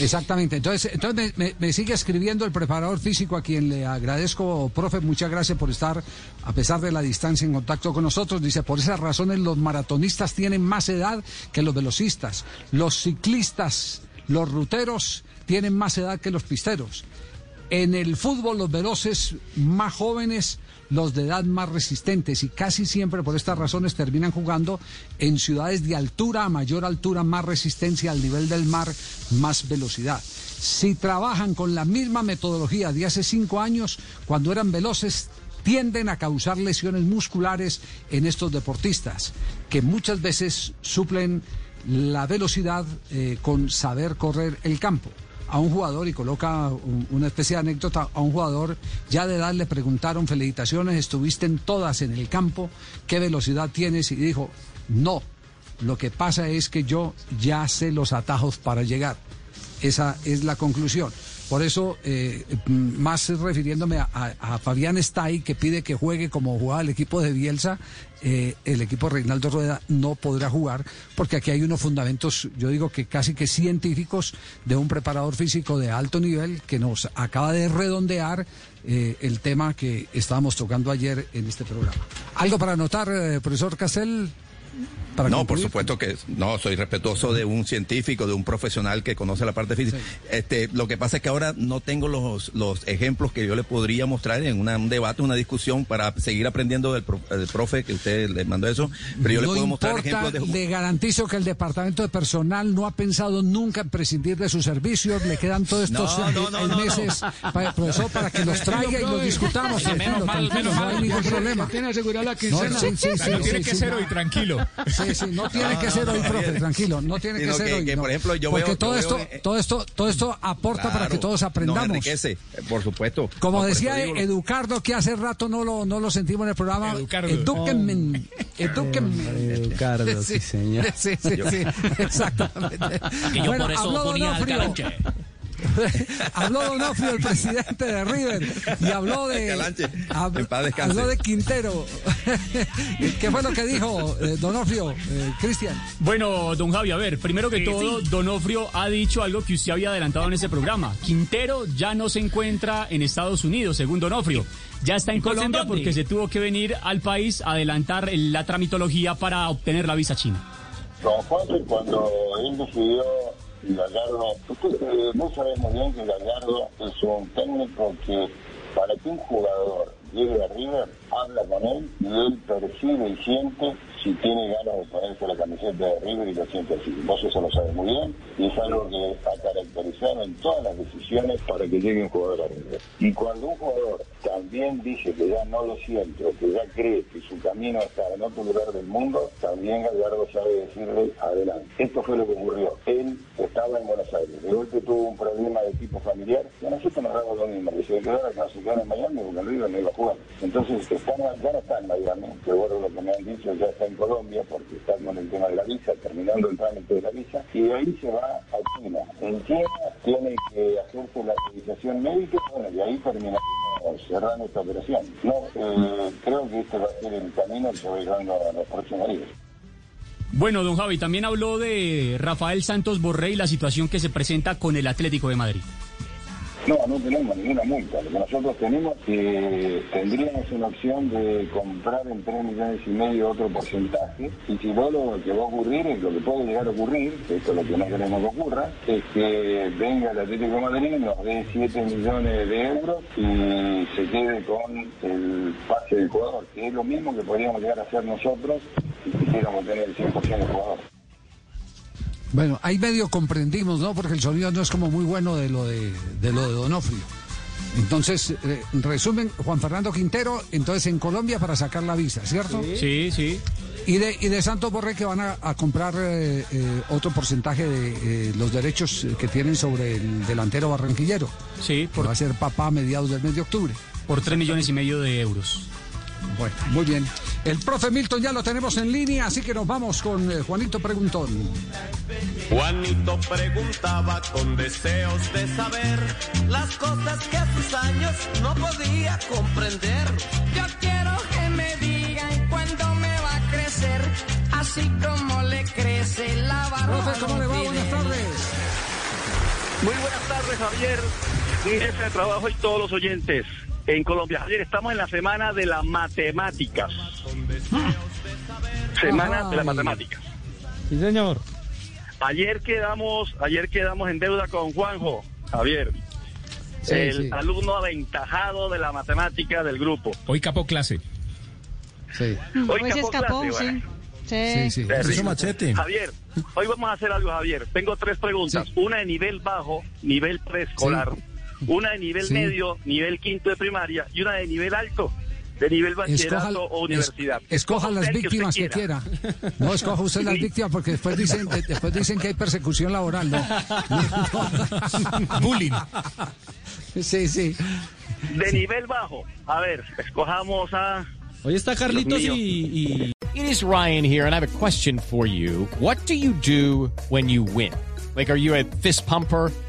exactamente. Entonces, entonces me, me- me sigue escribiendo el preparador físico a quien le agradezco, profe, muchas gracias por estar, a pesar de la distancia, en contacto con nosotros. Dice, por esas razones los maratonistas tienen más edad que los velocistas. Los ciclistas, los ruteros tienen más edad que los pisteros. En el fútbol los veloces más jóvenes, los de edad más resistentes y casi siempre por estas razones terminan jugando en ciudades de altura, a mayor altura, más resistencia al nivel del mar, más velocidad. Si trabajan con la misma metodología de hace cinco años, cuando eran veloces, tienden a causar lesiones musculares en estos deportistas, que muchas veces suplen la velocidad eh, con saber correr el campo a un jugador y coloca un- una especie de anécdota a un jugador. Ya de edad le preguntaron felicitaciones estuviste en todas en el campo qué velocidad tienes y dijo no lo que pasa es que yo ya sé los atajos para llegar esa es la conclusión por eso, eh, más refiriéndome a, a- a Fabián Stay, que pide que juegue como jugaba el equipo de Bielsa, eh, el equipo Reinaldo Rueda no podrá jugar, porque aquí hay unos fundamentos, yo digo que casi que científicos, de un preparador físico de alto nivel que nos acaba de redondear eh, el tema que estábamos tocando ayer en este programa. ¿Algo para anotar, eh, profesor Castel? Para no, por concluir? supuesto que no, soy respetuoso de un científico, de un profesional que conoce la parte física. Este, lo que pasa es que ahora no tengo los, los ejemplos que yo le podría mostrar en una- un debate, una discusión para seguir aprendiendo del, pro- del profe que usted le mandó eso, pero yo le no puedo mostrar importa, ejemplos de le garantizo que el departamento de personal no ha pensado nunca en prescindir de sus servicios. Le quedan todos estos No, no, no, eh, no, meses, pa- profesor, para que los traiga y los discutamos. Menos mal, menos no mal. hay ningún problema. tiene asegurada la No, quincena. sí, sí, sí, No tiene sí, que sí, ser no. hoy, tranquilo. Sí, sí, no tiene que ser hoy, profe, tranquilo, no tiene que ser que- hoy. que, no. por ejemplo, yo Porque veo- todo yo esto, veo, eh, todo esto, todo esto aporta para Claro, que todos aprendamos. enriquece, eh, por supuesto. Como No, decía digo lo- Educardo, que hace rato no lo, no lo sentimos en el programa. Educardo. Edúquenme. Edúquenme. Educardo, sí, señor. Sí, sí, sí, exactamente. Que yo por eso habló ponía al Donofrio. Habló Donofrio, el presidente de River, y habló de. Hab- en paz descanse. habló de Quintero. ¿Qué fue lo que dijo eh, Donofrio, eh, Cristian? Bueno, don Javi, a ver, primero que todo, Donofrio ha dicho algo que usted había adelantado en ese programa. Quintero ya no se encuentra en Estados Unidos, según Donofrio. Ya está en Colombia porque se tuvo que venir al país a adelantar la tramitología para obtener la visa china. Don Juanse, cuando él decidió Gallardo, usted eh, vos sabés muy bien que Gallardo es un técnico que para que un jugador llegue a River, habla con él y él percibe y siente si tiene ganas de ponerse la camiseta de River y lo siente así. Vos eso lo sabes muy bien y es algo que ha caracterizado en todas las decisiones para que llegue un jugador a River. Y cuando un jugador también dice que ya no lo siente o que ya cree que su camino está en otro lugar del mundo, también Gallardo sabe decirle adelante. Esto fue lo que ocurrió. Él estaba en Buenos Aires, de golpe tuvo un problema de tipo familiar y a nosotros nos damos lo mismo, que se quedara que no se en Miami porque en River no iba a jugar. Entonces están, ya no está en Miami, acuerdo a lo que me han dicho, ya está en Colombia porque está con el tema de la visa, terminando el trámite de la visa, y de ahí se va a China. En China tiene que hacerse la autorización médica, bueno, y ahí terminaremos cerrando esta operación. No, eh, creo que este va a ser el camino que se va a ir dando a los próximos días. Bueno, don Javi, también habló de Rafael Santos Borré y la situación que se presenta con el Atlético de Madrid. No, no tenemos ninguna multa. Lo que nosotros tenemos que tendríamos una opción de comprar en 3 millones y medio otro porcentaje. Y si no, lo que va a ocurrir, es lo que puede llegar a ocurrir, esto es lo que no queremos que ocurra, es que venga el Atlético de Madrid, nos dé 7 millones de euros y se quede con el pase del jugador, que es lo mismo que podríamos llegar a hacer nosotros si quisiéramos tener el 100% del jugador. Bueno, ahí medio comprendimos, ¿no? Porque el sonido no es como muy bueno de lo de, de lo de Donofrio. Entonces, eh, resumen, Juan Fernando Quintero, entonces en Colombia para sacar la visa, ¿cierto? Sí, sí. Y de, y de Santos Borré que van a, a comprar eh, eh, otro porcentaje de eh, los derechos que tienen sobre el delantero barranquillero. Sí, por... va a ser papá a mediados del mes de octubre. Por 3 millones y medio de euros. Bueno, muy bien. El profe Milton ya lo tenemos en línea, así que nos vamos con eh, Juanito Preguntón. Juanito preguntaba con deseos de saber las cosas que a sus años no podía comprender. Yo quiero que me digan cuándo me va a crecer, así como le crece la barba. Profe, ¿cómo le va? Buenas tardes. Muy buenas tardes, Javier, mi jefe de trabajo y todos los oyentes en Colombia. Javier, estamos en la semana de las matemáticas. Semana Ajá. de las matemáticas. Sí, señor. Ayer quedamos, ayer quedamos en deuda con Juanjo, Javier. Sí, el sí. alumno aventajado de la matemática del grupo. Hoy capó clase. Sí. Hoy Hoy se capó escapó, clase, sí. bueno. Sí. Sí, Terrible. Javier, hoy vamos a hacer algo, Javier. Tengo tres preguntas. Una de nivel bajo, nivel preescolar. Una de nivel Sí. medio, nivel quinto de primaria. Y una de nivel alto, de nivel bachillerato Escoja- o universidad. es- escoja las víctimas que quiera. No, escoja usted las víctimas porque después dicen, de- después dicen que hay persecución laboral, ¿no? Bullying. Sí, sí. De nivel bajo. A ver, escojamos a... Hoy está Carlitos y, y- It is Ryan here, and I have a question for you. What do you do when you win? Like, are you a fist pumper?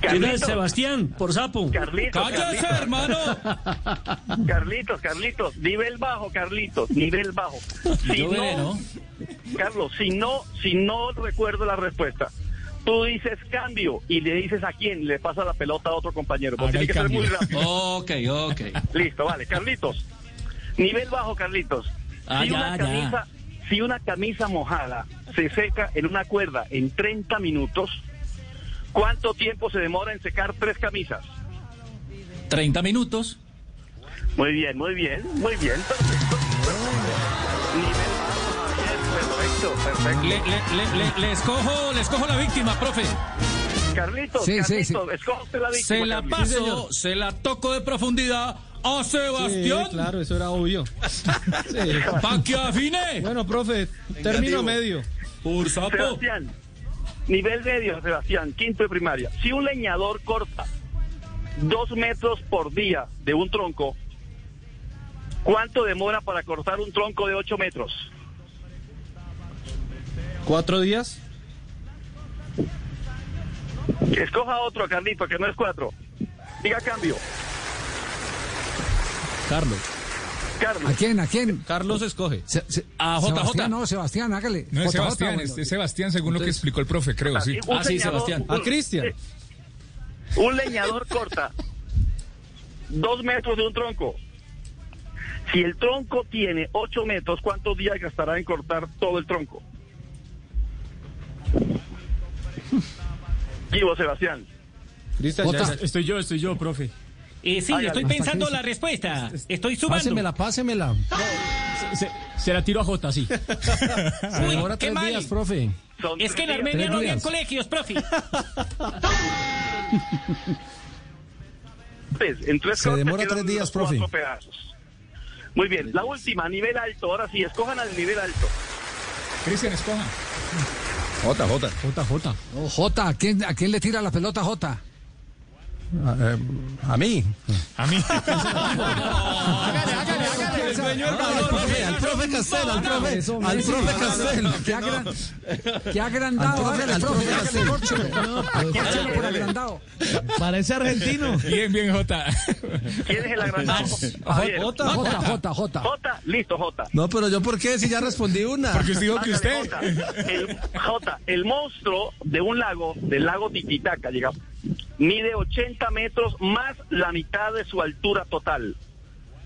¿Quién es Sebastián? Por sapo. Carlitos, ¡Cállese, Carlitos. hermano! Carlitos, Carlitos, nivel bajo, Carlitos, nivel bajo. Si Yo veré, ¿no? Carlos, si no, si no recuerdo la respuesta, tú dices cambio y le dices a quién le pasa la pelota a otro compañero. Porque tiene que ser muy rápido. Ok, ok. Listo, vale, Carlitos. Nivel bajo, Carlitos. Ah, si, ya, una ya. camisa, si una camisa mojada se seca en una cuerda en 30 minutos, ¿cuánto tiempo se demora en secar tres camisas? 30 minutos. Muy bien, muy bien, muy bien, perfecto. Perfecto, perfecto. Le, le, le, le, le escojo, le escojo la víctima, profe. Carlitos, Sí, sí, Carlitos, escoge usted la víctima. Se la Carlitos. paso, se la toco de profundidad a Sebastián. Sí, claro, eso era obvio. Pa' que afine. Bueno, profe, término medio. Por sapo. Sebastián, nivel medio, Sebastián, quinto de primaria. Si un leñador corta dos metros por día de un tronco, ¿cuánto demora para cortar un tronco de ocho metros? ¿Cuatro días? Que escoja otro, Carlito, que no es cuatro. Diga cambio. Carlos. Carlos. ¿A quién? ¿A quién? Carlos escoge. Se- se- A JJ. Sebastián, no, Sebastián, hágale. No es JJ, Sebastián, bueno. es, es Sebastián según lo que explicó el profe, creo, sí. Ah, sí, leñador- Sebastián. un- A Cristian. Un leñador corta dos metros de un tronco. Si el tronco tiene ocho metros, ¿cuántos días gastará en cortar todo el tronco? Vivo, Sebastián. Cristian, Estoy yo, estoy yo, profe. Eh, sí, estoy pensando que- la respuesta. Estoy sumando. Pásemela, pásemela. Se, se la tiro a Jota, sí. Se Uy, demora qué tres mal. días, profe. Son Es que en Armenia no había colegios, profe. En tres Se demora tres días, profe. pedazos. Muy bien, la última, nivel alto. Ahora sí, escojan al nivel alto. Cristian, escoja. Jota, Jota. Jota, Jota. No, Jota, ¿a quién, ¿a quién le tira la pelota, Jota? A, eh, a mí. A mí. El dueño del balón, profe, al profe Castel, al profe, al Castel. Qué, agran- qué agrandado, Al profe- hágale, al profe, profe hágale, Castel. córchelo. Córchelo por agrandado. Parece argentino. Bien, bien, Jota. ¿Quién es el agrandado? Jota, Jota, Jota, Jota. Jota, listo, Jota. No, pero yo por qué si ya respondí una. Porque usted dijo que Hágale, usted. Jota. El, Jota, el monstruo de un lago, del lago Titicaca, digamos, mide 80 metros más la mitad de su altura total.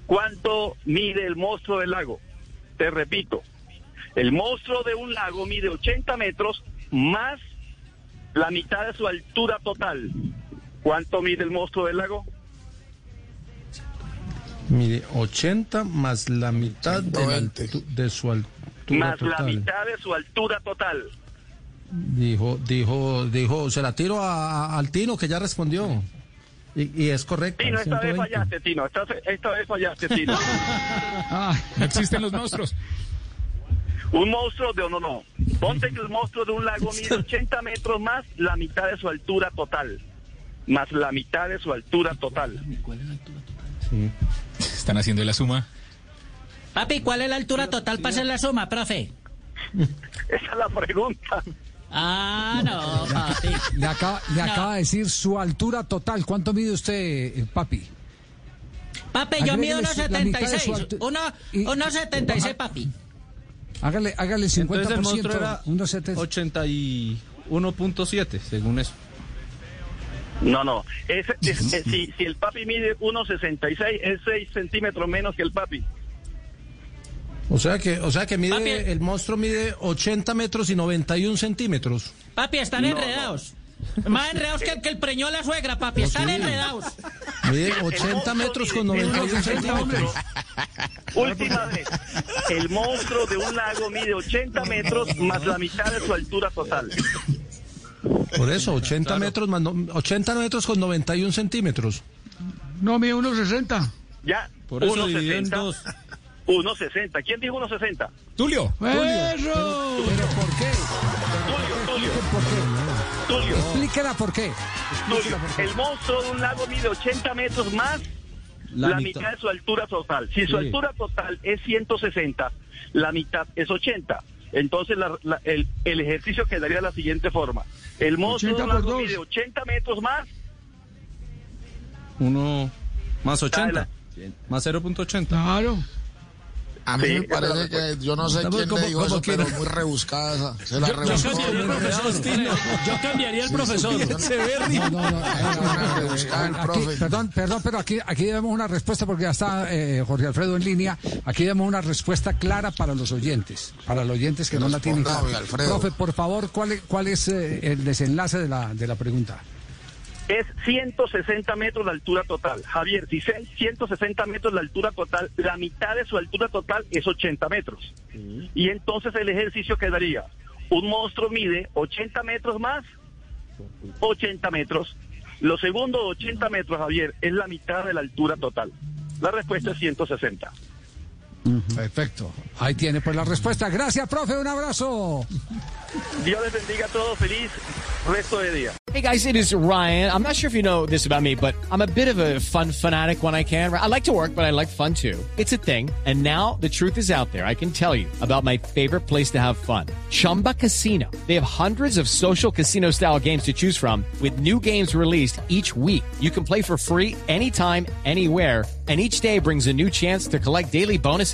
¿Cuánto mide el monstruo del lago? Te repito, el monstruo de un lago mide 80 metros más la mitad de su altura total. ¿Cuánto mide el monstruo del lago? Mire, 80 más la mitad de, la altu- de su altura Más la total. mitad de su altura total. Dijo, dijo, dijo, se la tiro a, a- al Tino que ya respondió. Y, y es correcto. Tino, esta vez 120. fallaste, Tino. Esta, esta vez fallaste, Tino. No existen los monstruos. Un monstruo de no, no. Ponte que el monstruo de un lago mide 80 metros más la mitad de su altura total. Más la mitad de su altura total. Están haciendo la suma. Papi, ¿cuál es la altura total para hacer la suma, profe? Esa es la pregunta. Ah, no, papi. Le acaba, le No. acaba de decir su altura total. ¿Cuánto mide usted, eh, papi? Papi, yo mido su 1.76. altu- Uno, y- 1.76, papi. Hágale, hágale 50%. Entonces el monstruo era unos 70. 81.7, según eso. No, no. Es, es- es- si, si el papi mide 1,66, es 6 centímetros menos que el papi. O sea que, o sea que mide, Papi. el monstruo mide 80 metros y 91 centímetros. Papi, están No, enredados. Más enredados que el que el preñó la suegra, papi. Están sí. enredados. Mide 80 metros con 91 centímetros. Última vez. El monstruo de un lago mide 80 metros más la mitad de su altura total. Por eso, 80 metros más no- 80 metros con 91 centímetros. No, mide 1,60. Ya, Por eso dividido en 1,60. dos. 1,60. ¿Quién dijo 1,60? Tulio. ¡Eso! ¿Pero por qué? Tulio, Tulio. ¿Por qué? Tulio. Explíquela por qué. Tulio. El monstruo de un lago mide 80 metros más La la, mitad. mitad. de su altura total. Si su Sí. altura total es 160, la mitad es 80. Entonces la- la- el, el ejercicio quedaría de la siguiente forma. El monstruo de 80 un lago dos. mide 80 metros más. Uno más 80. Dale. Más 0.80. Claro. A mí Sí, me parece que yo no sé quién como- le dijo eso, quién- pero muy rebuscada esa. Se la Yo rebuscó. cambiaría el profesor. Yo cambiaría el profesor. No, no, no. Una rebuscada el Aquí, profe. perdón, perdón, pero aquí, aquí debemos una respuesta porque ya está eh, Jorge Alfredo en línea. Aquí debemos una respuesta clara para los oyentes, para los oyentes que Que no la tienen ponga, clara. Profe, por favor, ¿cuál, es- cuál es eh, el desenlace de la, de la pregunta? Es 160 metros la altura total. Javier, si es 160 metros la altura total, la mitad de su altura total es 80 metros. Y entonces el ejercicio quedaría, un monstruo mide 80 metros más, 80 metros. Lo segundo, 80 metros, Javier, es la mitad de la altura total. La respuesta es 160. Perfecto. Ahí tiene pues la respuesta. Gracias, profe. Un abrazo. Dios les bendiga a todos. Feliz resto de día. Hey guys, it is Ryan. I'm not sure if you know this about me, but I'm a bit of a fun fanatic when I can. I like to work, but I like fun too. It's a thing. And now the truth is out there. I can tell you about my favorite place to have fun. Chumba Casino. They have hundreds of social casino style games to choose from with new games released each week. You can play for free anytime, anywhere. And each day brings a new chance to collect daily bonuses.